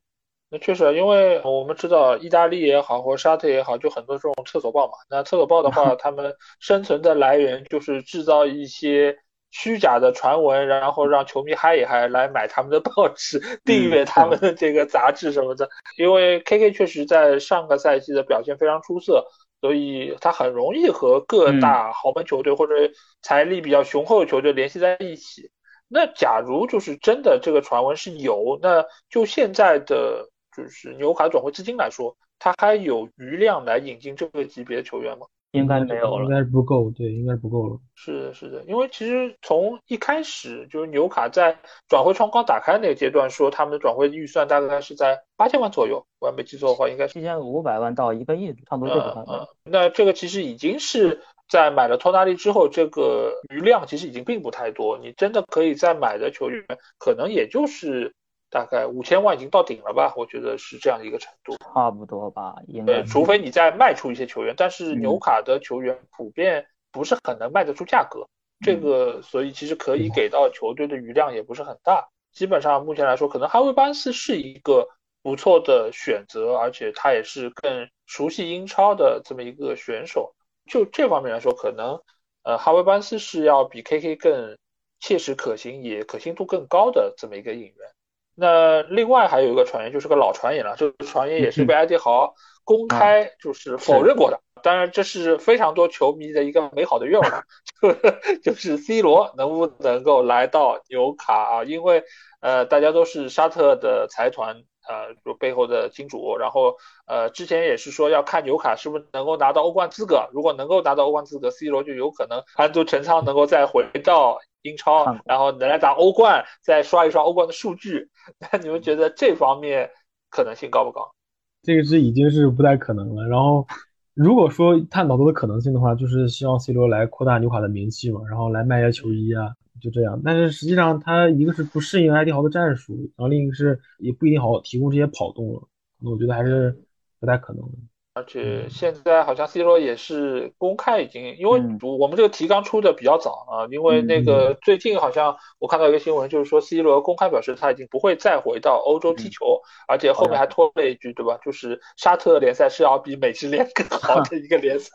那确实，因为我们知道意大利也好，或沙特也好，就很多这种厕所报嘛。那厕所报的话，他们生存的来源就是制造一些虚假的传闻，然后让球迷嗨一嗨，来买他们的报纸，订阅他们的这个杂志什么的。因为 KK 确实在上个赛季的表现非常出色。所以他很容易和各大豪门球队或者财力比较雄厚的球队联系在一起。那假如就是真的这个传闻是有，那就现在的就是纽卡转会资金来说，他还有余量来引进这个级别的球员吗？应该没有了，应该是不够，对，应该是不够了。是的，是的，因为其实从一开始就是纽卡在转会窗刚打开那个阶段，说他们的转会预算大概是在八千万左右，我没记错的话，应该是七千五百万到一个亿，差不多这个范围。那这个其实已经是在买了托纳利之后，这个余量其实已经并不太多，你真的可以再买的球员，可能也就是。大概五千万已经到顶了吧，我觉得是这样的一个程度，差不多吧，应该。除非你再卖出一些球员，但是纽卡的球员普遍不是很能卖得出价格，这个所以其实可以给到球队的余量也不是很大。基本上目前来说，可能哈维班斯是一个不错的选择，而且他也是更熟悉英超的这么一个选手。就这方面来说，可能呃哈维班斯是要比 KK 更切实可行，也可信度更高的这么一个引援。那另外还有一个传言，就是个老传言了。这个传言也是被埃迪豪公开就是否认过的。当然，这是非常多球迷的一个美好的愿望，就是 C 罗能不能够来到纽卡啊？因为呃，大家都是沙特的财团呃，就背后的金主。然后呃，之前也是说要看纽卡是不是能够拿到欧冠资格。如果能够拿到欧冠资格，C 罗就有可能安度陈仓，能够再回到。英超，然后能来打欧冠，再刷一刷欧冠的数据，那你们觉得这方面可能性高不高？这个是已经是不太可能了。然后，如果说探讨多的可能性的话，就是希望 C 罗来扩大纽卡的名气嘛，然后来卖一下球衣啊，就这样。但是实际上他一个是不适应埃迪豪的战术，然后另一个是也不一定好提供这些跑动了。那我觉得还是不太可能的。而且现在好像 C 罗也是公开已经，因为我们这个提纲出的比较早啊，因为那个最近好像我看到一个新闻，就是说 C 罗公开表示他已经不会再回到欧洲踢球，而且后面还拖了一句，对吧？就是沙特联赛是要比美职联更好的一个联赛，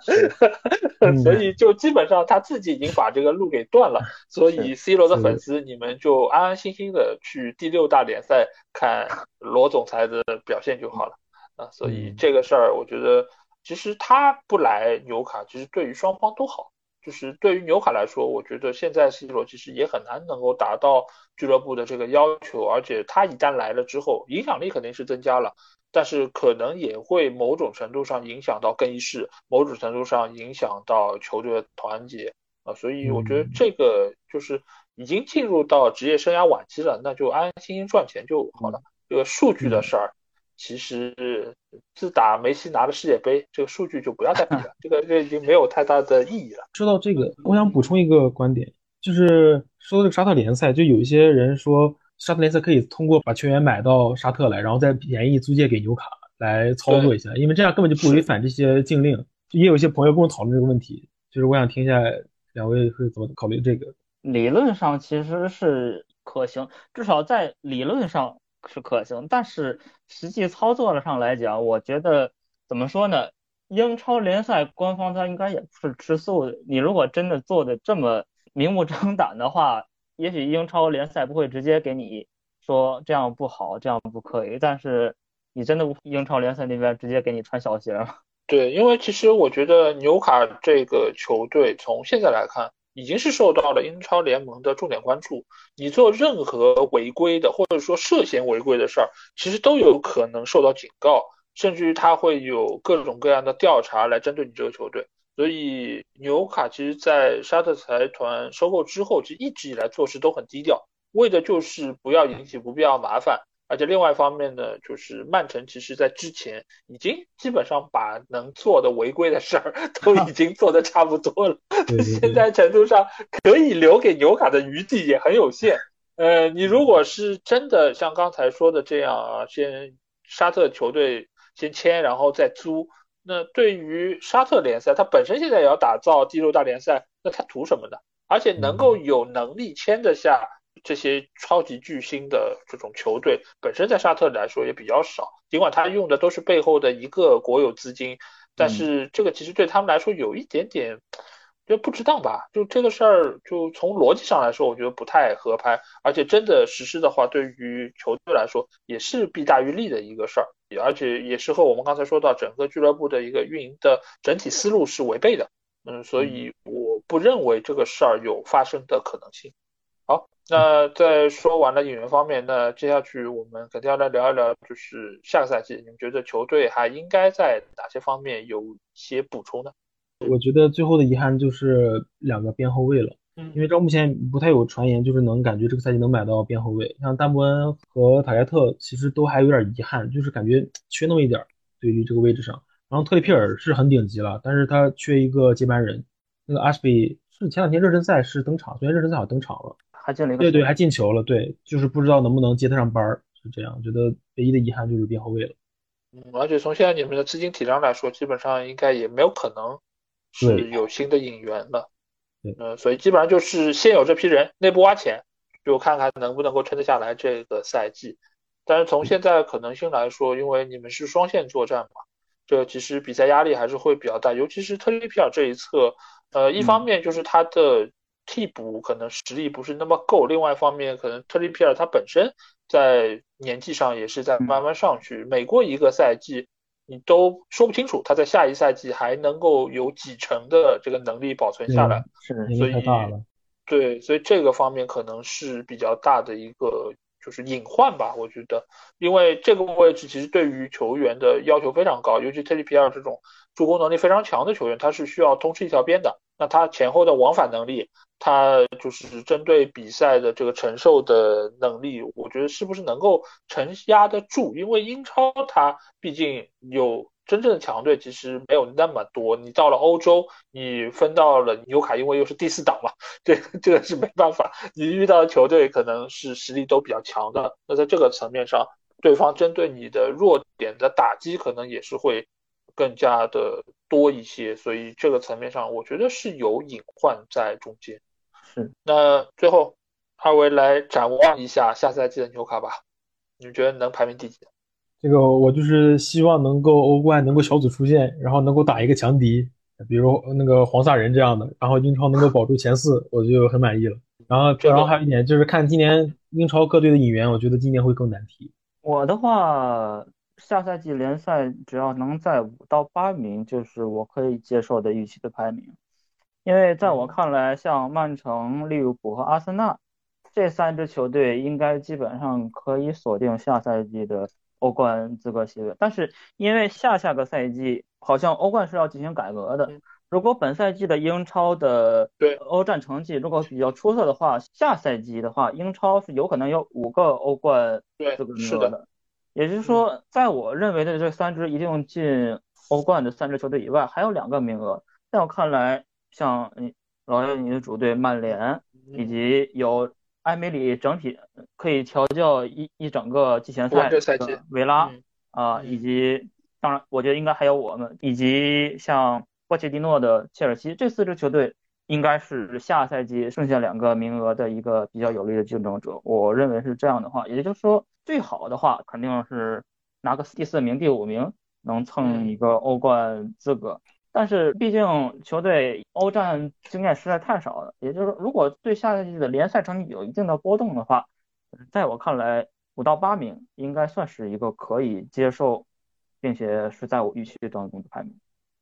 所以就基本上他自己已经把这个路给断了。所以 C 罗的粉丝，你们就安安心心的去第六大联赛看罗总裁的表现就好了。啊，所以这个事儿，我觉得其实他不来纽卡，其实对于双方都好。就是对于纽卡来说，我觉得现在 C 罗其实也很难能够达到俱乐部的这个要求，而且他一旦来了之后，影响力肯定是增加了，但是可能也会某种程度上影响到更衣室，某种程度上影响到球队的团结啊。所以我觉得这个就是已经进入到职业生涯晚期了，那就安安心心赚钱就好了。这个数据的事儿。其实自打梅西拿了世界杯，这个数据就不要再比了，这个这已经没有太大的意义了。说到这个，我想补充一个观点，就是说到这个沙特联赛，就有一些人说沙特联赛可以通过把球员买到沙特来，然后再便宜租借给纽卡来操作一下，因为这样根本就不违反这些禁令。也有一些朋友跟我讨论这个问题，就是我想听一下两位会怎么考虑这个。理论上其实是可行，至少在理论上是可行，但是实际操作上来讲，我觉得怎么说呢？英超联赛官方他应该也不是吃素的。你如果真的做的这么明目张胆的话，也许英超联赛不会直接给你说这样不好，这样不可以。但是你真的英超联赛那边直接给你穿小鞋吗？对，因为其实我觉得纽卡这个球队从现在来看。已经是受到了英超联盟的重点关注。你做任何违规的，或者说涉嫌违规的事儿，其实都有可能受到警告，甚至于他会有各种各样的调查来针对你这个球队。所以纽卡其实，在沙特财团收购之后，其实一直以来做事都很低调，为的就是不要引起不必要麻烦。而且另外一方面呢，就是曼城其实在之前已经基本上把能做的违规的事儿 都已经做的差不多了，现在程度上可以留给纽卡的余地也很有限。呃，你如果是真的像刚才说的这样啊，先沙特球队先签，然后再租，那对于沙特联赛，它本身现在也要打造第六大联赛，那它图什么呢？而且能够有能力签得下。这些超级巨星的这种球队本身在沙特来说也比较少，尽管他用的都是背后的一个国有资金，但是这个其实对他们来说有一点点就不值当吧？就这个事儿，就从逻辑上来说，我觉得不太合拍，而且真的实施的话，对于球队来说也是弊大于利的一个事儿，而且也是和我们刚才说到整个俱乐部的一个运营的整体思路是违背的。嗯，所以我不认为这个事儿有发生的可能性。那在说完了引援方面，那接下去我们肯定要来聊一聊，就是下个赛季，你们觉得球队还应该在哪些方面有一些补充呢？我觉得最后的遗憾就是两个边后卫了，嗯，因为到目前不太有传言，就是能感觉这个赛季能买到边后卫，像丹伯恩和塔加特其实都还有点遗憾，就是感觉缺那么一点，对于这个位置上。然后特里皮尔是很顶级了，但是他缺一个接班人。那个阿什比是前两天热身赛是登场，昨天热身赛好像登场了。还进了一个对对，还进球了，对，就是不知道能不能接得上班儿，是这样。觉得唯一的遗憾就是边后卫了。嗯，而且从现在你们的资金体量来说，基本上应该也没有可能是有新的引援了。嗯，所以基本上就是现有这批人，内部挖潜，就看看能不能够撑得下来这个赛季。但是从现在可能性来说，因为你们是双线作战嘛，这其实比赛压力还是会比较大，尤其是特里皮尔这一侧，呃，一方面就是他的。替补可能实力不是那么够，另外一方面，可能特里皮尔他本身在年纪上也是在慢慢上去，每过一个赛季，你都说不清楚他在下一赛季还能够有几成的这个能力保存下来，是所以对，所以这个方面可能是比较大的一个就是隐患吧，我觉得，因为这个位置其实对于球员的要求非常高，尤其特里皮尔这种助攻能力非常强的球员，他是需要通吃一条边的，那他前后的往返能力。他就是针对比赛的这个承受的能力，我觉得是不是能够承压得住？因为英超它毕竟有真正的强队，其实没有那么多。你到了欧洲，你分到了纽卡，因为又是第四档嘛，这这个是没办法。你遇到的球队可能是实力都比较强的，那在这个层面上，对方针对你的弱点的打击，可能也是会更加的多一些。所以这个层面上，我觉得是有隐患在中间。是那最后，二位来展望一下下赛季的纽卡吧。你们觉得能排名第几？这个我就是希望能够欧冠能够小组出线，然后能够打一个强敌，比如那个黄萨人这样的，然后英超能够保住前四，我就很满意了。然后，然后还有一点就是看今年英超各队的引援，我觉得今年会更难踢。我的话，下赛季联赛只要能在五到八名，就是我可以接受的预期的排名。因为在我看来，像曼城、利物浦和阿森纳这三支球队，应该基本上可以锁定下赛季的欧冠资格席位。但是，因为下下个赛季好像欧冠是要进行改革的，如果本赛季的英超的对欧战成绩如果比较出色的话，下赛季的话，英超是有可能有五个欧冠资格名额的。也就是说，在我认为的这三支一定进欧冠的三支球队以外，还有两个名额。在我看来，像你老爷你的主队曼联，以及有埃梅里整体可以调教一一整个季前赛的维拉啊，以及当然，我觉得应该还有我们，以及像波切蒂诺的切尔西，这四支球队应该是下赛季剩下两个名额的一个比较有力的竞争者。我认为是这样的话，也就是说，最好的话肯定是拿个第四名、第五名，能蹭一个欧冠资格。但是毕竟球队欧战经验实在太少了，也就是说，如果对下赛季的联赛成绩有一定的波动的话，在我看来，五到八名应该算是一个可以接受，并且是在我预期当中的排名。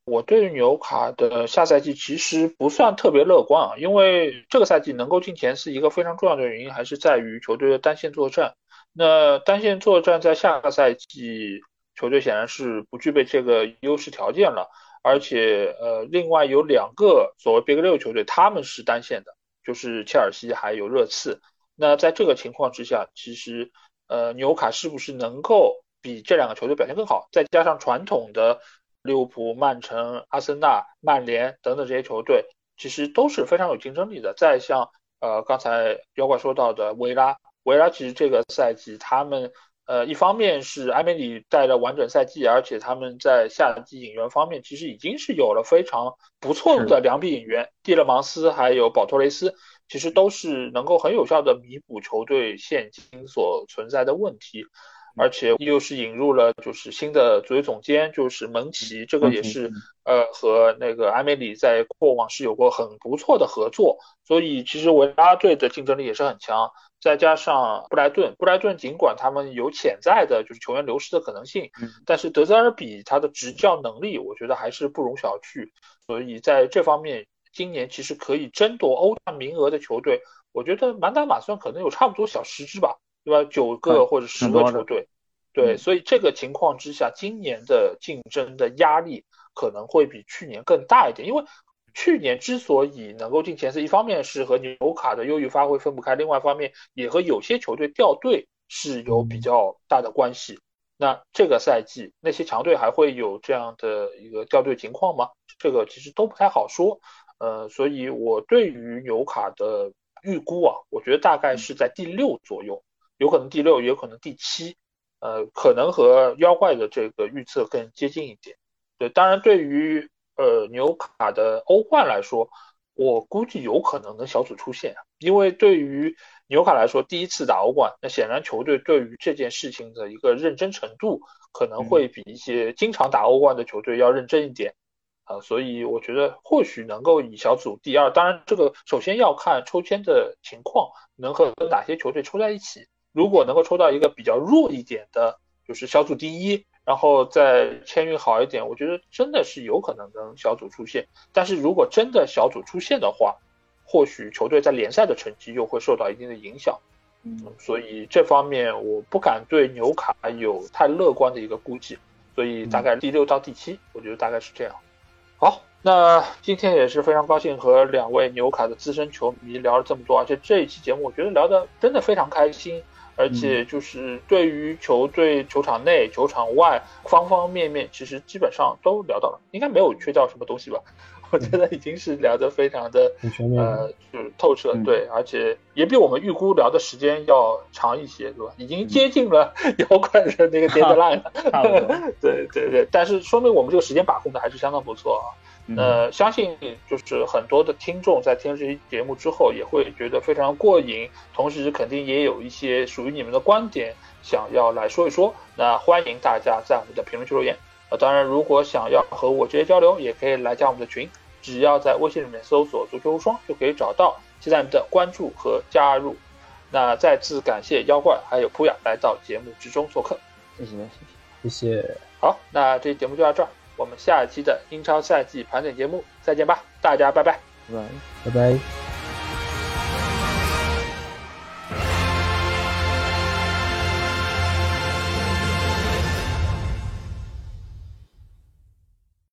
我对纽卡的下赛季其实不算特别乐观啊，因为这个赛季能够进前四一个非常重要的原因还是在于球队的单线作战。那单线作战在下个赛季，球队显然是不具备这个优势条件了。而且，呃，另外有两个所谓 Big 六球队，他们是单线的，就是切尔西还有热刺。那在这个情况之下，其实，呃，纽卡是不是能够比这两个球队表现更好？再加上传统的利物浦、曼城、阿森纳、曼联等等这些球队，其实都是非常有竞争力的。再像，呃，刚才妖怪说到的维拉，维拉其实这个赛季他们。呃，一方面是埃梅里带着完整赛季，而且他们在夏季引援方面其实已经是有了非常不错的两笔引援，蒂勒芒斯还有保托雷斯，其实都是能够很有效的弥补球队现今所存在的问题，而且又是引入了就是新的足球总监，就是蒙奇，这个也是呃和那个埃梅里在过往是有过很不错的合作，所以其实维拉队的竞争力也是很强。再加上布莱顿，布莱顿尽管他们有潜在的就是球员流失的可能性，但是德泽尔比他的执教能力，我觉得还是不容小觑。所以在这方面，今年其实可以争夺欧冠名额的球队，我觉得满打满算可能有差不多小十支吧，对吧？九个或者十个球队，对。所以这个情况之下，今年的竞争的压力可能会比去年更大一点，因为。去年之所以能够进前四，一方面是和纽卡的优异发挥分不开，另外一方面也和有些球队掉队是有比较大的关系。那这个赛季那些强队还会有这样的一个掉队情况吗？这个其实都不太好说。呃，所以我对于纽卡的预估啊，我觉得大概是在第六左右，有可能第六，也有可能第七。呃，可能和妖怪的这个预测更接近一点。对，当然对于。呃，纽卡的欧冠来说，我估计有可能能小组出线，因为对于纽卡来说，第一次打欧冠，那显然球队对于这件事情的一个认真程度，可能会比一些经常打欧冠的球队要认真一点，啊，所以我觉得或许能够以小组第二，当然这个首先要看抽签的情况，能和哪些球队抽在一起，如果能够抽到一个比较弱一点的，就是小组第一。然后再签运好一点，我觉得真的是有可能能小组出线。但是如果真的小组出线的话，或许球队在联赛的成绩又会受到一定的影响。嗯，所以这方面我不敢对纽卡有太乐观的一个估计。所以大概第六到第七，我觉得大概是这样。好，那今天也是非常高兴和两位纽卡的资深球迷聊了这么多，而且这一期节目我觉得聊的真的非常开心。而且就是对于球队球场内、球场外方方面面，其实基本上都聊到了，应该没有缺掉什么东西吧？我觉得已经是聊得非常的呃，就是透彻，对，而且也比我们预估聊的时间要长一些，对吧？已经接近了 摇滚的那个 deadline 了，对对对，但是说明我们这个时间把控的还是相当不错啊。呃，相信就是很多的听众在听这期节目之后，也会觉得非常过瘾，同时肯定也有一些属于你们的观点想要来说一说。那欢迎大家在我们的评论区留言。呃，当然，如果想要和我直接交流，也可以来加我们的群，只要在微信里面搜索“足球无双”就可以找到，期待你的关注和加入。那再次感谢妖怪还有普雅来到节目之中做客，谢谢谢谢谢谢。好，那这期节目就到这儿。我们下一期的英超赛季盘点节目再见吧，大家拜拜，拜拜拜拜。